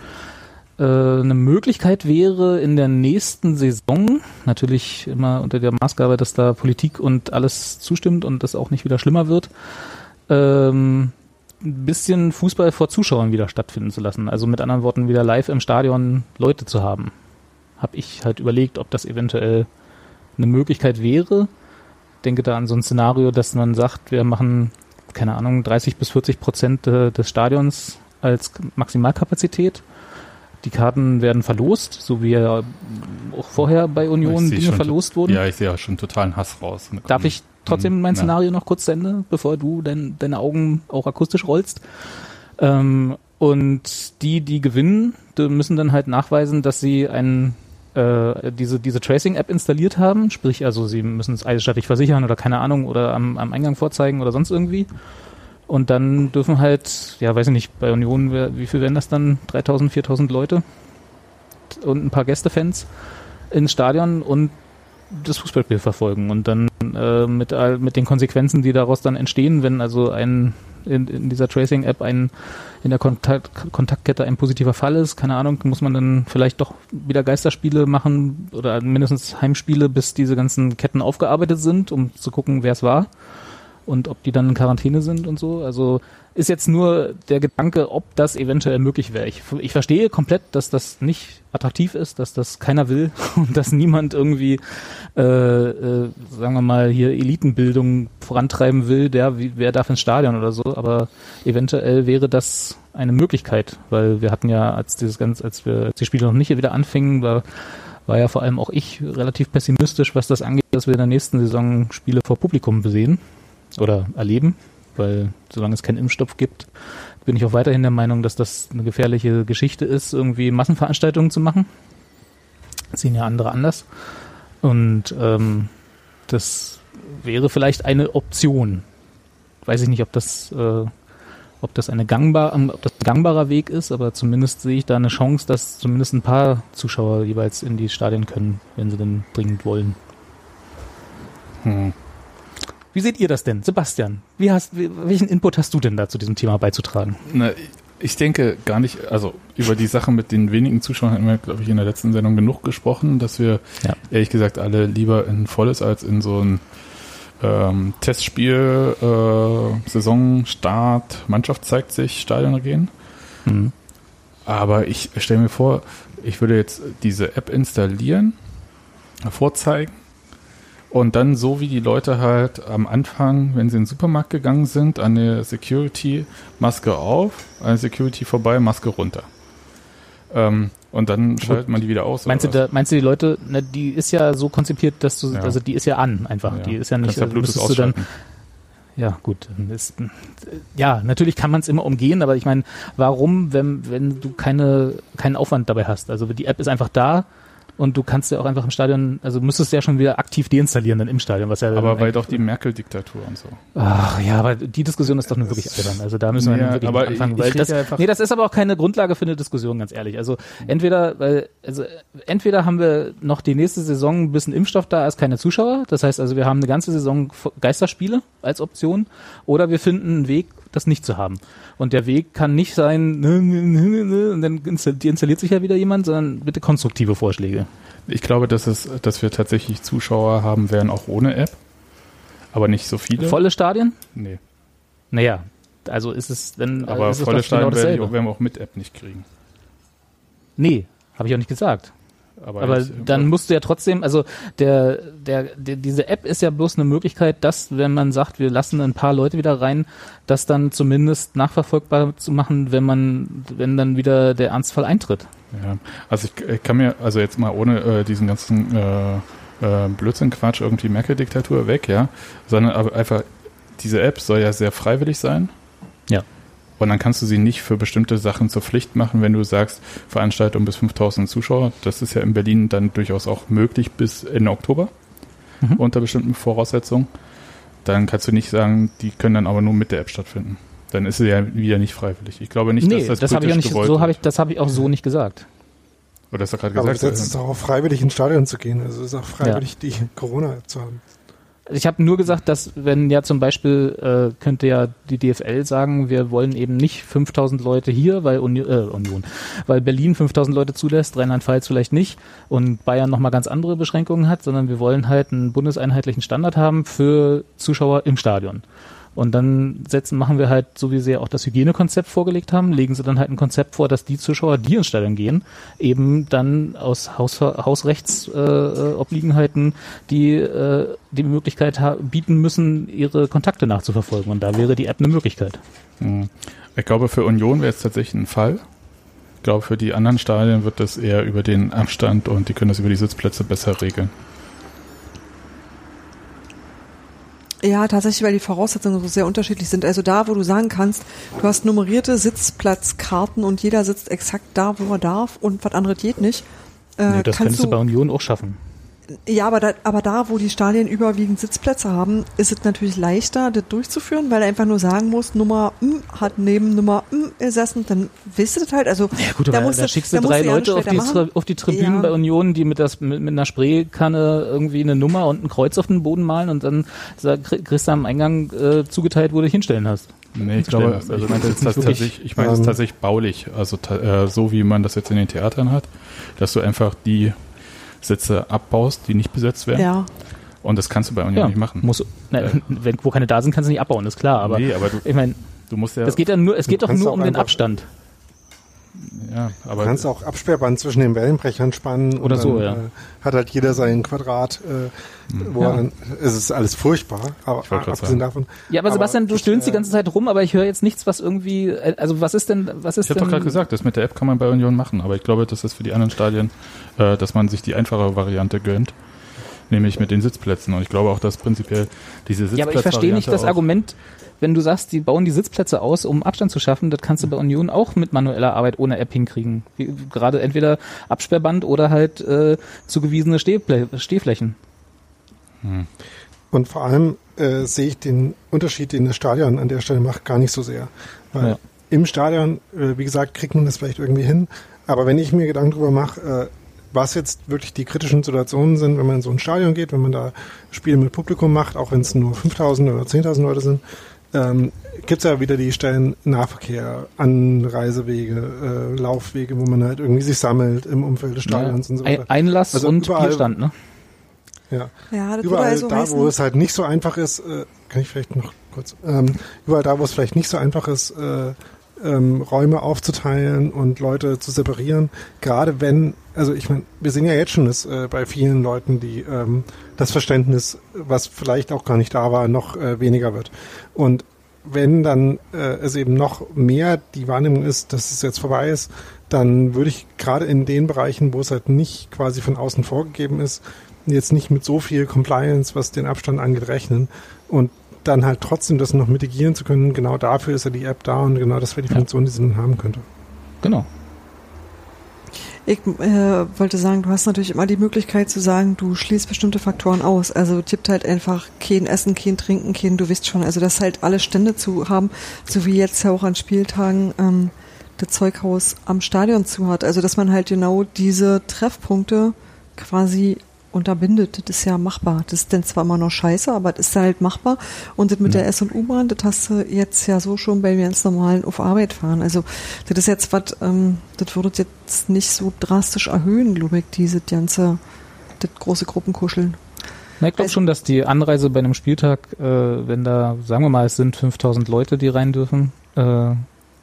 S6: äh, eine Möglichkeit wäre, in der nächsten Saison, natürlich immer unter der Maßgabe, dass da Politik und alles zustimmt und das auch nicht wieder schlimmer wird, ähm, ein bisschen Fußball vor Zuschauern wieder stattfinden zu lassen. Also mit anderen Worten wieder live im Stadion Leute zu haben. Habe ich halt überlegt, ob das eventuell eine Möglichkeit wäre. Denke da an so ein Szenario, dass man sagt, wir machen, keine Ahnung, 30 bis 40 Prozent äh, des Stadions als Maximalkapazität. Die Karten werden verlost, so wie ja auch vorher bei Union Dinge verlost wurden.
S2: Ja, ich sehe ja schon totalen Hass raus.
S6: Darf ich trotzdem mein
S2: Ja.
S6: Szenario noch kurz zu Ende, bevor du dein, deine Augen auch akustisch rollst? Ähm, und die, die gewinnen, die müssen dann halt nachweisen, dass sie ein, äh, diese, diese Tracing-App installiert haben. Sprich, also sie müssen es eidesstattlich versichern oder keine Ahnung oder am, am Eingang vorzeigen oder sonst irgendwie. Und dann dürfen halt, ja, weiß ich nicht, bei Union, wie viel werden das dann? 3000, 4000 Leute und ein paar Gästefans ins Stadion und das Fußballspiel verfolgen und dann äh, mit, all- mit den Konsequenzen, die daraus dann entstehen, wenn also ein in, in dieser Tracing-App ein in der Kontakt, Kontaktkette ein positiver Fall ist, keine Ahnung, muss man dann vielleicht doch wieder Geisterspiele machen oder mindestens Heimspiele, bis diese ganzen Ketten aufgearbeitet sind, um zu gucken, wer es war. und ob die dann in Quarantäne sind und so. Also ist jetzt nur der Gedanke, ob das eventuell möglich wäre. Ich, ich verstehe komplett, dass das nicht attraktiv ist, dass das keiner will und dass niemand irgendwie, äh, äh, sagen wir mal, hier Elitenbildung vorantreiben will, der, wer darf ins Stadion oder so, aber eventuell wäre das eine Möglichkeit, weil wir hatten ja, als dieses ganz, als wir als die Spiele noch nicht wieder anfingen, war, war ja vor allem auch ich relativ pessimistisch, was das angeht, dass wir in der nächsten Saison Spiele vor Publikum sehen oder erleben weil solange es keinen Impfstoff gibt, bin ich auch weiterhin der Meinung, dass das eine gefährliche Geschichte ist, irgendwie Massenveranstaltungen zu machen. Das sehen ja andere anders. Und ähm, das wäre vielleicht eine Option. Weiß ich nicht, ob das, äh, ob das eine gangbar, ob das ein gangbarer Weg ist, aber zumindest sehe ich da eine Chance, dass zumindest ein paar Zuschauer jeweils in die Stadien können, wenn sie denn dringend wollen.
S2: Hm.
S6: Wie seht ihr das denn? Sebastian, wie hast, welchen Input hast du denn da zu diesem Thema beizutragen?
S2: Na, ich denke gar nicht, also über die Sache mit den wenigen Zuschauern hatten wir, glaube ich, in der letzten Sendung genug gesprochen, dass wir
S6: Ja.
S2: ehrlich gesagt alle lieber in volles als in so ein ähm, Testspiel, äh, Saisonstart, Mannschaft zeigt sich, Stadion gehen.
S6: Mhm.
S2: Aber ich stelle mir vor, ich würde jetzt diese App installieren, vorzeigen und dann so wie die Leute halt am Anfang, wenn sie in den Supermarkt gegangen sind, an der Security Maske auf, an der Security vorbei, Maske runter. Ähm, und dann schaltet man die wieder aus.
S6: Meinst du, da, meinst du die Leute, ne, die ist ja so konzipiert, dass du,
S2: Ja.
S6: also die ist ja an einfach.
S2: was?
S6: Die ist ja nicht,
S2: ja
S6: also müsstest du dann, ja gut, ist, ja, natürlich kann man es immer umgehen, aber ich meine, warum, wenn, wenn du keine, keinen Aufwand dabei hast? Also die App ist einfach da und du kannst ja auch einfach im Stadion, also müsstest du ja schon wieder aktiv deinstallieren dann im Stadion, was ja
S2: Aber weil doch die Merkel-Diktatur und so.
S6: Ach ja, aber die Diskussion ist doch nur wirklich albern. Also da müssen wir
S2: Ja,
S6: wirklich
S2: aber
S6: anfangen.
S2: ich-
S6: Weil das,
S2: einfach-
S6: nee, das ist aber auch keine Grundlage für eine Diskussion, ganz ehrlich. Also entweder, weil, also entweder haben wir noch die nächste Saison ein bisschen Impfstoff da als keine Zuschauer. Das heißt also, wir haben eine ganze Saison Geisterspiele als Option, oder wir finden einen Weg, das nicht zu haben. Und der Weg kann nicht sein, nö, nö, nö, und dann installiert sich ja wieder jemand, sondern bitte konstruktive Vorschläge.
S2: Ich glaube, dass es, dass wir tatsächlich Zuschauer haben werden, auch ohne App. Aber nicht so viele.
S6: Volle Stadien?
S2: Nee.
S6: Naja, also ist es dann
S2: Aber
S6: ist es
S2: volle
S6: genau
S2: Stadien wir- werden wir auch mit App nicht kriegen.
S6: Nee, habe ich auch nicht gesagt. Aber
S2: ich-
S6: dann musst du ja trotzdem, also der, der, der, diese App ist ja bloß eine Möglichkeit, dass, wenn man sagt, wir lassen ein paar Leute wieder rein, das dann zumindest nachverfolgbar zu machen, wenn man, wenn dann wieder der Ernstfall eintritt.
S2: Ja, also ich, ich kann mir, also jetzt mal ohne äh, diesen ganzen äh, äh, Blödsinn-Quatsch, irgendwie Merkel-Diktatur weg, ja, sondern aber einfach, diese App soll ja sehr freiwillig sein.
S6: Ja.
S2: Und dann kannst du sie nicht für bestimmte Sachen zur Pflicht machen, wenn du sagst, Veranstaltung bis 5000 Zuschauer. Das ist ja in Berlin dann durchaus auch möglich bis Ende Oktober
S6: Mhm.
S2: unter bestimmten Voraussetzungen. Dann kannst du nicht sagen, die können dann aber nur mit der App stattfinden. Dann ist sie ja wieder nicht freiwillig. Ich glaube nicht,
S6: nee,
S2: dass das,
S6: das, habe ich auch nicht, so habe ich, das habe ich auch so nicht gesagt.
S2: Oder hast du gerade
S5: Aber
S2: gesagt?
S5: jetzt ist es doch auch freiwillig ins Stadion zu gehen. Also es ist auch freiwillig, die Corona-App zu haben.
S6: Ich habe nur gesagt, dass wenn ja zum Beispiel äh, könnte ja die DFL sagen, wir wollen eben nicht 5000 Leute hier, weil Uni äh, Union, weil Berlin 5000 Leute zulässt, Rheinland-Pfalz vielleicht nicht und Bayern noch mal ganz andere Beschränkungen hat, sondern wir wollen halt einen bundeseinheitlichen Standard haben für Zuschauer im Stadion. Und dann setzen, machen wir halt, so wie sie ja auch das Hygienekonzept vorgelegt haben, legen sie dann halt ein Konzept vor, dass die Zuschauer, die ins Stadion gehen, eben dann aus Haus, Hausrechtsobliegenheiten äh, Obliegenheiten die äh, die Möglichkeit bieten müssen, ihre Kontakte nachzuverfolgen. Und da wäre die App eine Möglichkeit.
S2: Hm. Ich glaube, für Union wäre es tatsächlich ein Fall. Ich glaube, für die anderen Stadien wird das eher über den Abstand und die können das über die Sitzplätze besser regeln.
S3: Ja, tatsächlich, weil die Voraussetzungen so sehr unterschiedlich sind. Also da, wo du sagen kannst, du hast nummerierte Sitzplatzkarten und jeder sitzt exakt da, wo er darf und was anderes geht nicht. Äh,
S6: Nee, das
S3: kannst
S6: könntest du bei Union auch schaffen.
S3: Ja, aber da, aber da, wo die Stadien überwiegend Sitzplätze haben, ist es natürlich leichter, das durchzuführen, weil er einfach nur sagen muss, Nummer M hat neben Nummer M gesessen, dann wisst ihr das halt. Also
S6: Ja gut,
S3: da
S6: aber
S3: musst
S6: da
S3: du-
S6: schickst du drei
S3: ja
S6: Leute auf die, auf die Tribünen
S3: Ja.
S6: bei Union, die mit, das, mit, mit einer Spraykanne irgendwie eine Nummer und ein Kreuz auf den Boden malen und dann kriegst du am Eingang äh, zugeteilt, wo du dich hinstellen hast.
S2: Nee, ich glaube,
S6: hast.
S2: also ich meine
S6: das
S2: das
S6: ist
S2: tatsächlich, ich meine das
S5: ähm,
S2: tatsächlich baulich, also ta- äh, so wie man das jetzt in den Theatern hat, dass du einfach die Sitze abbaust, die nicht besetzt werden
S3: Ja,
S2: Und das kannst du bei Union
S6: Ja,
S2: nicht machen.
S6: muss, na, wenn, wo keine da sind, kannst du nicht abbauen, ist klar. Aber
S2: nee, aber du,
S6: ich meine,
S2: du musst ja,
S6: es geht ja nur, es geht doch nur um den Abstand.
S2: Ja,
S5: Du
S2: aber
S5: kannst auch Absperrband zwischen den Wellenbrechern spannen.
S6: Oder
S5: und
S6: so,
S5: dann,
S6: ja.
S5: Äh, hat halt jeder sein Quadrat, äh, wo
S6: Ja.
S5: er dann, es ist alles furchtbar, aber
S2: Ich wollte grad
S5: abgesehen
S2: sagen.
S5: davon.
S6: Ja, aber, Sebastian, du
S5: ich,
S6: stöhnst die
S5: äh,
S6: ganze Zeit rum, aber ich höre jetzt nichts, was irgendwie, äh, also was ist denn, was ist
S2: ich habe doch gerade gesagt, das mit der App kann man bei Union machen, aber ich glaube, das ist für die anderen Stadien, äh, dass man sich die einfache Variante gönnt, nämlich mit den Sitzplätzen. Und ich glaube auch, dass prinzipiell diese Sitzplätze
S6: Ja, aber ich verstehe nicht das Argument, wenn du sagst, die bauen die Sitzplätze aus, um Abstand zu schaffen, das kannst du bei Union auch mit manueller Arbeit ohne App hinkriegen. Wie, gerade entweder Absperrband oder halt äh, zugewiesene Stehplä Stehflächen.
S5: Und vor allem äh, sehe ich den Unterschied, den das Stadion an der Stelle macht, gar nicht so sehr. Weil
S6: Ja.
S5: im Stadion, äh, wie gesagt, kriegt man das vielleicht irgendwie hin. Aber wenn ich mir Gedanken drüber mache, äh, was jetzt wirklich die kritischen Situationen sind, wenn man in so ein Stadion geht, wenn man da Spiele mit Publikum macht, auch wenn es nur 5000 oder 10.000 Leute sind, ähm, gibt es ja wieder die Stellen Nahverkehr, Anreisewege, äh, Laufwege, wo man halt irgendwie sich sammelt im Umfeld des Stadions und so weiter.
S6: Einlass
S5: Also
S6: und
S5: überall-
S6: Bierstand, ne?
S5: Ja.
S3: Ja, das
S5: überall
S3: also
S5: da,
S3: heißen,
S5: wo es halt nicht so einfach ist, äh, kann ich vielleicht noch kurz, ähm, überall da, wo es vielleicht nicht so einfach ist, äh, ähm, Räume aufzuteilen und Leute zu separieren, gerade wenn, also ich meine, wir sehen ja jetzt schon, dass äh, bei vielen Leuten die ähm, das Verständnis, was vielleicht auch gar nicht da war, noch äh, weniger wird. Und wenn dann äh, es eben noch mehr die Wahrnehmung ist, dass es jetzt vorbei ist, dann würde ich gerade in den Bereichen, wo es halt nicht quasi von außen vorgegeben ist, jetzt nicht mit so viel Compliance, was den Abstand angeht, rechnen und dann halt trotzdem das noch mitigieren zu können. Genau dafür ist ja die App da und genau das wäre die. Funktion, die sie dann haben könnte.
S6: Genau.
S3: Ich äh, wollte sagen, du hast natürlich immer die Möglichkeit zu sagen, du schließt bestimmte Faktoren aus. Also tippt halt einfach kein Essen, kein Trinken, kein, du wisst schon, also dass halt alle Stände zu haben, so wie jetzt ja auch an Spieltagen ähm, das Zeughaus am Stadion zu hat. Also dass man halt genau diese Treffpunkte quasi unterbindet. Das ist ja machbar. Das ist dann zwar immer noch scheiße, aber das ist halt machbar. Und das mit der S- und U-Bahn, das hast du jetzt ja so schon bei ganz normalen auf Arbeit fahren. Also das ist jetzt was, ähm, das würde jetzt nicht so drastisch erhöhen, glaube ich, diese ganze, das große Gruppenkuscheln.
S6: Na, ich glaube
S3: Also-
S6: schon, dass die Anreise bei einem Spieltag, äh, wenn da, sagen wir mal, es sind 5000 Leute, die rein dürfen, äh,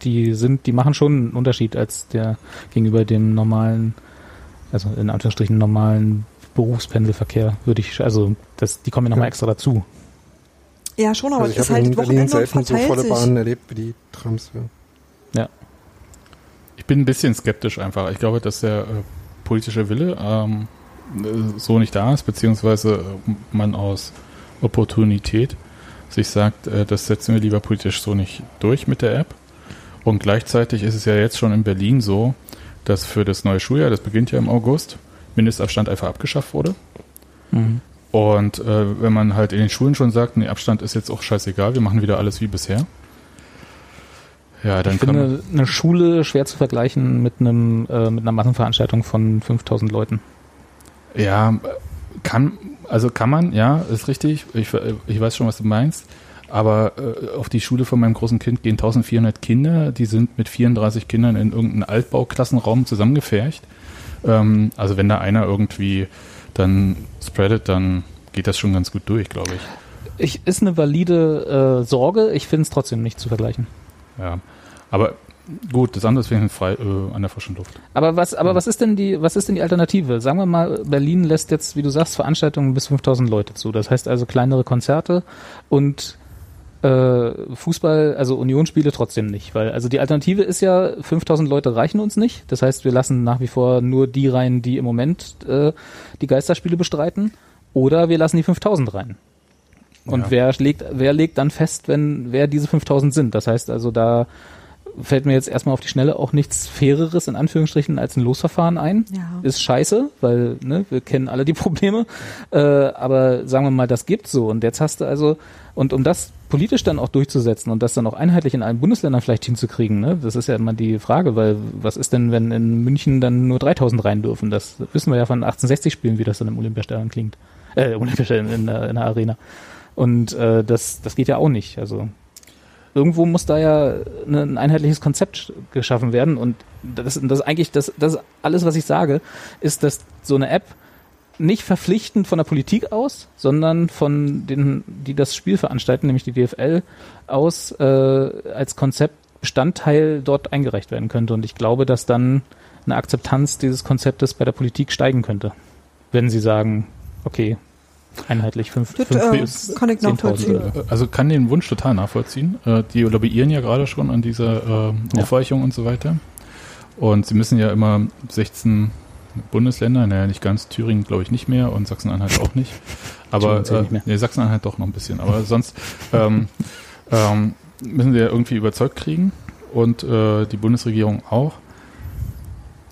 S6: die sind, die machen schon einen Unterschied als der gegenüber dem normalen, also in Anführungsstrichen normalen Berufspendelverkehr, würde ich, also das, die kommen ja nochmal
S5: Ja.
S6: extra dazu.
S3: Ja, schon, aber
S5: also
S3: es
S5: ich
S3: ist
S5: habe
S3: halt
S5: in
S3: das
S5: Berlin
S3: Wochenende und
S5: selten so
S3: verteilt
S5: volle
S3: sich.
S5: Bahnen erlebt wie die Trams. Ja.
S2: Ich bin ein bisschen skeptisch einfach. Ich glaube, dass der äh, politische Wille ähm, äh, so nicht da ist, beziehungsweise äh, man aus Opportunität sich sagt, äh, das setzen wir lieber politisch so nicht durch mit der App. Und gleichzeitig ist es ja jetzt schon in Berlin so, dass für das neue Schuljahr, das beginnt ja im August, Mindestabstand einfach abgeschafft wurde.
S6: Mhm.
S2: Und äh, wenn man halt in den Schulen schon sagt, nee, Abstand ist jetzt auch scheißegal, wir machen wieder alles wie bisher. Ja, dann
S6: Ich
S2: kann
S6: finde eine Schule schwer zu vergleichen mit einem äh, mit einer Massenveranstaltung von 5000 Leuten.
S2: Ja, kann, also kann man, ja, ist richtig. Ich, ich weiß schon, was du meinst. Aber äh, auf die Schule von meinem großen Kind gehen 1400 Kinder. Die sind mit 34 Kindern in irgendeinem Altbauklassenraum zusammengefärcht. Ähm, also wenn da einer irgendwie dann spreadet, dann geht das schon ganz gut durch, glaube ich.
S6: Ich, ist eine valide äh, Sorge, ich finde es trotzdem nicht zu vergleichen.
S2: Ja. Aber gut, das andere ist wenigstens frei äh, an der frischen Luft.
S6: Aber was, aber was ist denn die, was ist denn die Alternative? Sagen wir mal, Berlin lässt jetzt, wie du sagst, Veranstaltungen bis 5000 Leute zu. Das heißt also kleinere Konzerte und äh, Fußball, also Unionsspiele trotzdem nicht, weil also die Alternative ist ja 5000 Leute reichen uns nicht. Das heißt, wir lassen nach wie vor nur die rein, die im Moment äh, die Geisterspiele bestreiten, oder wir lassen die 5000 rein. Und
S2: Ja.
S6: wer legt, wer legt dann fest, wenn wer diese 5000 sind? Das heißt also, da fällt mir jetzt erstmal auf die Schnelle auch nichts Faireres in Anführungsstrichen als ein Losverfahren ein.
S3: Ja.
S6: Ist scheiße, weil ne, wir kennen alle die Probleme. Äh, aber sagen wir mal, das gibt so. Und jetzt hast du also, und um das politisch dann auch durchzusetzen und das dann auch einheitlich in allen Bundesländern vielleicht hinzukriegen, ne, das ist ja immer die Frage, weil was ist denn, wenn in München dann nur 3000 rein dürfen? Das wissen wir ja von 1860 Spielen, wie das dann im Olympiastadion klingt. Äh, Olympiastadion in, der- in der Arena. Und äh, das, das geht ja auch nicht. Also irgendwo muss da ja ein einheitliches Konzept geschaffen werden und das, das eigentlich das, das alles, was ich sage, ist, dass so eine App nicht verpflichtend von der Politik aus, sondern von denen, die das Spiel veranstalten, nämlich die DFL, aus äh, als Konzept Bestandteil dort eingereicht werden könnte. Und ich glaube, dass dann eine Akzeptanz dieses Konzeptes bei der Politik steigen könnte, wenn sie sagen, okay, einheitlich fünf,
S3: Das,
S6: fünf
S3: äh,
S6: bis
S3: kann ich
S6: 10.000
S3: nachvollziehen.
S6: Euro.
S2: Also kann den Wunsch total nachvollziehen. Äh, Die lobbyieren ja gerade schon an dieser äh,
S6: Ja.
S2: Aufweichung und so weiter. Und sie müssen ja immer 16 Bundesländer, naja, nicht ganz, Thüringen glaube ich nicht mehr und Sachsen-Anhalt auch nicht. Aber äh, nee, Sachsen-Anhalt doch noch ein bisschen. Aber sonst ähm, ähm, müssen sie ja irgendwie überzeugt kriegen und äh, die Bundesregierung auch.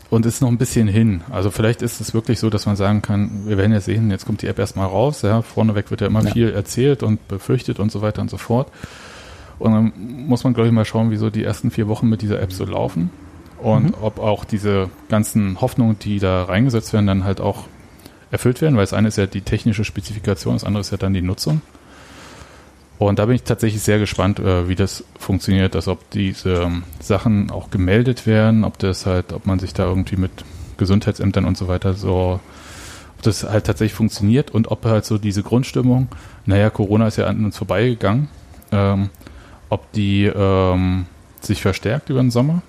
S2: Und es ist noch ein bisschen hin. Also vielleicht ist es wirklich so, dass man sagen kann, wir werden ja sehen, jetzt kommt die App erstmal raus, ja, vorneweg wird ja immer
S6: Ja.
S2: viel erzählt und befürchtet und so weiter und so fort. Und dann muss man, glaube ich, mal schauen, wie so die ersten vier Wochen mit dieser App so laufen. Und
S6: Mhm.
S2: ob auch diese ganzen Hoffnungen, die da reingesetzt werden, dann halt auch erfüllt werden, weil das eine ist ja die technische Spezifikation, das andere ist ja dann die Nutzung. Und da bin ich tatsächlich sehr gespannt, äh, wie das funktioniert, dass ob diese ähm, Sachen auch gemeldet werden, ob das halt, ob man sich da irgendwie mit Gesundheitsämtern und so weiter so, ob das halt tatsächlich funktioniert und ob halt so diese Grundstimmung, naja, Corona ist ja an uns vorbeigegangen, ähm, ob die ähm, sich verstärkt über den Sommer,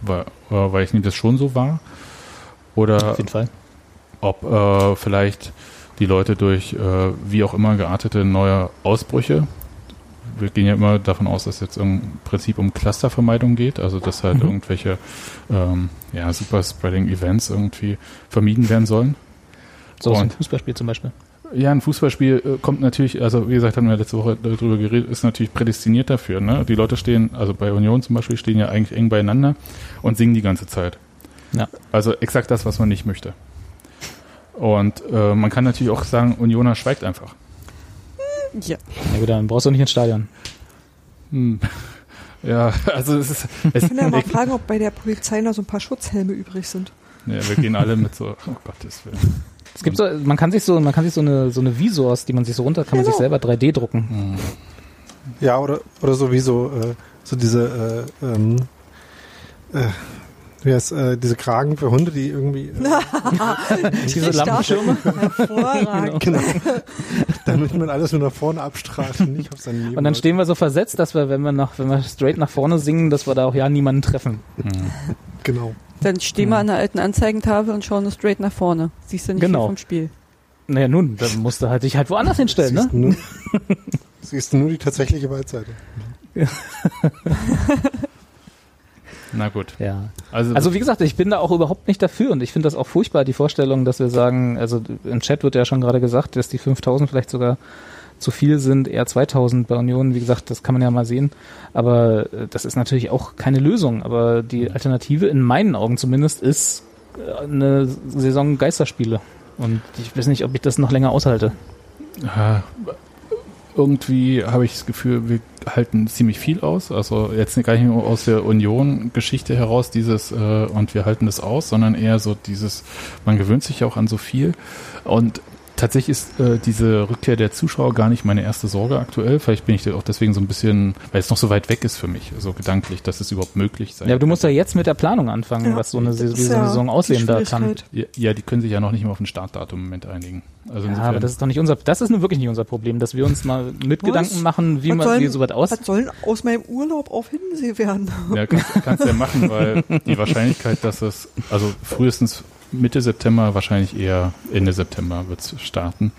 S2: weil, äh, weil ich nehme das schon so wahr, oder
S6: Auf jeden Fall.
S2: ob äh, vielleicht die Leute durch äh, wie auch immer geartete neue Ausbrüche, wir gehen ja immer davon aus, dass es jetzt im Prinzip um Clustervermeidung geht, also dass halt
S6: Mhm.
S2: irgendwelche ähm, ja, Super-Spreading-Events irgendwie vermieden werden sollen.
S6: So ein Fußballspiel zum Beispiel.
S2: Ja, ein Fußballspiel äh, kommt natürlich, also wie gesagt, haben wir letzte Woche darüber geredet, ist natürlich prädestiniert dafür. Ne? Die Leute stehen, also bei Union zum Beispiel, stehen ja eigentlich eng beieinander und singen die ganze Zeit.
S6: Ja.
S2: Also exakt das, was man nicht möchte. Und äh, man kann natürlich auch sagen, Unioner schweigt einfach.
S3: Ja.
S6: Ja gut, dann brauchst du nicht ins Stadion.
S2: Hm. Ja, also es ist, es,
S3: Ich kann ja mal fragen, ob bei der Polizei noch so ein paar Schutzhelme übrig sind.
S2: ja, wir gehen alle mit so, oh Gottes Willen.
S6: Es gibt so, man kann sich so, man kann sich so eine, so eine Visors, die man sich so runter, kann man sich
S3: Genau.
S6: selber 3D drucken.
S2: Hm.
S5: Ja, oder, oder sowieso äh, so diese, äh, ähm, äh, wie heißt, äh, diese Kragen für Hunde, die irgendwie, äh,
S6: Diese Lampenschirme.
S3: Hervorragend.
S5: genau, damit man alles nur nach vorne abstrahlt und nicht auf seinen Leben.
S6: Und dann stehen wir so versetzt, dass wir, wenn wir nach, wenn wir straight nach vorne singen, dass wir da auch ja niemanden treffen.
S2: Hm.
S5: Genau.
S4: Dann stehen wir an der alten Anzeigentafel und schauen nur straight nach vorne. Siehst du nicht
S6: Genau.
S4: viel vom Spiel.
S6: Naja, nun, dann musst du halt dich halt woanders hinstellen, ne?
S5: Siehst, du nur, siehst du nur die tatsächliche Waldseite.
S2: Na gut.
S6: Ja.
S2: Also,
S6: Also wie gesagt, ich bin da auch überhaupt nicht dafür und ich finde das auch furchtbar, die Vorstellung, dass wir sagen, also im Chat wird ja schon gerade gesagt, dass die 5000 vielleicht sogar zu viel sind, eher 2000 bei Union. Wie gesagt, das kann man ja mal sehen. Aber äh, das ist natürlich auch keine Lösung. Aber die Alternative, in meinen Augen zumindest, ist äh, eine Saison Geisterspiele. Und ich weiß nicht, ob ich das noch länger aushalte.
S2: Irgendwie habe ich das Gefühl, wir halten ziemlich viel aus. Also jetzt gar nicht nur aus der Union-Geschichte heraus dieses äh, und wir halten das aus, sondern eher so dieses, man gewöhnt sich ja auch an so viel. Und tatsächlich ist äh, diese Rückkehr der Zuschauer gar nicht meine erste Sorge aktuell. Vielleicht bin ich da auch deswegen so ein bisschen, weil es noch so weit weg ist für mich, so gedanklich, dass es überhaupt möglich sein
S6: Ja, aber du musst ja jetzt mit der Planung anfangen,
S3: Ja,
S6: was so eine, eine
S3: ja
S6: Saison aussehen da kann.
S2: Ja, die können sich ja noch nicht mal auf ein Startdatum im Moment einigen. Also
S6: Ja, aber das ist doch nicht unser, das ist nun wirklich nicht unser Problem, dass wir uns mal mit Gedanken machen, wie
S3: Was
S6: man,
S3: sollen-
S6: wie sowas aus.
S3: Was sollen aus meinem Urlaub auf Hiddensee werden?
S2: Ja, kannst, kannst ja machen, weil die Wahrscheinlichkeit, dass es, also frühestens Mitte September, wahrscheinlich eher Ende September wird es starten.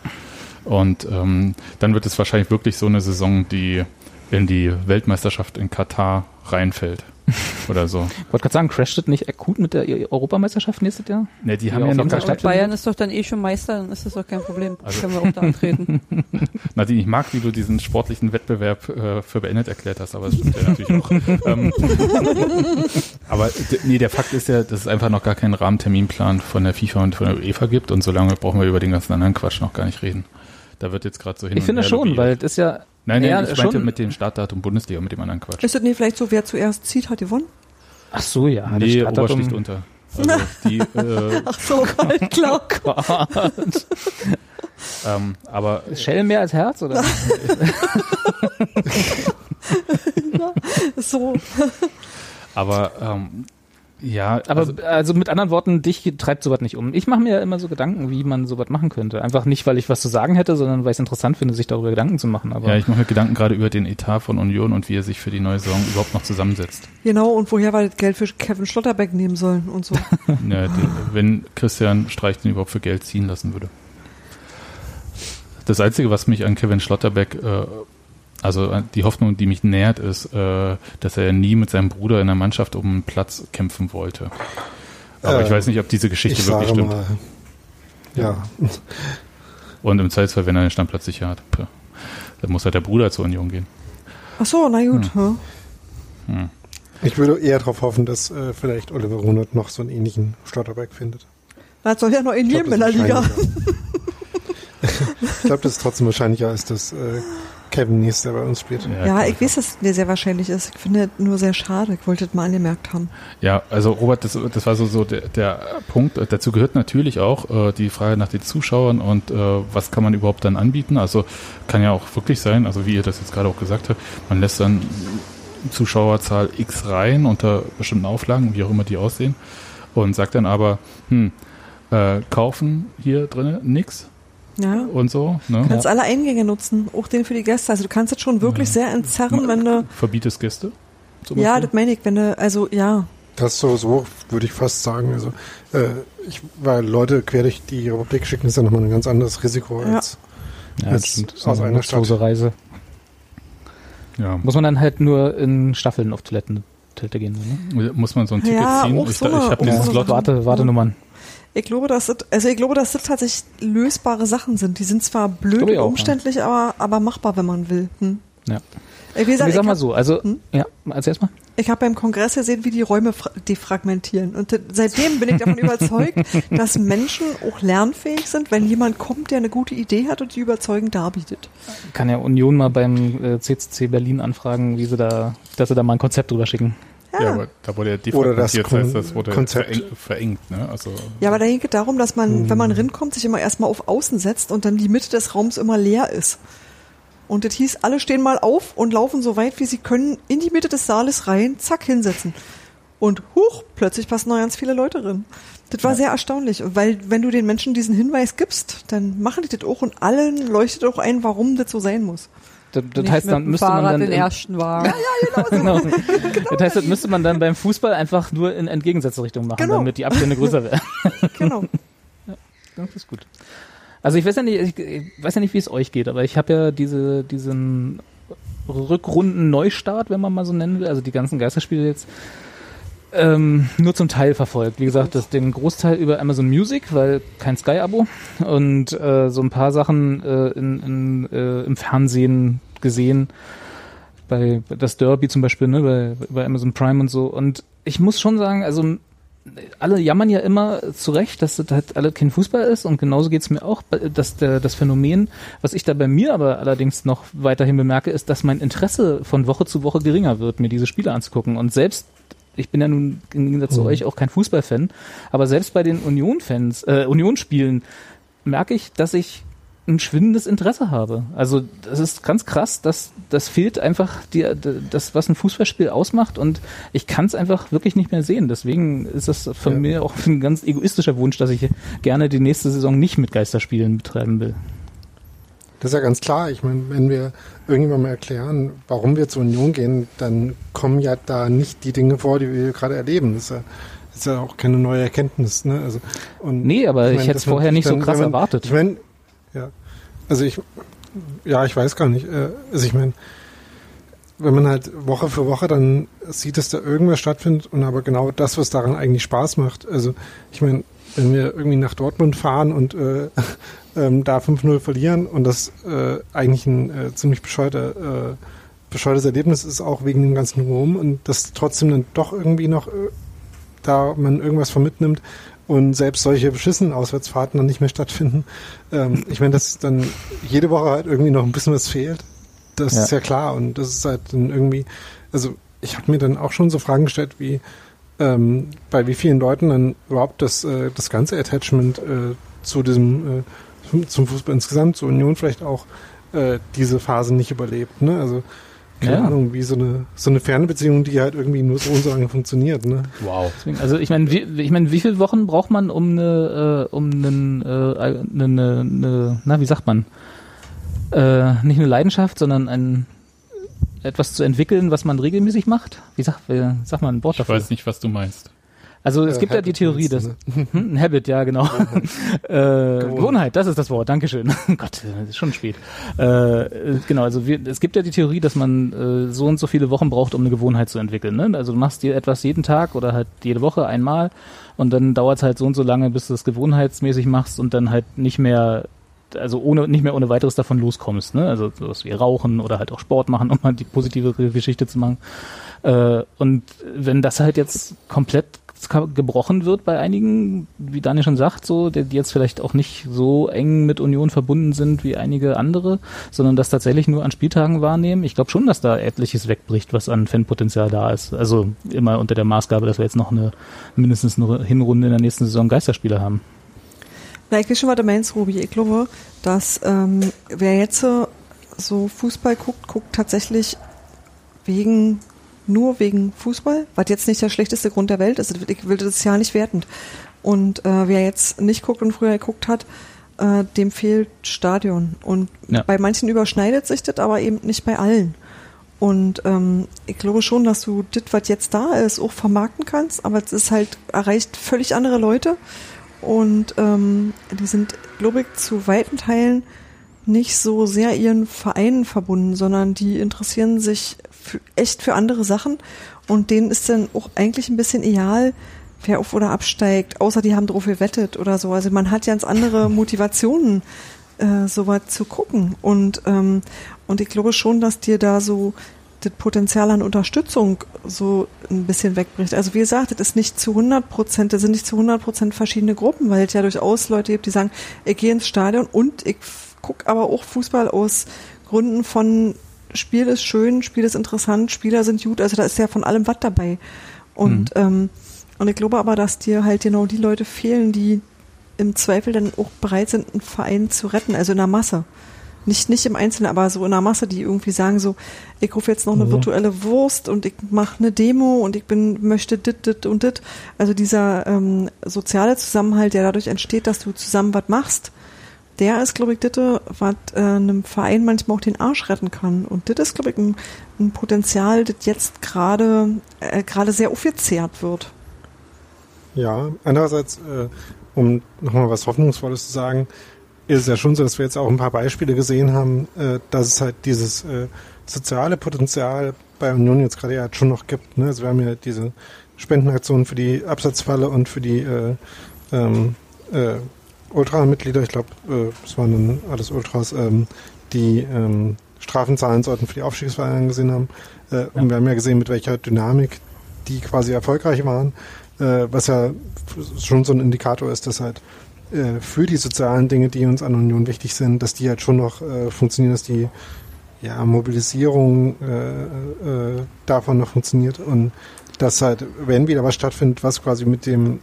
S2: Und ähm, dann wird es wahrscheinlich wirklich so eine Saison, die in die Weltmeisterschaft in Katar reinfällt. Oder so.
S6: Ich wollte gerade sagen, crasht das nicht akut mit der Europameisterschaft nächstes Jahr?
S2: Ne, die
S6: Ja,
S2: haben ja noch gar kein,
S4: Bayern ist doch dann eh schon Meister, dann ist das doch kein Problem.
S2: Also-
S4: Können wir auch da antreten.
S2: Nadine, ich mag, wie du diesen sportlichen Wettbewerb äh, für beendet erklärt hast, aber es stimmt ja natürlich auch. ähm, aber nee, der Fakt ist ja, dass es einfach noch gar keinen Rahmenterminplan von der FIFA und von der UEFA gibt und solange brauchen wir über den ganzen anderen Quatsch noch gar nicht reden. Da wird jetzt gerade so hin
S6: Ich
S2: und
S6: finde
S2: her
S6: schon, weil das ist ja,
S2: Nein, nein,
S6: Ja,
S2: ich meinte
S6: schon.
S2: mit dem Startdatum Bundesliga, mit dem anderen Quatsch.
S3: Ist das nicht vielleicht so, wer zuerst zieht, hat gewonnen?
S6: ach so, ja,
S2: nee,
S6: Startdatum-
S2: Obersticht unter. Also die, äh,
S3: Ach so, klar.
S2: ähm, aber
S6: Shell mehr als Herz, oder?
S3: So.
S2: Aber ähm, Ja,
S6: Aber
S2: also,
S6: also, mit anderen Worten, dich treibt sowas nicht um. Ich mache mir ja immer so Gedanken, wie man sowas machen könnte. Einfach nicht, weil ich was zu sagen hätte, sondern weil ich es interessant finde, sich darüber Gedanken zu machen. Aber
S2: ja, ich mache mir Gedanken gerade über den Etat von Union und wie er sich für die neue Saison überhaupt noch zusammensetzt.
S3: Genau, und woher wir das Geld für Kevin Schlotterbeck nehmen sollen und so.
S2: Ja, die, wenn Christian Streich den überhaupt für Geld ziehen lassen würde. Das Einzige, was mich an Kevin Schlotterbeck, äh, also an die Hoffnung, die mich nährt, ist, äh, dass er nie mit seinem Bruder in der Mannschaft um einen Platz kämpfen wollte. Aber
S5: Äh,
S2: ich weiß nicht, ob diese Geschichte
S5: ich
S2: wirklich
S5: sage
S2: stimmt.
S5: mal, ja,
S2: Und im Zweifelsfall, wenn er den Stammplatz sicher hat, dann muss halt der Bruder zur Union gehen.
S3: Ach so, na gut. hm.
S5: ich würde eher darauf hoffen, dass äh, vielleicht Oliver Runert noch so einen ähnlichen Schlotterberg findet.
S3: Das soll ja noch in jedem in
S5: das
S3: der Liga.
S5: ich glaube, das ist trotzdem wahrscheinlicher, als dass äh, Kevin nächstes Jahr bei uns spielt.
S3: Ja, ich weiß, dass es mir sehr wahrscheinlich ist. Ich finde es nur sehr schade. Ich wollte es mal angemerkt haben.
S2: Ja, also Robert, das, das war so, so der, der Punkt. Dazu gehört natürlich auch äh, die Frage nach den Zuschauern und äh, was kann man überhaupt dann anbieten. Also kann ja auch wirklich sein, also wie ihr das jetzt gerade auch gesagt habt, man lässt dann Zuschauerzahl X rein unter bestimmten Auflagen, wie auch immer die aussehen, und sagt dann aber, hm, äh, kaufen hier drinnen nix
S3: Ja.
S2: und so. Ne?
S3: Du kannst alle Eingänge nutzen, auch den für die Gäste. Also du kannst es schon wirklich sehr entzerren, wenn du.
S2: Verbietest Gäste?
S3: Ja, das meine ich, wenn du, also ja.
S5: Das sowieso, würde ich fast sagen. Also, äh, ich, weil Leute quer durch die Republik schicken, ist ja nochmal ein ganz anderes Risiko
S3: Ja.
S5: als.
S6: ja, das stimmt. Das ist
S5: aus
S6: eine
S5: einer Stadt.
S6: Reise.
S2: ja.
S6: Muss man dann halt nur in Staffeln auf Toiletten Toilette gehen. Ne?
S2: Muss man so ein Ticket
S3: Ja,
S2: ziehen? Ich,
S3: so
S2: ich
S3: eine-
S2: habe
S3: auch
S2: diesen
S3: so
S2: Slot.
S3: eine-
S6: Warte, Wartenummern.
S3: Ich glaube, dass das, also ich glaube, dass das tatsächlich lösbare Sachen sind. Die sind zwar blöd und
S6: ich auch, ja.
S3: umständlich, aber, aber machbar, wenn man will. Hm.
S6: Ja.
S3: Ich, wie gesagt,
S6: ich sag mal
S3: hab-
S6: so, also,
S3: Hm?
S6: ja, erzähl erst mal.
S3: Ich habe beim Kongress gesehen, wie die Räume fra- defragmentieren. Und seitdem bin ich davon überzeugt, dass Menschen auch lernfähig sind, wenn jemand kommt, der eine gute Idee hat und die überzeugend darbietet.
S6: Kann ja Union mal beim äh, CCC Berlin anfragen, wie sie da, dass sie da mal ein Konzept drüber schicken.
S3: Ja,
S2: Ja, aber da wurde ja defragmentiert, das heißt, das wurde
S5: Konzept.
S2: verengt, ne? Also,
S3: ja aber da geht es darum, dass man, wenn
S6: Hm.
S3: man rinkommt, sich immer erstmal auf Außen setzt und dann die Mitte des Raums immer leer ist. Und das hieß, alle stehen mal auf und laufen so weit, wie sie können, in die Mitte des Saales rein, zack, hinsetzen. Und huch, plötzlich passen noch ganz viele Leute drin. Das war sehr erstaunlich, weil wenn du den Menschen diesen Hinweis gibst, dann machen die das auch und allen leuchtet auch ein, warum das so sein muss.
S6: Das, das heißt, dann müsste man
S4: Fahrrad
S6: dann
S4: den ersten Wagen.
S6: genau. Das heißt, das müsste man dann beim Fußball einfach nur in entgegengesetzte Richtung machen,
S3: Genau.
S6: damit die Abstände größer werden.
S3: Genau.
S6: Das ist gut. Also ich weiß ja nicht, ich, ich weiß ja nicht, wie es euch geht, aber ich habe ja diese, diesen Rückrunden-Neustart, wenn man mal so nennen will, also die ganzen Geisterspiele jetzt, ähm, nur zum Teil verfolgt. Wie gesagt, das, den Großteil über Amazon Music, weil kein Sky-Abo und äh, so ein paar Sachen äh, in, in, äh, im Fernsehen gesehen. Bei das Derby zum Beispiel, ne, bei, bei Amazon Prime und so. Und ich muss schon sagen, also alle jammern ja immer zu Recht, dass das halt alle kein Fußball ist und genauso geht's mir auch, dass der, das Phänomen, was ich da bei mir aber allerdings noch weiterhin bemerke, ist, dass mein Interesse von Woche zu Woche geringer wird, mir diese Spiele anzugucken und selbst ich bin ja nun im Gegensatz zu
S5: Mhm.
S6: euch auch kein Fußballfan, aber selbst bei den Union-Fans, äh, Union-Spielen merke ich, dass ich ein schwindendes Interesse habe. Also das ist ganz krass, dass das fehlt einfach die, das, was ein Fußballspiel ausmacht und ich kann es einfach wirklich nicht mehr sehen. Deswegen ist das von
S5: Ja.
S6: mir auch ein ganz egoistischer Wunsch, dass ich gerne die nächste Saison nicht mit Geisterspielen betreiben will.
S5: Das ist ja ganz klar. Ich meine, wenn wir irgendjemandem erklären, warum wir zur Union gehen, dann kommen ja da nicht die Dinge vor, die wir gerade erleben. Das ist ja, das ist ja auch keine neue Erkenntnis. Ne? Also, und
S6: Nee, aber ich
S5: meine,
S6: hätte
S5: dass
S6: es vorher nicht so
S5: dann-
S6: krass
S5: wenn man-
S6: erwartet.
S5: Ich meine, ja, also ich, ja, ich weiß gar nicht. äh, Also ich meine, wenn man halt Woche für Woche dann sieht, dass da irgendwas stattfindet und aber genau das, was daran eigentlich Spaß macht. Also ich meine, wenn wir irgendwie nach Dortmund fahren und äh, ähm, da 5-0 verlieren und das äh, eigentlich ein äh, ziemlich bescheuerter, äh, bescheuertes Erlebnis ist, auch wegen dem ganzen Ruhm und das trotzdem dann doch irgendwie noch äh, da man irgendwas von mitnimmt und selbst solche beschissenen Auswärtsfahrten dann nicht mehr stattfinden. Ähm, ich meine, dass dann jede Woche halt irgendwie noch ein bisschen was fehlt, das
S6: Ja.
S5: ist ja klar und das ist halt dann irgendwie, also ich habe mir dann auch schon so Fragen gestellt, wie ähm, bei wie vielen Leuten dann überhaupt das, äh, das ganze Attachment äh, zu diesem, äh, zum- zum Fußball insgesamt, zur Union vielleicht auch, äh, diese Phase nicht überlebt. Ne? Also keine
S6: Ja.
S5: Ahnung, wie so eine, so eine Fernbeziehung, die halt irgendwie nur so und so lange funktioniert, ne?
S2: Wow.
S6: Deswegen, also ich meine, wie, ich meine, wie viele Wochen braucht man, um eine, äh, um einen, äh, eine, eine, eine, na, wie sagt man, äh, nicht eine Leidenschaft, sondern ein etwas zu entwickeln, was man regelmäßig macht? Wie sagt, wie sagt man ein Wort
S2: Ich
S6: dafür?
S2: weiß nicht, was du meinst.
S6: Also es
S5: Äh,
S6: gibt ja die
S5: Habit
S6: Theorie, dass
S5: ne?
S6: ein Habit, ja genau. äh, Gewohnheit, das ist das Wort. Dankeschön. Gott, es ist schon spät. Äh, äh, genau, also wir, es gibt ja die Theorie, dass man äh, so und so viele Wochen braucht, um eine Gewohnheit zu entwickeln. Ne? Also du machst dir etwas jeden Tag oder halt jede Woche einmal und dann dauert es halt so und so lange, bis du es gewohnheitsmäßig machst und dann halt nicht mehr also ohne nicht mehr ohne weiteres davon loskommst, ne? Also sowas wie Rauchen oder halt auch Sport machen, um mal die positive Geschichte zu machen. Äh, und wenn das halt jetzt komplett gebrochen wird bei einigen, wie Daniel schon sagt, so, die jetzt vielleicht auch nicht so eng mit Union verbunden sind wie einige andere, sondern das tatsächlich nur an Spieltagen wahrnehmen. Ich glaube schon, dass da etliches wegbricht, was an Fanpotenzial da ist. Also immer unter der Maßgabe, dass wir jetzt noch eine mindestens eine Hinrunde in der nächsten Saison Geisterspiele haben.
S3: Na, ich weiß schon, was du meinst, Ruby. Ich glaube, dass ähm, wer jetzt so Fußball guckt, guckt tatsächlich wegen nur wegen Fußball, was jetzt nicht der schlechteste Grund der Welt ist. Ich will das ja nicht wertend. Und äh, wer jetzt nicht guckt und früher geguckt hat, äh, dem fehlt Stadion. Und
S6: Ja.
S3: bei manchen überschneidet sich das, aber eben nicht bei allen. Und ähm, ich glaube schon, dass du das, was jetzt da ist, auch vermarkten kannst, aber es ist halt, erreicht völlig andere Leute. Und ähm, die sind, glaube ich, zu weiten Teilen nicht so sehr ihren Vereinen verbunden, sondern die interessieren sich für, echt für andere Sachen. Und denen ist dann auch eigentlich ein bisschen egal, wer auf oder absteigt, außer die haben drauf gewettet oder so. Also man hat ganz andere Motivationen, äh, sowas zu gucken. Und, ähm, und ich glaube schon, dass dir da so das Potenzial an Unterstützung so ein bisschen wegbricht. Also wie gesagt, das ist nicht zu 100 Prozent, das sind nicht zu 100 Prozent verschiedene Gruppen, weil es ja durchaus Leute gibt, die sagen, ich gehe ins Stadion und ich gucke aber auch Fußball aus Gründen von Spiel ist schön, Spiel ist interessant, Spieler sind gut, also da ist ja von allem was dabei. Und, ähm, und ich glaube aber, dass dir halt genau die Leute fehlen, die im Zweifel dann auch bereit sind, einen Verein zu retten, also in der Masse. Nicht, nicht im Einzelnen, aber so in der Masse, die irgendwie sagen so, ich rufe jetzt noch eine
S5: Mhm.
S3: virtuelle Wurst und ich mache eine Demo und ich bin, möchte dit, dit und dit. Also dieser ähm, soziale Zusammenhalt, der dadurch entsteht, dass du zusammen was machst, der ist, glaube ich, das, was äh, einem Verein manchmal auch den Arsch retten kann. Und das ist, glaube ich, ein, ein Potenzial, das jetzt gerade äh, gerade sehr aufgezehrt wird.
S5: Ja, andererseits, äh, um nochmal was Hoffnungsvolles zu sagen, ist es ja schon so, dass wir jetzt auch ein paar Beispiele gesehen haben, äh, dass es halt dieses äh, soziale Potenzial bei Union jetzt gerade ja halt schon noch gibt. Ne? Also wir haben ja diese Spendenaktionen für die Absatzfalle und für die äh, ähm, äh, Ultra-Mitglieder, ich glaube, äh, das waren dann alles Ultras, ähm, die ähm, Strafen zahlen sollten für die Aufstiegsvereine gesehen haben. Äh, Und wir haben ja gesehen, mit welcher Dynamik die quasi erfolgreich waren, äh, was ja schon so ein Indikator ist, dass halt äh, für die sozialen Dinge, die uns an Union wichtig sind, dass die halt schon noch äh, funktionieren, dass die ja, Mobilisierung äh, äh, davon noch funktioniert. Und dass halt, wenn wieder was stattfindet, was quasi mit dem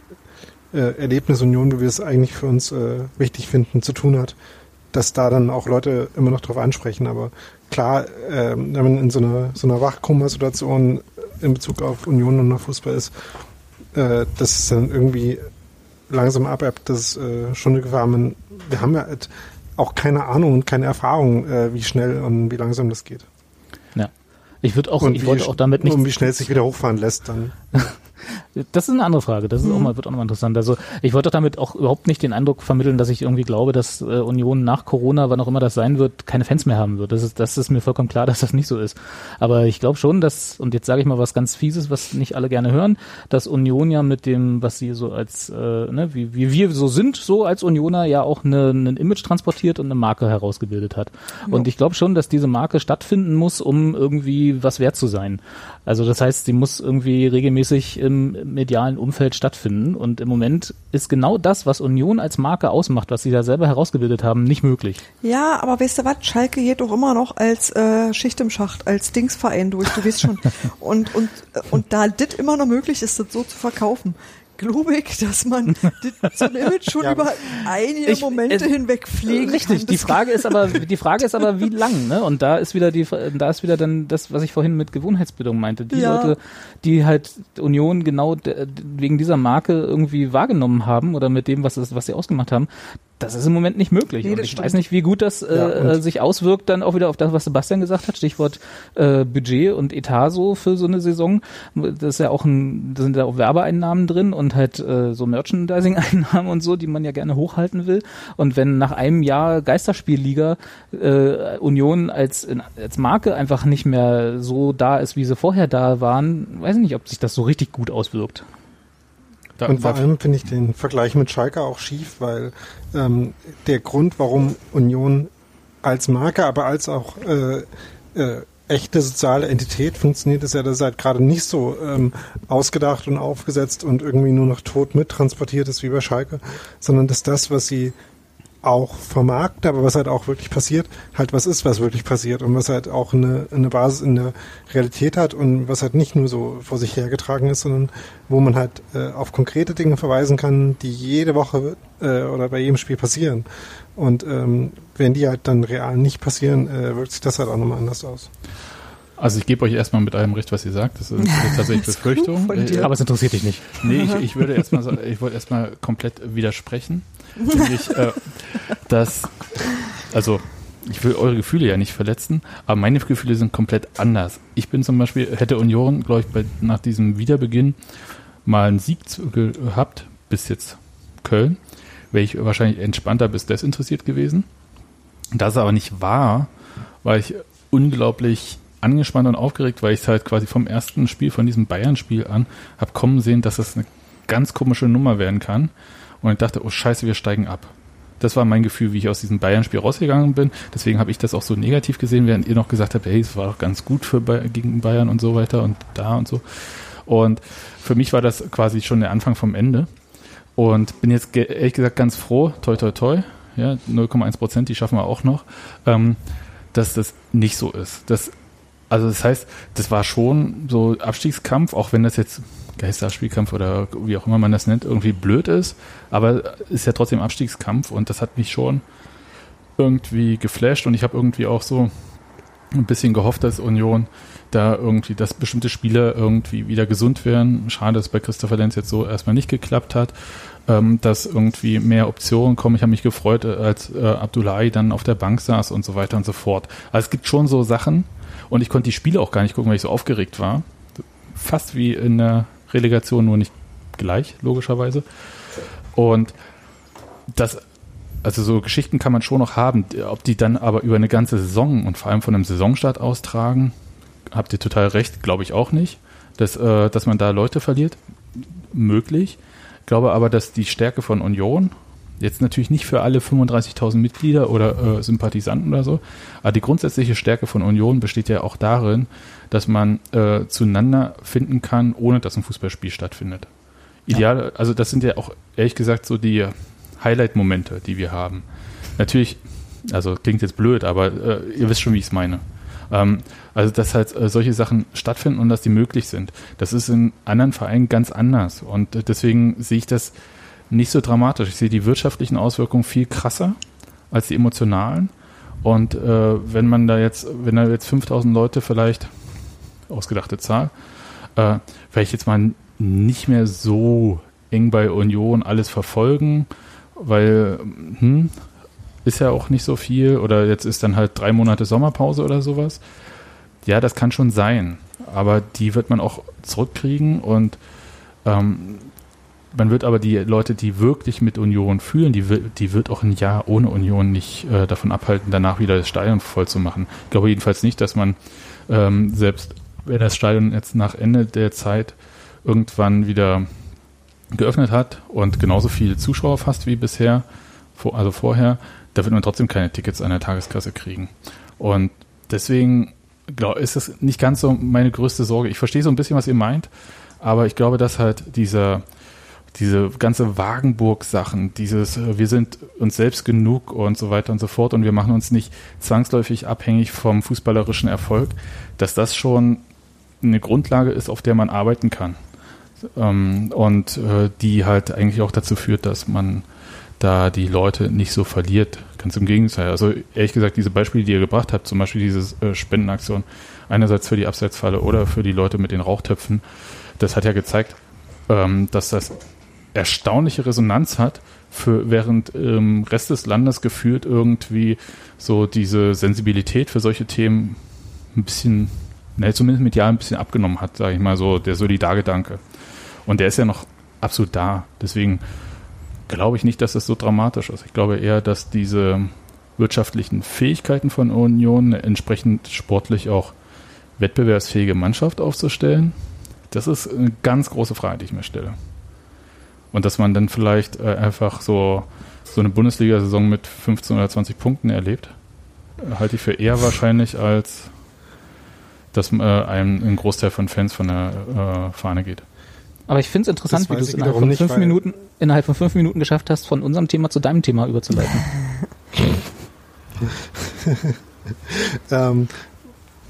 S5: äh, Erlebnis Union, wie wir es eigentlich für uns äh, wichtig finden, zu tun hat, dass da dann auch Leute immer noch drauf ansprechen. Aber klar, äh, wenn man in so einer, so einer Wachkoma-Situation in Bezug auf Union und auf Fußball ist, äh, dass es dann irgendwie langsam abebbt, das ist äh, schon eine Gefahr. Man, wir haben ja halt auch keine Ahnung und keine Erfahrung, äh, wie schnell und wie langsam das geht.
S6: Ja. Ich würde auch,
S5: und
S6: ich wollte auch damit nicht
S5: und wie schnell es sich wieder hochfahren lässt dann.
S6: Das ist eine andere Frage. Das ist auch mal, wird auch nochmal interessant. Also ich wollte damit auch überhaupt nicht den Eindruck vermitteln, dass ich irgendwie glaube, dass äh, Union nach Corona, wann auch immer das sein wird, keine Fans mehr haben wird. Das ist, das ist mir vollkommen klar, dass das nicht so ist. Aber ich glaube schon, dass, und jetzt sage ich mal was ganz Fieses, was nicht alle gerne hören, dass Union ja mit dem, was sie so als, äh, ne, wie, wie wir so sind, so als Unioner ja auch eine, ein Image transportiert und eine Marke herausgebildet hat. Und ich glaube schon, dass diese Marke stattfinden muss, um irgendwie was wert zu sein. Also das heißt, sie muss irgendwie regelmäßig im medialen Umfeld stattfinden. Und im Moment ist genau das, was Union als Marke ausmacht, was sie da selber herausgebildet haben, nicht möglich.
S3: Ja, aber weißt du was? Schalke geht doch immer noch als äh, Schicht im Schacht, als Dingsverein durch, du weißt schon. Und, und, und da das immer noch möglich ist, das so zu verkaufen, glaube ich, dass man das, so ein Image schon
S5: Ja,
S3: über einige
S6: Ich-
S3: Momente
S6: es-
S3: hinweg pflegen
S6: Richtig,
S3: kann.
S6: die Frage ist aber, die Frage ist aber, wie lang, ne? Und da ist wieder die, da ist wieder dann das, was ich vorhin mit Gewohnheitsbildung meinte. Die
S3: Ja.
S6: Leute, die halt Union genau de- wegen dieser Marke irgendwie wahrgenommen haben oder mit dem, was, was sie ausgemacht haben, das ist im Moment nicht möglich.
S3: Nee,
S6: und ich
S3: stimmt.
S6: weiß nicht, wie gut das äh,
S5: Ja,
S6: äh, sich auswirkt dann auch wieder auf das, was Sebastian gesagt hat. Stichwort äh, Budget und Etat so für so eine Saison. Das ist ja auch ein, da sind ja auch Werbeeinnahmen drin und halt äh, so Merchandising-Einnahmen und so, die man ja gerne hochhalten will. Und wenn nach einem Jahr Geisterspielliga äh, Union als, als Marke einfach nicht mehr so da ist, wie sie vorher da waren, weiß ich nicht, ob sich das so richtig gut auswirkt.
S2: Da,
S5: Und vor allem finde ich den Vergleich mit Schalke auch schief, weil ähm, der Grund, warum Union als Marke, aber als auch äh, äh, echte soziale Entität funktioniert, ist ja, dass es halt gerade nicht so ähm, ausgedacht und aufgesetzt und irgendwie nur noch tot mittransportiert ist wie bei Schalke, sondern dass das, was sie auch vermarktet, aber was halt auch wirklich passiert, halt was ist, was wirklich passiert und was halt auch eine, eine Basis in der Realität hat und was halt nicht nur so vor sich hergetragen ist, sondern wo man halt äh, auf konkrete Dinge verweisen kann, die jede Woche äh, oder bei jedem Spiel passieren. Und ähm, wenn die halt dann real nicht passieren, äh, wirkt sich das halt auch nochmal anders aus.
S2: also ich gebe euch erstmal mit allem recht, was ihr sagt. Das ist tatsächlich
S3: Das
S2: Befürchtung.
S3: von dir.
S2: Äh,
S6: Aber es interessiert dich nicht.
S2: Nee, ich, ich würde erstmal ich wollte erstmal komplett widersprechen. Nämlich, äh, dass, also ich will eure Gefühle ja nicht verletzen, aber meine Gefühle sind komplett anders. Ich bin zum Beispiel, hätte Union, glaube ich, bei, nach diesem Wiederbeginn mal einen Sieg gehabt, bis jetzt Köln, wäre ich wahrscheinlich entspannter bis desinteressiert gewesen. Das aber nicht war, war ich unglaublich angespannt und aufgeregt, weil ich es halt quasi vom ersten Spiel, von diesem Bayern-Spiel an, habe kommen sehen, dass das eine ganz komische Nummer werden kann. Und ich dachte, oh scheiße, wir steigen ab. Das war mein Gefühl, wie ich aus diesem Bayern-Spiel rausgegangen bin. Deswegen habe ich das auch so negativ gesehen, während ihr noch gesagt habt, hey, es war doch ganz gut für Bay gegen Bayern und so weiter und da und so. Und für mich war das quasi schon der Anfang vom Ende. Und bin jetzt ehrlich gesagt ganz froh, toi toi toi, ja, 0,1 Prozent, die schaffen wir auch noch, ähm, dass das nicht so ist. Das, also das heißt, das war schon so Abstiegskampf, auch wenn das jetzt Geisterspielkampf oder wie auch immer man das nennt, irgendwie blöd ist, aber ist ja trotzdem Abstiegskampf und das hat mich schon irgendwie geflasht und ich habe irgendwie auch so ein bisschen gehofft, dass Union da irgendwie, dass bestimmte Spieler irgendwie wieder gesund werden. Schade, dass es bei Christopher Lenz jetzt so erstmal nicht geklappt hat, ähm, dass irgendwie mehr Optionen kommen. Ich habe mich gefreut, äh, als äh, Abdullahi dann auf der Bank saß und so weiter und so fort. Also es gibt schon so Sachen und ich konnte die Spiele auch gar nicht gucken, weil ich so aufgeregt war. Fast wie in der Relegation, nur nicht gleich, logischerweise. Und das, also so Geschichten kann man schon noch haben. Ob die dann aber über eine ganze Saison und vor allem von einem Saisonstart austragen, habt ihr total recht, glaube ich auch nicht. Dass, äh, dass man da Leute verliert, möglich. Ich glaube aber, dass die Stärke von Union, jetzt natürlich nicht für alle 35.000 Mitglieder oder äh, Sympathisanten oder so, aber die grundsätzliche Stärke von Union besteht ja auch darin, dass man äh, zueinander finden kann, ohne dass ein Fußballspiel stattfindet. Ideal, also das sind ja auch ehrlich gesagt so die Highlight-Momente, die wir haben. Natürlich, also klingt jetzt blöd, aber äh, ihr wisst schon, wie ich es meine. Ähm, also, dass halt äh, solche Sachen stattfinden und dass die möglich sind. Das ist in anderen Vereinen ganz anders. Und äh, deswegen sehe ich das nicht so dramatisch. Ich sehe die wirtschaftlichen Auswirkungen viel krasser als die emotionalen. Und äh, wenn man da jetzt, wenn da jetzt 5000 Leute vielleicht, ausgedachte Zahl, äh, vielleicht jetzt mal nicht mehr so eng bei Union alles verfolgen, weil hm, ist ja auch nicht so viel oder jetzt ist dann halt drei Monate Sommerpause oder sowas. Ja, das kann schon sein, aber die wird man auch zurückkriegen und ähm, man wird aber die Leute, die wirklich mit Union fühlen, die, wird- die wird auch ein Jahr ohne Union nicht äh, davon abhalten, danach wieder das Stadion voll zu machen. Ich glaube jedenfalls nicht, dass man ähm, selbst, wenn das Stadion jetzt nach Ende der Zeit irgendwann wieder geöffnet hat und genauso viele Zuschauer fast wie bisher, also vorher, da wird man trotzdem keine Tickets an der Tageskasse kriegen. Und deswegen glaub, ist das nicht ganz so meine größte Sorge. Ich verstehe so ein bisschen, was ihr meint, aber ich glaube, dass halt dieser diese ganze Wagenburg-Sachen, dieses, äh, wir sind uns selbst genug und so weiter und so fort und wir machen uns nicht zwangsläufig abhängig vom fußballerischen Erfolg, dass das schon eine Grundlage ist, auf der man arbeiten kann. Ähm, und äh, die halt eigentlich auch dazu führt, dass man da die Leute nicht so verliert. Ganz im Gegenteil. Also ehrlich gesagt, diese Beispiele, die ihr gebracht habt, zum Beispiel diese äh, Spendenaktion, einerseits für die Abseitsfalle oder für die Leute mit den Rauchtöpfen, das hat ja gezeigt, ähm, dass das erstaunliche Resonanz hat, für während im Rest des Landes gefühlt irgendwie so diese Sensibilität für solche Themen ein bisschen, ne, zumindest medial ein bisschen abgenommen hat, sage ich mal so, der Solidargedanke. Und der ist ja noch absolut da. Deswegen glaube ich nicht, dass das so dramatisch ist. Ich glaube eher, dass diese wirtschaftlichen Fähigkeiten von Union entsprechend sportlich auch wettbewerbsfähige Mannschaft aufzustellen, das ist eine ganz große Frage, die ich mir stelle. Und dass man dann vielleicht äh, einfach so, so eine Bundesliga-Saison mit 15 oder 20 Punkten erlebt, äh, halte ich für eher wahrscheinlich, als dass äh, einem ein Großteil von Fans von der äh, Fahne geht.
S6: Aber ich finde es interessant,
S5: Das
S6: wie du es innerhalb von
S5: nicht,
S6: fünf Minuten innerhalb von fünf Minuten geschafft hast, von unserem Thema zu deinem Thema überzuleiten.
S5: Ähm,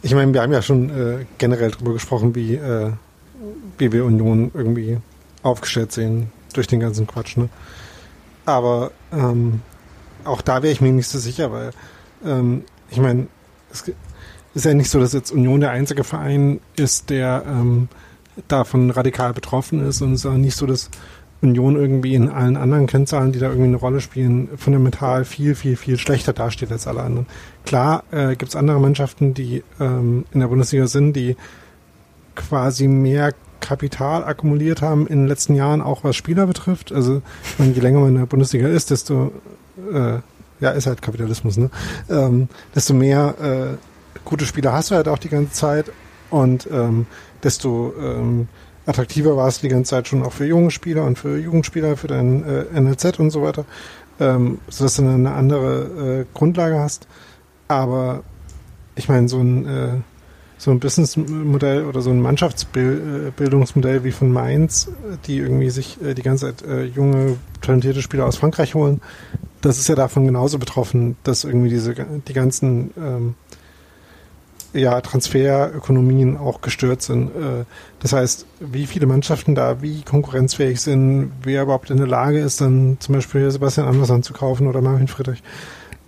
S5: ich meine, wir haben ja schon äh, generell darüber gesprochen, wie, äh, wir Union irgendwie aufgestellt sehen durch den ganzen Quatsch. Ne? Aber ähm, auch da wäre ich mir nicht so sicher, weil ähm, ich meine, es ist ja nicht so, dass jetzt Union der einzige Verein ist, der ähm, davon radikal betroffen ist und es ist auch nicht so, dass Union irgendwie in allen anderen Kennzahlen, die da irgendwie eine Rolle spielen, fundamental viel, viel, viel schlechter dasteht als alle anderen. Klar äh, gibt es andere Mannschaften, die ähm, in der Bundesliga sind, die quasi mehr Kapital akkumuliert haben in den letzten Jahren, auch was Spieler betrifft. Also meine, je länger man in der Bundesliga ist, desto äh, ja, ist halt Kapitalismus, ne? Ähm, desto mehr äh, gute Spieler hast du halt auch die ganze Zeit und ähm, desto ähm, attraktiver war es die ganze Zeit schon auch für junge Spieler und für Jugendspieler, für dein äh, NLZ und so weiter, ähm, sodass du eine andere äh, Grundlage hast. Aber ich meine, so ein äh, so ein Businessmodell oder so ein Mannschaftsbildungsmodell wie von Mainz, äh, die irgendwie sich äh, die ganze Zeit äh, junge, talentierte Spieler aus Frankreich holen, das ist ja davon genauso betroffen, dass irgendwie diese die ganzen ähm, ja, Transferökonomien auch gestört sind. Äh, Das heißt, wie viele Mannschaften da wie konkurrenzfähig sind, wer überhaupt in der Lage ist, dann zum Beispiel Sebastian Andersson zu kaufen oder Marvin Friedrich.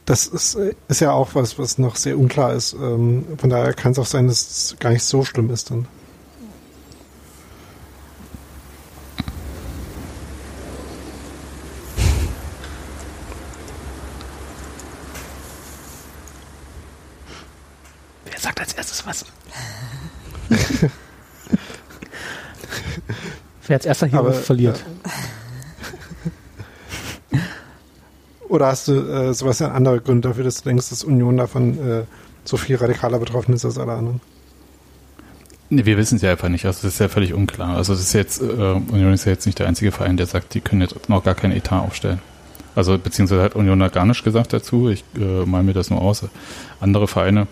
S5: Das ist, äh, ist ja auch was, was noch sehr unklar ist. Ähm, Von daher kann es auch sein, dass es gar nicht so schlimm ist dann.
S6: Wer sagt als erstes was? Wer als erster hier
S5: Aber,
S6: verliert.
S5: Oder hast du, äh, Sebastian, andere Gründe dafür, dass du denkst, dass Union davon äh, so viel radikaler betroffen ist als alle anderen?
S2: Nee, wir wissen es ja einfach nicht. Also das ist ja völlig unklar. Also das ist jetzt, äh, Union ist ja jetzt nicht der einzige Verein, der sagt, die können jetzt noch gar keinen Etat aufstellen. Also beziehungsweise hat Union da gar nichts gesagt dazu. Ich äh, mal mir das nur aus. Andere Vereine,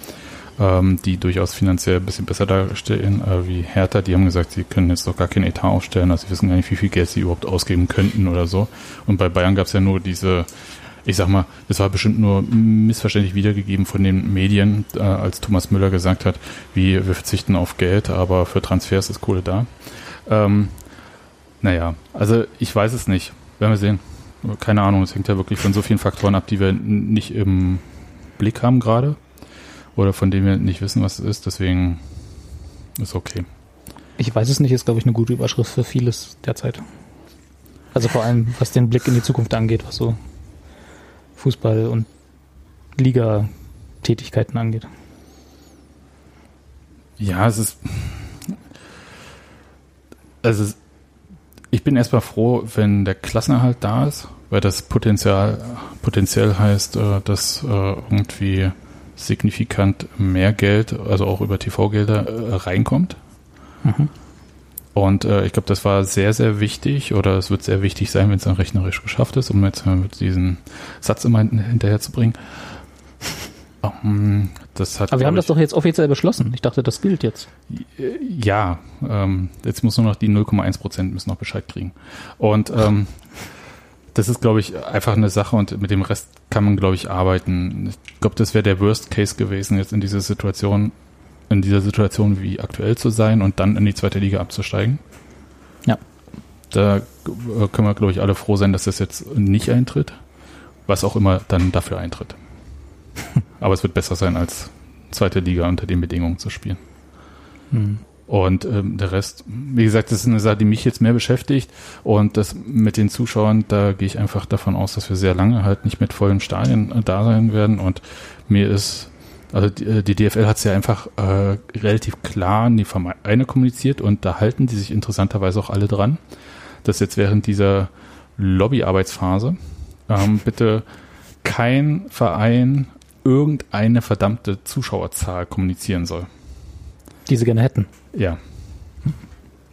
S2: ähm, die durchaus finanziell ein bisschen besser dastehen, äh, wie Hertha, die haben gesagt, sie können jetzt doch gar keinen Etat aufstellen. Also sie wissen gar nicht, wie viel Geld sie überhaupt ausgeben könnten oder so. Und bei Bayern gab es ja nur diese ich sag mal, das war bestimmt nur missverständlich wiedergegeben von den Medien, äh, als Thomas Müller gesagt hat, wie wir verzichten auf Geld, aber für Transfers ist Kohle da. Ähm, naja, also ich weiß es nicht. Werden wir sehen. Keine Ahnung, es hängt ja wirklich von so vielen Faktoren ab, die wir nicht im Blick haben gerade oder von denen wir nicht wissen, was es ist. Deswegen ist okay.
S6: Ich weiß es nicht, ist, glaube ich, eine gute Überschrift für vieles derzeit. Also vor allem, was den Blick in die Zukunft angeht, was so Fußball und Liga-Tätigkeiten angeht.
S2: Ja, es ist. Also, ich bin erstmal froh, wenn der Klassenerhalt da ist, weil das Potenzial, potenziell heißt, äh, dass äh, irgendwie signifikant mehr Geld, also auch über TV-Gelder, äh, reinkommt.
S6: Mhm.
S2: Und äh, ich glaube, das war sehr, sehr wichtig oder es wird sehr wichtig sein, wenn es dann rechnerisch geschafft ist, um jetzt diesen Satz immer hin- hinterher zu bringen. Ähm, das hat,
S6: Aber wir haben
S2: glaub
S6: das doch jetzt offiziell beschlossen. Ich dachte, das gilt jetzt.
S2: ja, ähm, jetzt muss nur noch die 0,1 Prozent müssen noch Bescheid kriegen. Und ähm, das ist, glaube ich, einfach eine Sache und mit dem Rest kann man, glaube ich, arbeiten. Ich glaube, das wäre der Worst Case gewesen, jetzt in dieser Situation, in dieser Situation wie aktuell zu sein und dann in die zweite Liga abzusteigen.
S6: Ja.
S2: Da äh, können wir, glaube ich, alle froh sein, dass das jetzt nicht eintritt. Was auch immer dann dafür eintritt. Aber es wird besser sein, als zweite Liga unter den Bedingungen zu spielen.
S6: Hm.
S2: Und ähm, der Rest, wie gesagt, das ist eine Sache, die mich jetzt mehr beschäftigt. Und das mit den Zuschauern, da gehe ich einfach davon aus, dass wir sehr lange halt nicht mit vollen Stadien äh, da sein werden. Und mir ist, also die, äh, die DFL hat es ja einfach äh, relativ klar an die Vereine kommuniziert und da halten die sich interessanterweise auch alle dran, dass jetzt während dieser Lobbyarbeitsphase ähm, bitte kein Verein irgendeine verdammte Zuschauerzahl kommunizieren soll.
S6: Die sie gerne hätten.
S2: Ja.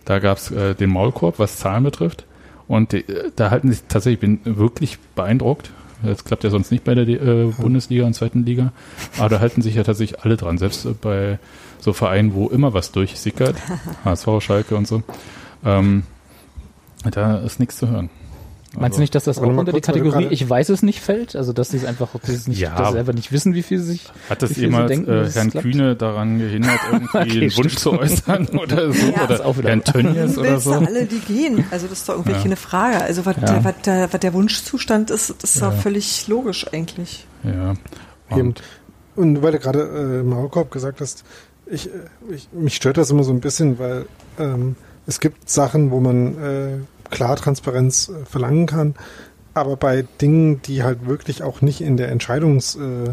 S2: Da gab es äh, den Maulkorb, was Zahlen betrifft. Und die, äh, da halten sich tatsächlich, ich bin wirklich beeindruckt. Das klappt ja sonst nicht bei der äh, Bundesliga und zweiten Liga. Aber da halten sich ja tatsächlich alle dran. Selbst äh, bei so Vereinen, wo immer was durchsickert, HSV, Schalke und so, ähm, da ist nichts zu hören.
S6: Meinst du nicht, dass das
S5: Also,
S6: auch unter die Kategorie Ich weiß es nicht fällt? Also dass sie es einfach, dass sie es nicht,
S2: Ja.
S6: dass sie selber nicht wissen, wie viel sie sich.
S2: Hat das jemals
S6: denken,
S2: äh, Herrn? Kühne daran gehindert, irgendwie
S6: Okay,
S2: einen Wunsch
S6: stimmt.
S2: zu äußern oder so?
S3: Ja,
S6: ist auch
S2: oder
S6: wieder-
S2: Herrn Tönnies oder so?
S3: alle, die gehen? Also das ist doch irgendwie
S2: Ja.
S3: keine Frage. Also was,
S6: Ja.
S3: der, was, der, was der Wunschzustand ist, das ist
S2: Ja.
S3: doch völlig logisch eigentlich.
S2: Ja. Und,
S5: Und weil du gerade äh, Maulkorb gesagt hast, ich, äh, ich, mich stört das immer so ein bisschen, weil ähm, es gibt Sachen, wo man äh, klar Transparenz äh, verlangen kann, aber bei Dingen, die halt wirklich auch nicht in der Entscheidungsbefugnis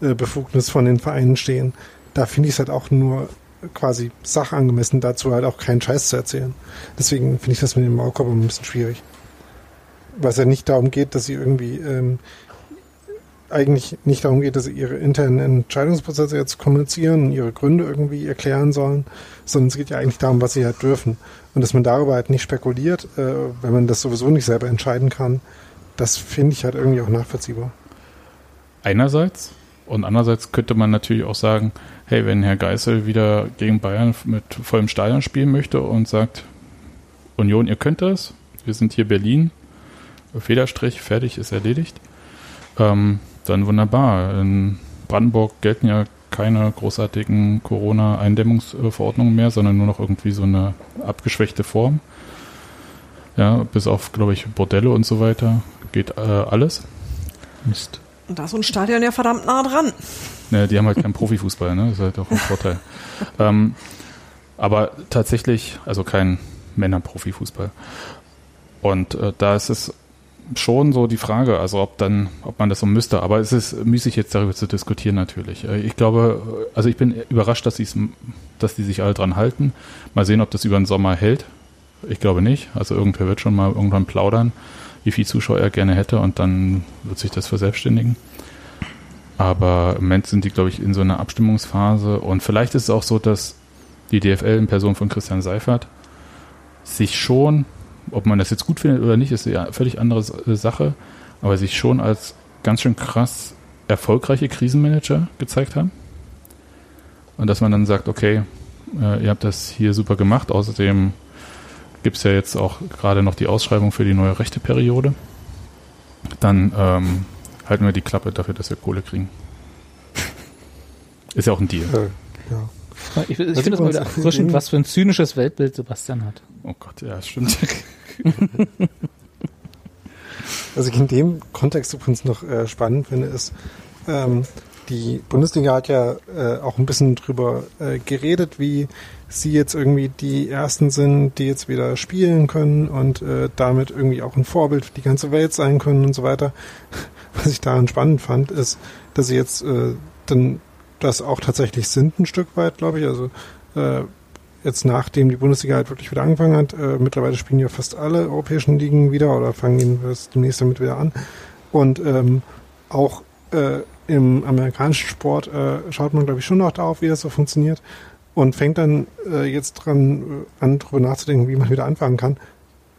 S5: äh, äh, von den Vereinen stehen, da finde ich es halt auch nur quasi sachangemessen, dazu halt auch keinen Scheiß zu erzählen. Deswegen finde ich das mit dem Maulkorb ein bisschen schwierig. Weil es ja nicht darum geht, dass sie irgendwie ähm, eigentlich nicht darum geht, dass sie ihre internen Entscheidungsprozesse jetzt kommunizieren und ihre Gründe irgendwie erklären sollen, sondern es geht ja eigentlich darum, was sie halt dürfen. Und dass man darüber halt nicht spekuliert, äh, wenn man das sowieso nicht selber entscheiden kann, das finde ich halt irgendwie auch nachvollziehbar.
S2: einerseits und andererseits könnte man natürlich auch sagen, hey, wenn Herr Geisel wieder gegen Bayern mit vollem Stadion spielen möchte und sagt, Union, ihr könnt das, wir sind hier Berlin, Federstrich, fertig, ist erledigt, ähm, dann wunderbar. In Brandenburg gelten ja keine großartigen Corona-Eindämmungsverordnungen mehr, sondern nur noch irgendwie so eine abgeschwächte Form. Ja, bis auf, glaube ich, Bordelle und so weiter geht äh, alles.
S6: Mist.
S3: Und da ist so ein Stadion ja verdammt nah dran.
S2: Ne, die haben halt keinen Profifußball, ne? Das ist halt auch ein Vorteil. ähm, aber tatsächlich, also kein Männer-Profifußball. Und äh, da ist es schon so die Frage, also ob dann, ob man das so müsste. Aber es ist müßig jetzt darüber zu diskutieren natürlich. Äh, Ich glaube, also ich bin überrascht, dass, sie's, dass die sich alle dran halten. Mal sehen, ob das über den Sommer hält. Ich glaube nicht. Also irgendwer wird schon mal irgendwann plaudern, wie viel Zuschauer er gerne hätte und dann wird sich das verselbstständigen. Aber im Moment sind die, glaube ich, in so einer Abstimmungsphase. Und vielleicht ist es auch so, dass die DFL in Person von Christian Seifert sich schon, ob man das jetzt gut findet oder nicht, ist ja eine völlig andere äh, Sache, aber sich schon als ganz schön krass erfolgreiche Krisenmanager gezeigt haben. Und dass man dann sagt, okay, äh, ihr habt das hier super gemacht. Außerdem gibt es ja jetzt auch gerade noch die Ausschreibung für die neue rechte Periode. Dann ähm, halten wir die Klappe dafür, dass wir Kohle kriegen. Ist ja auch ein Deal.
S5: Äh, ja.
S6: Ich, ich
S5: Was
S6: finde das mal wieder erfrischend, was für ein zynisches Weltbild Sebastian hat.
S2: Oh Gott, ja, stimmt.
S5: Ich in dem Kontext übrigens noch äh, spannend finde, ist, ähm, die Bundesliga hat ja äh, auch ein bisschen drüber äh, geredet, wie sie jetzt irgendwie die Ersten sind, die jetzt wieder spielen können und äh, damit irgendwie auch ein Vorbild für die ganze Welt sein können und so weiter. Was ich daran spannend fand, ist, dass sie jetzt äh, dann das auch tatsächlich sind ein Stück weit, glaube ich. Also äh, jetzt nachdem die Bundesliga halt wirklich wieder angefangen hat, äh, mittlerweile spielen ja fast alle europäischen Ligen wieder oder fangen jedenfalls demnächst damit wieder an. Und ähm, auch äh, im amerikanischen Sport äh, schaut man, glaube ich, schon noch darauf, wie das so funktioniert und fängt dann äh, jetzt dran äh, an, darüber nachzudenken, wie man wieder anfangen kann.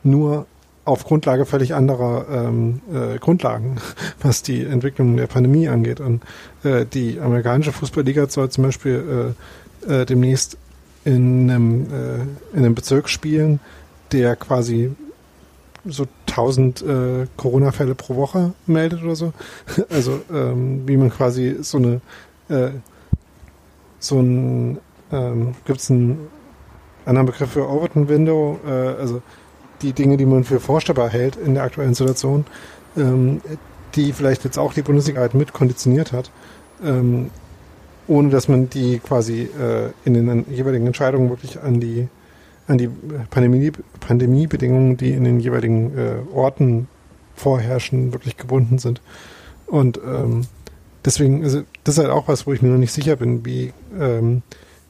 S5: Nur auf Grundlage völlig anderer ähm, äh, Grundlagen, was die Entwicklung der Pandemie angeht. Und äh, die amerikanische Fußballliga soll zum Beispiel äh, äh, demnächst in einem, äh, in einem Bezirk spielen, der quasi so 1000 äh, Corona-Fälle pro Woche meldet oder so. Also ähm, wie man quasi so eine äh, so ein ähm, gibt es ein anderen Begriff für Overton Window, äh, also die Dinge, die man für vorstellbar hält in der aktuellen Situation, ähm, die vielleicht jetzt auch die Bundesliga halt mit konditioniert hat, ähm, ohne dass man die quasi äh, in den jeweiligen Entscheidungen wirklich an die an die Pandemie, Pandemiebedingungen, die in den jeweiligen äh, Orten vorherrschen, wirklich gebunden sind. Und ähm, deswegen, also das ist halt auch was, wo ich mir noch nicht sicher bin, wie, ähm,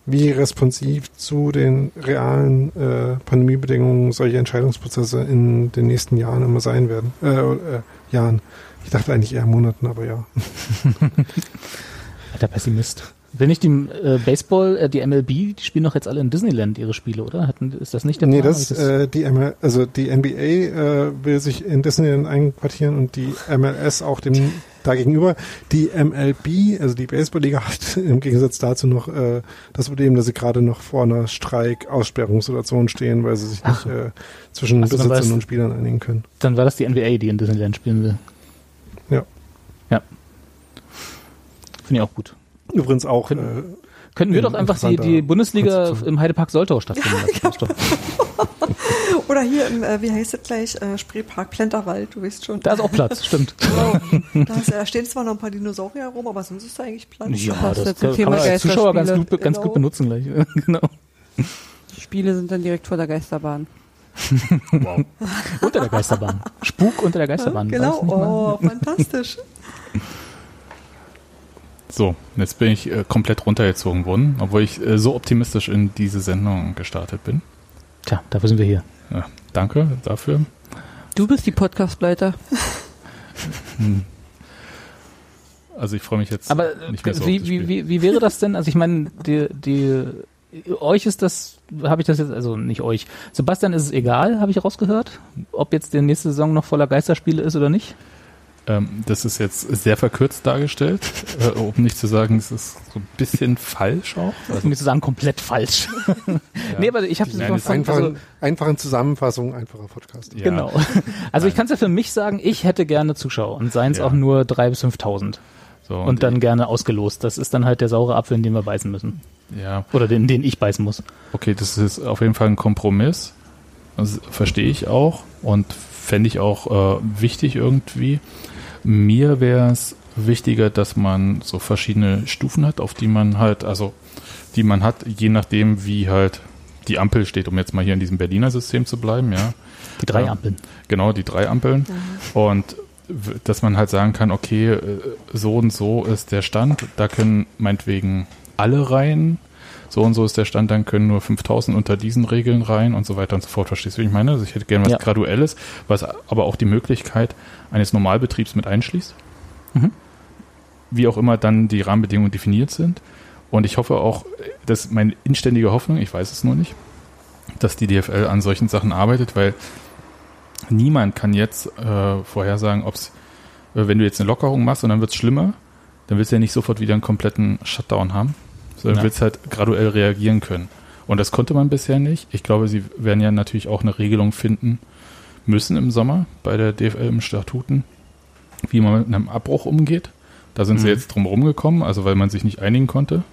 S5: wie responsiv zu den realen äh, Pandemiebedingungen solche Entscheidungsprozesse in den nächsten Jahren immer sein werden. Äh, äh, Jahren. Ich dachte eigentlich eher Monaten, aber ja.
S6: Alter Pessimist. Will nicht die äh, Baseball, äh, die MLB, die spielen doch jetzt alle in Disneyland ihre Spiele, oder? Hatten, ist das nicht der
S5: Nee,
S6: Plan?
S5: das, äh, die ML, also die NBA äh, will sich in Disneyland einquartieren und die MLS auch dem dagegenüber. Die MLB, also die Baseballliga, hat im Gegensatz dazu noch äh, das Problem, dass sie gerade noch vor einer Streik-Aussperrungssituation stehen, weil sie sich
S6: Ach.
S5: nicht äh, zwischen
S6: Also
S5: Besitzern
S6: es-
S5: und Spielern einigen können.
S6: Dann war das die NBA, die in Disneyland spielen will.
S5: Ja.
S6: Ja. Finde ich auch gut.
S5: Übrigens auch äh,
S6: Könnten wir doch einfach die, die Bundesliga im Heidepark Soltau stattfinden lassen. Das doch,
S3: Oder hier im, äh, wie heißt es gleich, äh, Spreepark, Plenterwald, du weißt schon.
S6: da ist auch Platz, stimmt.
S3: Genau. Da, ist, da stehen zwar noch ein paar Dinosaurier rum, aber sonst ist da eigentlich Platz.
S6: Ja, das
S4: ja zum
S6: kann,
S4: Thema
S6: kann man als Zuschauer ganz gut, ganz
S3: Genau.
S6: gut benutzen gleich. genau.
S4: Die Spiele sind dann direkt vor der Geisterbahn.
S2: Wow.
S6: Unter der Geisterbahn. Spuk unter der Geisterbahn.
S3: Genau,
S6: das
S3: oh, fantastisch.
S2: So, jetzt bin ich äh, komplett runtergezogen worden, obwohl ich äh, so optimistisch in diese Sendung gestartet bin.
S6: Tja, dafür sind wir hier.
S2: Ja, danke dafür.
S4: Du bist die Podcastleiter.
S2: Also ich freue mich jetzt
S6: Aber äh,
S2: nicht mehr so
S6: wie, wie, wie, wie wäre das denn? Also ich meine, die, die, euch ist das, habe ich das jetzt, also nicht euch. Sebastian ist es egal, habe ich rausgehört, ob jetzt die nächste Saison noch voller Geisterspiele ist oder nicht.
S2: Ähm, das ist jetzt sehr verkürzt dargestellt, äh, um nicht zu sagen, es ist so ein bisschen falsch auch.
S6: Um nicht zu sagen, komplett falsch. nee, aber ich habe es
S2: Nein,
S6: von,
S5: einfachen,
S6: also,
S5: einfachen Zusammenfassung, einfacher Podcast.
S2: Ja.
S6: Genau. Also ich kann es ja für mich sagen, ich hätte gerne Zuschauer und seien es
S2: Ja.
S6: auch nur 3.000 bis 5.000
S2: So,
S6: und dann gerne ausgelost. Das ist dann halt der saure Apfel, in den wir beißen müssen.
S2: ja,
S6: Oder den, den ich beißen muss.
S2: okay, das ist auf jeden Fall ein Kompromiss. Das verstehe ich auch und fände ich auch äh, wichtig irgendwie. Mir wäre es wichtiger, dass man so verschiedene Stufen hat, auf die man halt, also die man hat, je nachdem, wie halt die Ampel steht, um jetzt mal hier in diesem Berliner System zu bleiben, ja.
S6: Die drei. Ampeln.
S2: Genau, die drei Ampeln. Und w- dass man halt sagen kann, okay, äh, so und so ist der Stand, da können meinetwegen alle rein, so und so ist der Stand, dann können nur 5000 unter diesen Regeln rein und so weiter und so fort. Verstehst du, wie ich meine? Also ich hätte gerne was
S6: Ja.
S2: Graduelles, was aber auch die Möglichkeit eines Normalbetriebs mit einschließt.
S6: Mhm.
S2: Wie auch immer dann die Rahmenbedingungen definiert sind. Und ich hoffe auch, das ist meine inständige Hoffnung, ich weiß es nur nicht, dass die DFL an solchen Sachen arbeitet, weil niemand kann jetzt äh, vorhersagen, ob es, äh, wenn du jetzt eine Lockerung machst und dann wird es schlimmer, dann willst du ja nicht sofort wieder einen kompletten Shutdown haben, sondern
S6: Ja.
S2: willst halt graduell reagieren können. Und das konnte man bisher nicht. Ich glaube, sie werden ja natürlich auch eine Regelung finden müssen im Sommer bei der DFL im Statuten, wie man mit einem Abbruch umgeht. Da sind sie
S6: Mhm.
S2: jetzt drum rumgekommen, also weil man sich nicht einigen konnte.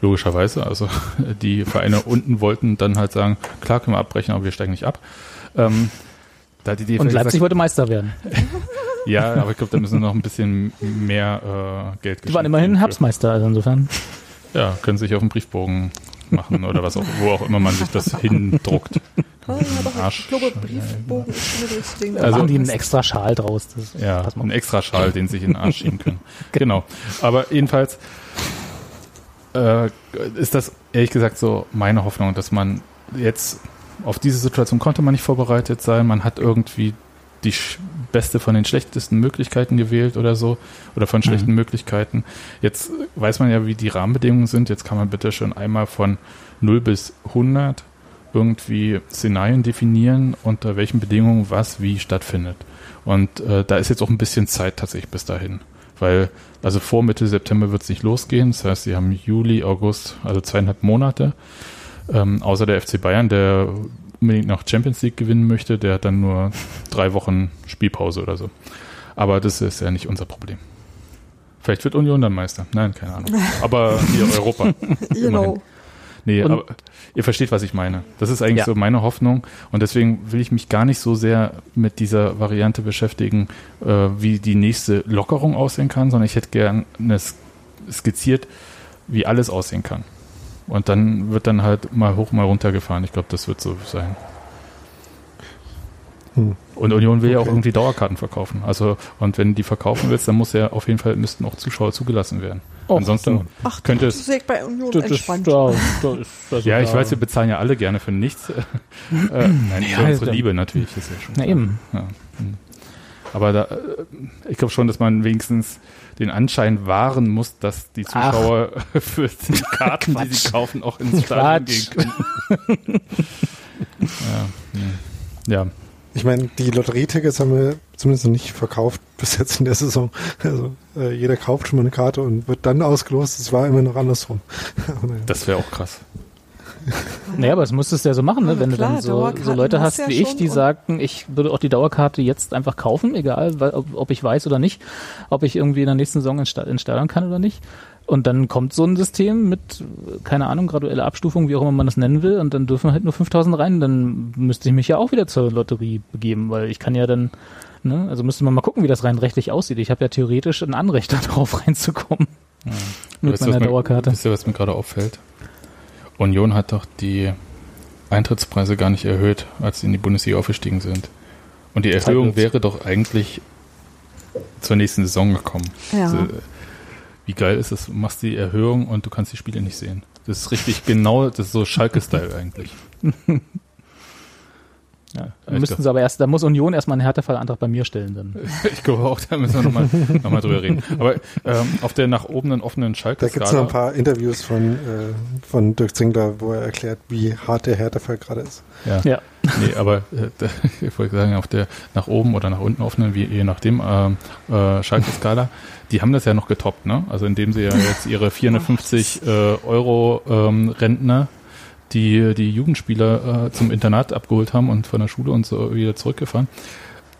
S2: Logischerweise. Also die Vereine unten wollten dann halt sagen, klar können wir abbrechen, aber wir steigen nicht ab. Ähm, da die DFL
S6: Und Leipzig
S2: gesagt,
S6: wollte Meister werden.
S2: ja, aber ich glaube, da müssen noch ein bisschen mehr äh, Geld
S6: Die waren immerhin. Herbstmeister, also insofern.
S2: Ja, können sich auf den Briefbogen machen oder was auch, wo auch immer man sich das hindruckt. Arsch.
S3: ich glaube, Briefbogen ist schon das richtige Ding.
S6: Da
S2: Also-
S6: machen die einen extra Schal draus. Das
S2: Ja,
S6: pass mal
S2: ein extra Schal, den sie sich in den Arsch schieben können. genau. Aber jedenfalls äh, ist das ehrlich gesagt so meine Hoffnung, dass man jetzt auf diese Situation konnte man nicht vorbereitet sein. Man hat irgendwie die beste von den schlechtesten Möglichkeiten gewählt oder so oder von schlechten Möglichkeiten. Jetzt weiß man ja, wie die Rahmenbedingungen sind. Jetzt kann man bitte schon einmal von 0 bis 100 irgendwie Szenarien definieren, unter welchen Bedingungen was wie stattfindet. Und äh, da ist jetzt auch ein bisschen Zeit tatsächlich bis dahin. Weil, also vor Mitte September wird es nicht losgehen. Das heißt, sie haben Juli, August, also zweieinhalb Monate. Ähm, außer der FC Bayern, der unbedingt noch Champions League gewinnen möchte, der hat dann nur drei Wochen Spielpause oder so. Aber das ist ja nicht unser Problem. Vielleicht wird Union dann Meister. Nein, keine Ahnung. Aber hier Europa.
S3: Genau.
S2: Nee,
S6: Und-
S2: aber ihr versteht, was ich meine. Das ist eigentlich
S6: Ja.
S2: so meine Hoffnung und deswegen will ich mich gar nicht so sehr mit dieser Variante beschäftigen, äh, wie die nächste Lockerung aussehen kann, sondern ich hätte gern eine sk- skizziert, wie alles aussehen kann. Und dann wird dann halt mal hoch, mal runter gefahren. Ich glaube, das wird so sein.
S5: Hm.
S2: Und Union will ja auch
S5: Okay.
S2: irgendwie Dauerkarten verkaufen. Also, und wenn die verkaufen willst, dann muss ja auf jeden Fall, müssten auch Zuschauer zugelassen werden.
S6: Och,
S2: Ansonsten
S3: Ach,
S2: könnte es
S3: ist bei Union
S6: Das ist,
S3: entspannt.
S6: da, da ist, also
S2: ja, ich
S6: da,
S2: weiß, wir bezahlen ja alle gerne für nichts. äh, nein, für
S6: Ja,
S2: unsere
S6: dann-
S2: Liebe natürlich. Ist ja schon
S6: Na
S2: klar.
S6: eben.
S2: Ja. hm. Aber da, äh, ich glaube schon, dass man wenigstens den Anschein wahren muss, dass die
S6: Ach.
S2: Zuschauer für die Karten, die sie kaufen, auch ins Stadion gehen können. ja, ja,
S5: Ich meine, die Lotterietickets haben wir zumindest noch nicht verkauft bis jetzt in der Saison. Also äh, jeder kauft schon mal eine Karte und wird dann ausgelost. Es war immer noch andersrum.
S2: Das wäre auch krass.
S6: Naja, aber das musstest du ja so machen, ne?
S3: Ja,
S6: wenn du
S3: klar,
S6: dann so, so Leute
S3: hast du ja
S6: wie ich, die sagten, ich würde auch die Dauerkarte jetzt einfach kaufen, egal weil, ob, ob ich weiß oder nicht, ob ich irgendwie in der nächsten Saison ins kann oder nicht. Und dann kommt so ein System mit, keine Ahnung, graduelle Abstufung, wie auch immer man das nennen will, und dann dürfen halt nur 5000 rein, dann müsste ich mich ja auch wieder zur Lotterie begeben, weil ich kann ja dann, ne, also müsste man mal gucken, wie das rein rechtlich aussieht. Ich habe ja theoretisch ein Anrecht darauf reinzukommen. Mit
S2: Weißt du,
S6: meiner
S2: was mir-
S6: Dauerkarte.
S2: Wisst ihr, was mir gerade auffällt? Union hat doch die Eintrittspreise gar nicht erhöht, als sie in die Bundesliga aufgestiegen sind. Und die Erhöhung wäre doch eigentlich zur nächsten Saison gekommen.
S3: Ja.
S2: Also, wie geil ist es? Du machst die Erhöhung und du kannst die Spiele nicht sehen. Das ist richtig genau, das ist so Schalke-Style eigentlich. Ja,
S6: Dann müssten sie aber erst, da muss Union erstmal einen Härtefallantrag bei mir stellen dann.
S2: ich glaube auch, da müssen wir nochmal noch mal drüber reden. Aber ähm, auf der nach oben offenen
S5: Da gibt es noch ein paar Interviews von, äh, von Dirk Zingler, wo er erklärt, wie hart der Härtefall gerade ist.
S2: Ja.
S6: Ja.
S2: Nee, aber äh, da, ich wollte sagen, auf der nach oben oder nach unten offenen, wie, je nachdem, ähm, äh, Schalke-Skala, die haben das ja noch getoppt, ne? Also indem sie ja jetzt ihre 450 äh, Euro ähm, Rentner, die die Jugendspieler äh, zum Internat abgeholt haben und von der Schule und so wieder zurückgefahren,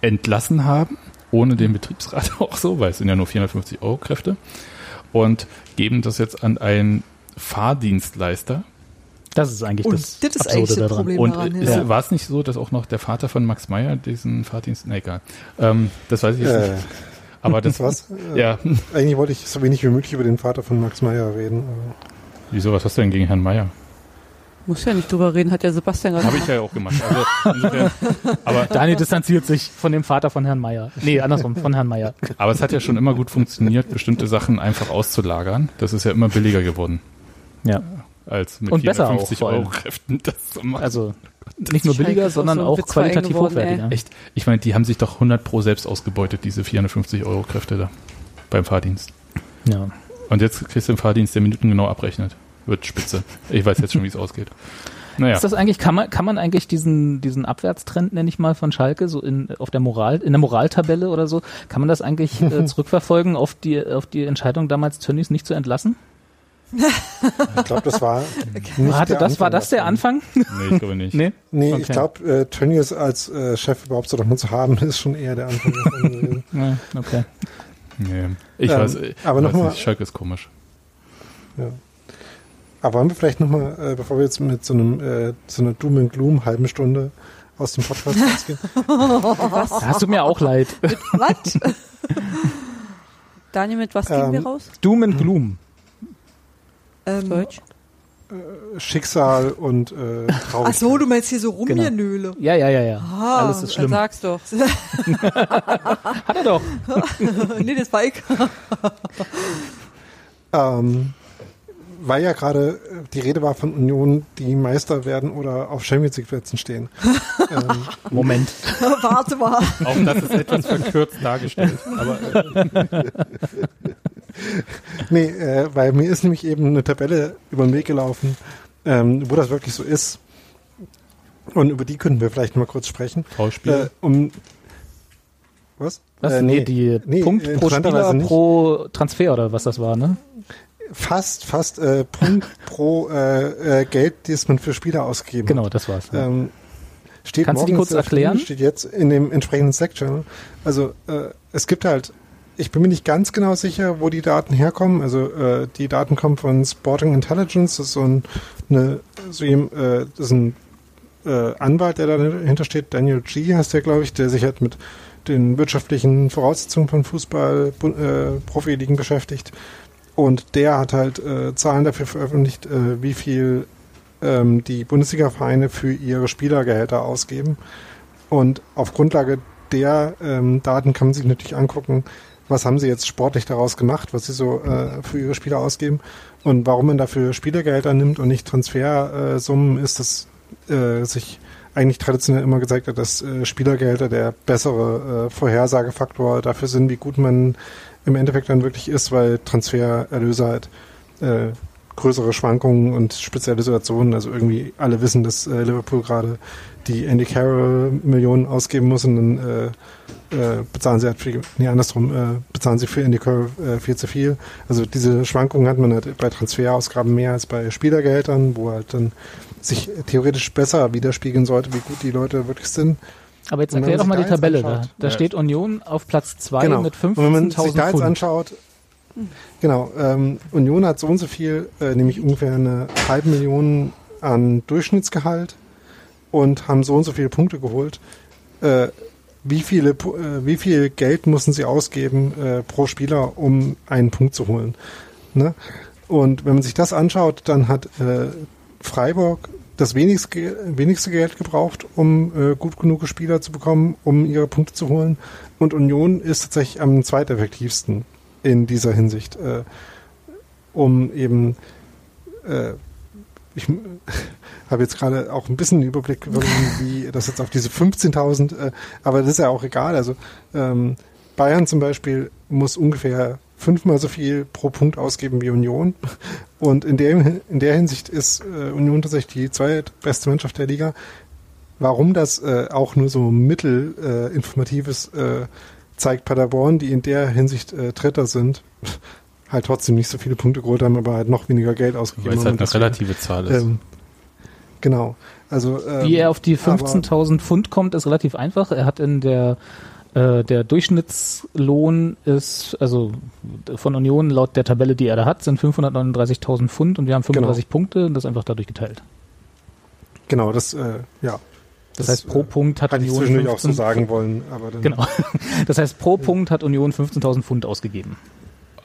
S2: entlassen haben, ohne den Betriebsrat auch so, weil es sind ja nur 450 Euro Kräfte, und geben das jetzt an einen Fahrdienstleister,
S6: Das ist eigentlich
S3: Und
S6: das,
S3: das ist
S6: Absurde
S3: eigentlich das
S6: daran.
S3: Problem
S2: und
S3: ja.
S2: war es nicht so, dass auch noch der Vater von Max Meyer diesen Fahrdienst, na egal. Ähm, das weiß ich jetzt
S5: Äh,
S2: nicht. Aber das,
S5: was?
S2: Ja,
S5: Eigentlich wollte ich so wenig wie möglich über den Vater von Max Meyer reden.
S2: wieso, was hast du denn gegen Herrn Meyer?
S4: Muss ja nicht drüber reden, hat ja Sebastian gerade
S2: Habe ich ja auch gemacht. Also, insofern, aber,
S6: Daniel distanziert sich von dem Vater von Herrn Meier. Nee, andersrum, von Herrn Meier.
S2: aber es hat ja schon immer gut funktioniert, bestimmte Sachen einfach auszulagern. Das ist ja immer billiger geworden,
S6: Ja.
S2: als mit
S6: Und besser auch,
S2: 450
S6: vor allem.
S2: Euro Kräften das zu machen.
S6: Also nicht nur billiger, sondern
S4: so
S6: auch qualitativ
S4: geworden,
S6: hochwertiger.
S2: Echt? Ich meine, die haben sich doch 100 pro selbst ausgebeutet, diese 450 Euro Kräfte da beim Fahrdienst.
S6: Ja.
S2: Und jetzt kriegst du den Fahrdienst, der Minuten genau abrechnet. Wird spitze. Ich weiß jetzt schon, wie es ausgeht. Naja.
S6: Ist das eigentlich, kann man, kann man eigentlich diesen, diesen Abwärtstrend, nenne ich mal, von Schalke, so in, auf der Moral, in der Moraltabelle oder so, kann man das eigentlich äh, zurückverfolgen auf die, auf die Entscheidung damals Tönnies nicht zu entlassen?
S5: Ich glaube, das war nicht
S6: Hatte
S5: der
S6: das, war
S5: Anfang
S6: das der. Anfang?
S2: Nee, ich glaube nicht.
S6: Nee.
S5: Nee,
S6: Okay.
S5: ich glaube, äh, Tönnies als äh, Chef überhaupt so davon zu haben, ist schon eher der Anfang
S6: okay.
S2: Nee. Ich
S5: Ähm,
S2: weiß, ich
S5: aber
S2: weiß
S5: noch mal-
S2: nicht, Schalke ist komisch.
S5: Ja. Aber wollen wir vielleicht nochmal, äh, bevor wir jetzt mit so einem äh, so einer Doom and Gloom halben Stunde aus dem Podcast rausgehen,
S6: Da hast du mir auch leid.
S3: Was?
S4: Daniel, mit was gehen
S5: Ähm,
S4: wir raus?
S6: Doom and Gloom.
S3: ähm,
S4: Deutsch?
S5: Schicksal und äh, Traurigkeit.
S3: ach so, du meinst hier so
S6: Genau.
S3: Rumgenöle.
S6: Ja, ja, ja, ja.
S3: Ah,
S6: Alles ist
S4: Dann
S6: schlimm.
S4: sag's doch.
S6: Hat er doch.
S3: nee, das war ich.
S5: Ähm, weil ja gerade äh, die Rede war von Union, die Meister werden oder auf Champions League Plätzen stehen. ähm,
S6: Moment.
S3: Warte mal.
S2: Auch das ist etwas verkürzt dargestellt. Aber äh,
S5: nee, äh, weil mir ist nämlich eben eine Tabelle über den Weg gelaufen, ähm, wo das wirklich so ist. Und über die könnten wir vielleicht mal kurz sprechen.
S2: Tauschspiel.
S5: Äh, um was?
S6: Was?
S5: Äh,
S6: nee, die
S5: nee,
S6: Punkt pro Spieler pro Transfer oder was das war, ne?
S5: Fast, fast äh, Punkt pro äh, äh, Geld, das man für Spieler ausgegeben
S6: Genau,
S5: hat.
S6: das war's. Ja.
S5: Ähm, steht
S6: Kannst du die kurz erklären?
S5: Steht jetzt in dem entsprechenden Slack-Channel. Also äh, es gibt halt, ich bin mir nicht ganz genau sicher, wo die Daten herkommen. Also äh, die Daten kommen von Sporting Intelligence, das ist so ein eine, so jem, äh, das ist ein äh, Anwalt, der dahinter steht, Daniel G. heißt der, glaube ich, der sich halt mit den wirtschaftlichen Voraussetzungen von Fußball, äh, Profiligen beschäftigt. Und der hat halt äh, Zahlen dafür veröffentlicht, äh, wie viel ähm, die Bundesliga-Vereine für ihre Spielergehälter ausgeben. Und auf Grundlage der ähm, Daten kann man sich natürlich angucken, was haben sie jetzt sportlich daraus gemacht, was sie so äh, für ihre Spieler ausgeben und warum man dafür Spielergelder nimmt und nicht Transfersummen, ist das äh, sich eigentlich traditionell immer gezeigt hat, dass äh, Spielergelder der bessere äh, Vorhersagefaktor dafür sind, wie gut man im Endeffekt dann wirklich ist, weil Transfererlöse halt äh, größere Schwankungen und spezielle Situationen, also irgendwie alle wissen, dass äh, Liverpool gerade die Andy Carroll Millionen ausgeben muss und dann äh, äh, bezahlen sie halt viel, nee, andersrum, äh, bezahlen sie für Andy Carroll äh, viel zu viel. Also diese Schwankungen hat man halt bei Transferausgaben mehr als bei Spielergehältern, wo halt dann sich theoretisch besser widerspiegeln sollte, wie gut die Leute wirklich sind.
S6: Aber jetzt erklär doch mal die Tabelle da.
S5: anschaut-
S6: Da
S2: Ja.
S6: steht Union auf Platz 2
S5: Genau.
S6: mit
S5: Und wenn man sich
S6: 15.000
S5: da jetzt anschaut, genau, ähm, Union hat so und so viel, äh, nämlich ungefähr eine halbe Million an Durchschnittsgehalt und haben so und so viele Punkte geholt. Äh, wie viele, äh, wie viel Geld müssen sie ausgeben äh, pro Spieler, um einen Punkt zu holen? Ne? Und wenn man sich das anschaut, dann hat äh, Freiburg das wenigste, wenigste Geld gebraucht, um äh, gut genug Spieler zu bekommen, um ihre Punkte zu holen. Und Union ist tatsächlich am zweiteffektivsten in dieser Hinsicht, äh, um eben äh, ich habe jetzt gerade auch ein bisschen einen Überblick, wie das jetzt auf diese 15.000, äh, aber das ist ja auch egal. Also ähm, Bayern zum Beispiel muss ungefähr fünfmal so viel pro Punkt ausgeben wie Union. Und in der, in der Hinsicht ist äh, Union tatsächlich die zweitbeste Mannschaft der Liga. Warum das äh, auch nur so mittel äh, äh, zeigt Paderborn, die in der Hinsicht äh, Dritter sind, halt trotzdem nicht so viele Punkte geholt haben, aber halt noch weniger Geld ausgegeben
S2: Weil es
S5: haben.
S2: halt eine
S5: deswegen,
S2: relative Zahl ist.
S5: ähm, genau. Also ähm,
S6: Wie er auf die
S5: aber-
S6: 15.000 Pfund kommt, ist relativ einfach. Er hat in der äh, der Durchschnittslohn ist, also von Union laut der Tabelle, die er da hat, sind 539.000 Pfund und wir haben 35 Punkte und das ist einfach dadurch geteilt.
S5: Genau, das, äh, ja.
S6: Das, heißt, pro
S5: äh,
S6: Punkt hat
S5: Hatte ich
S6: Union
S5: zwischendurch auch so
S6: 15
S5: sagen wollen, aber dann
S6: Genau. Das heißt, pro Punkt hat Union 15.000 Pfund ausgegeben.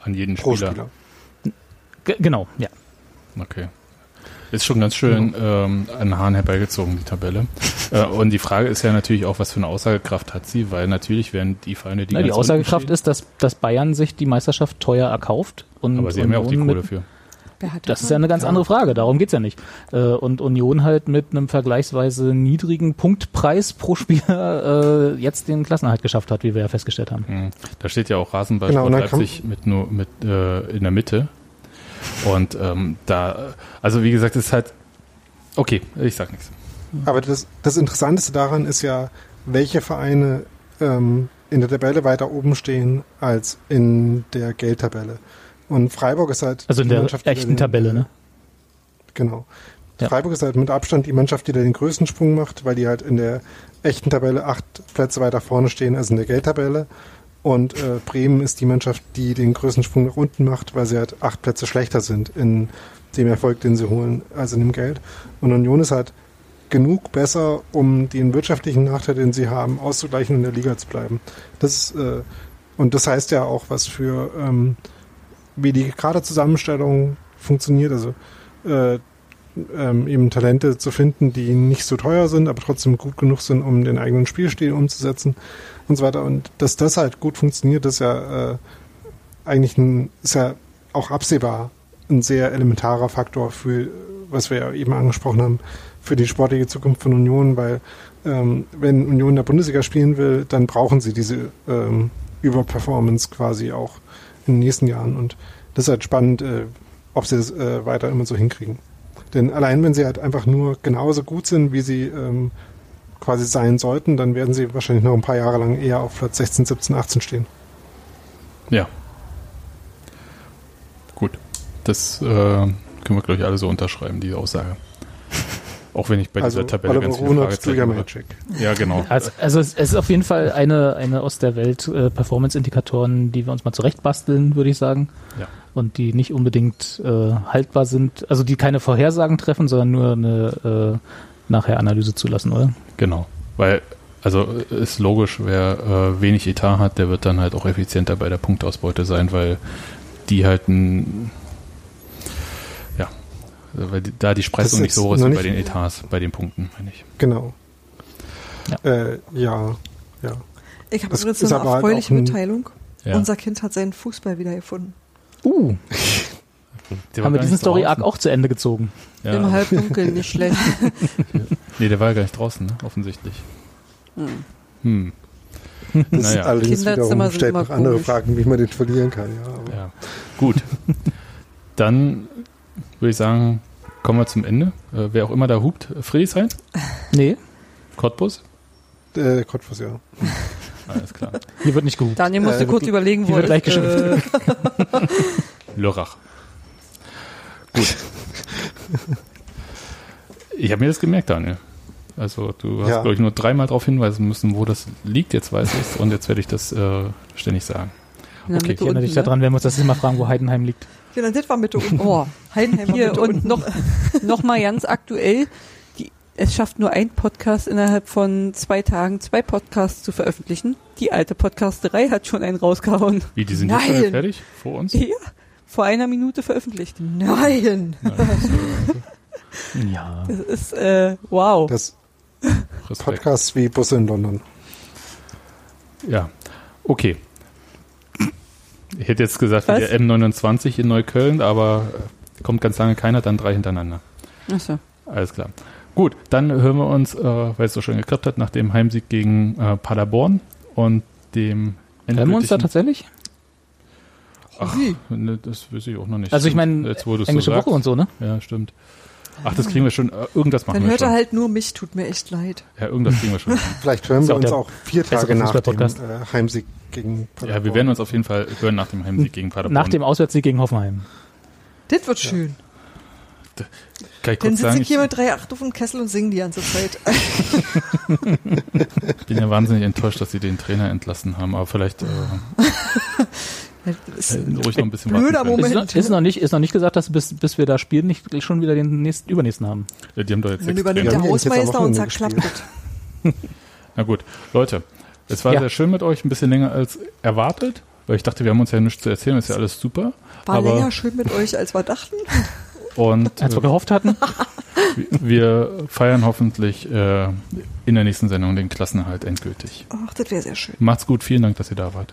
S2: An jeden
S5: pro
S2: Spieler.
S5: Spieler.
S6: G genau, ja.
S2: Okay. Ist schon ganz schön ähm, an den Haaren herbeigezogen, die Tabelle. äh, und die Frage ist ja natürlich auch, was für eine Aussagekraft hat sie, weil natürlich werden die Vereine, die
S6: Na, die Aussagekraft
S2: stehen,
S6: ist, dass, dass Bayern sich die Meisterschaft teuer erkauft. Und
S2: aber sie haben ja auch die
S6: Union
S2: Kohle
S6: mit,
S2: für.
S6: Das ist ja eine ganz andere Frage, darum geht's ja nicht. Äh, Und Union halt mit einem vergleichsweise niedrigen Punktpreis pro Spieler äh, jetzt den Klassenerhalt geschafft hat, wie wir ja festgestellt haben.
S2: Hm. Da steht ja auch Rasenball
S5: Genau, und
S2: Leipzig mit nur mit äh, in der Mitte. Und ähm, da, also wie gesagt, ist halt okay, ich sag nichts.
S5: Aber das, das Interessanteste daran ist ja, welche Vereine ähm, in der Tabelle weiter oben stehen als in der Geldtabelle. Und Freiburg ist halt
S6: Also in
S5: die
S6: der
S5: Mannschaft, die
S6: echten
S5: den-
S6: Tabelle, ne?
S5: Genau.
S6: Ja.
S5: Freiburg ist halt mit Abstand die Mannschaft, die da den größten Sprung macht, weil die halt in der echten Tabelle acht Plätze weiter vorne stehen als in der Geldtabelle. Und äh, Bremen ist die Mannschaft, die den größten Sprung nach unten macht, weil sie halt acht Plätze schlechter sind in dem Erfolg, den sie holen, als in dem Geld. Und Union ist halt genug besser, um den wirtschaftlichen Nachteil, den sie haben, auszugleichen und in der Liga zu bleiben. Das äh, und das heißt ja auch was für, ähm, wie die Kaderzusammenstellung funktioniert. Also äh, ähm, eben Talente zu finden, die nicht so teuer sind, aber trotzdem gut genug sind, um den eigenen Spielstil umzusetzen und so weiter. Und dass das halt gut funktioniert, ist ja äh, eigentlich ein, ist ja auch absehbar ein sehr elementarer Faktor für, was wir ja eben angesprochen haben, für die sportliche Zukunft von Union, weil ähm, wenn Union in der Bundesliga spielen will, dann brauchen sie diese ähm, Überperformance quasi auch in den nächsten Jahren. Und das ist halt spannend, äh, ob sie das äh, weiter immer so hinkriegen. Denn allein wenn sie halt einfach nur genauso gut sind, wie sie ähm, quasi sein sollten, dann werden sie wahrscheinlich noch ein paar Jahre lang eher auf Platz 16, 17, 18 stehen.
S2: Ja. Gut. Das äh, können wir, glaube ich, alle so unterschreiben, diese Aussage. Auch wenn ich bei
S5: Also
S2: dieser Tabelle
S5: Oliver
S2: ganz viele Fragezeichen habe.
S5: Magic.
S2: Ja, genau.
S6: Also, also es, es ist auf jeden Fall eine, eine aus der Welt äh, Performance-Indikatoren, die wir uns mal zurechtbasteln, würde ich sagen.
S2: Ja.
S6: Und die nicht unbedingt äh, haltbar sind, also die keine Vorhersagen treffen, sondern nur eine äh, nachher Analyse zulassen, oder?
S2: Genau. Weil, also ist logisch, wer äh, wenig Etat hat, der wird dann halt auch effizienter bei der Punktausbeute sein, weil die halt ein, ja, weil die, da die Spreizung nicht so hoch ist wie bei den Etats, bei den Punkten, meine ich.
S5: Genau.
S6: Ja.
S5: Äh, ja, ja.
S3: Ich habe übrigens eine
S5: halt
S3: erfreuliche
S5: ein-
S3: Mitteilung.
S2: Ja.
S3: Unser Kind hat seinen Fußball wiedergefunden.
S6: Uh,
S2: Der war
S6: haben wir diesen Story-Arc
S2: draußen.
S6: auch zu Ende gezogen.
S2: Ja.
S4: Im Halbdunkeln, nicht schlecht.
S2: Nee, der war ja gar nicht draußen, ne? offensichtlich.
S4: Hm.
S2: Hm.
S5: Das
S2: Naja.
S5: allerdings
S4: Kinderzimmer
S5: wiederum
S4: sind
S5: stellt noch andere
S4: komisch.
S5: Fragen, wie man den verlieren kann. Ja, aber
S2: Ja, gut. Dann würde ich sagen, kommen wir zum Ende. Äh, wer auch immer da hupt, Friedrichshain,
S6: Nee,
S2: Cottbus.
S5: Äh, Cottbus, ja.
S2: Alles klar.
S6: hier wird nicht gehupt.
S4: Daniel musste
S5: Äh,
S4: kurz überlegen, wo
S6: wird
S4: er
S6: gleich
S4: äh,
S2: Lörrach. Gut. Ich habe mir das gemerkt, Daniel. Also du hast,
S5: Ja.
S2: glaube ich, nur dreimal darauf hinweisen müssen, wo das liegt. Jetzt weiß ich es und jetzt werde ich das äh, ständig sagen.
S4: der
S2: Okay,
S6: Ich erinnere dich
S4: ne?
S6: daran, wenn wir uns das immer fragen, wo Heidenheim liegt.
S3: Ja, dann das war Mitte unten.
S4: Oh,
S3: Heidenheim
S4: hier
S3: Mitte
S4: und
S3: unten.
S4: noch, noch mal ganz aktuell. Die, es schafft nur ein Podcast innerhalb von zwei Tagen zwei Podcasts zu veröffentlichen. Die alte Podcasterei hat schon einen rausgehauen.
S2: Wie, die sind jetzt
S3: Nein.
S2: schon fertig vor uns?
S4: Ja, vor einer Minute veröffentlicht.
S3: Nein!
S2: Ja, das ist,
S6: Ja.
S4: Das ist, äh, wow.
S5: Das
S2: Respekt.
S5: Podcast wie Busse in London.
S2: Ja, okay. Ich hätte jetzt gesagt, wie
S4: Was?
S2: der M29 in Neukölln, aber äh, kommt ganz lange keiner, dann drei hintereinander.
S4: Achso.
S2: Alles klar. Gut, dann hören wir uns, äh, weil es so schön geklappt hat, nach dem Heimsieg gegen äh, Paderborn und dem
S6: Hören wir uns da tatsächlich?
S2: Ach, ne, das weiß ich auch noch nicht.
S6: Also ich meine,
S2: Jetzt, wo du's
S6: Englische
S2: so.
S6: Woche und so, ne?
S2: Ja, stimmt. Ach, das kriegen wir schon. Äh, irgendwas machen
S3: Dann
S2: wir
S3: hört
S2: schon.
S3: er halt nur mich, tut mir echt leid.
S2: Ja, irgendwas kriegen wir schon.
S5: Vielleicht hören wir uns auch vier Tage nach dem äh, Heimsieg gegen
S2: ja, wir werden uns auf jeden Fall hören nach dem Heimsieg gegen Paderborn.
S6: Nach dem Auswärtssieg gegen Hoffenheim.
S3: Das wird schön.
S2: Kann ich
S3: Dann
S2: kurz
S3: sitze
S2: sagen,
S3: ich hier mit 3,8 auf dem Kessel und singe die ganze Zeit.
S2: ich bin ja wahnsinnig enttäuscht, dass sie den Trainer entlassen haben, aber vielleicht äh,
S3: Das ist
S2: hätten sie ruhig noch ein bisschen
S3: Blöder. Moment.
S6: Ist, noch- ist, noch nicht, ist noch nicht gesagt, dass bis, bis wir da spielen, nicht schon wieder den nächsten, übernächsten haben.
S2: Ja, die haben doch jetzt
S3: Dann
S2: sechs
S3: übernimmt der Hausmeister und zack, klappt das.
S2: Na gut, Leute, es war
S6: Ja.
S2: sehr schön mit euch, ein bisschen länger als erwartet, weil ich dachte, wir haben uns ja nichts zu erzählen, ist ja alles super.
S3: War
S2: aber,
S3: länger schön mit euch, als wir dachten.
S2: Und
S6: Als wir
S2: äh,
S6: gehofft hatten.
S2: wir feiern hoffentlich äh, in der nächsten Sendung den Klassenerhalt endgültig.
S3: Ach, das wäre sehr schön.
S2: Macht's gut, vielen Dank, dass ihr da wart.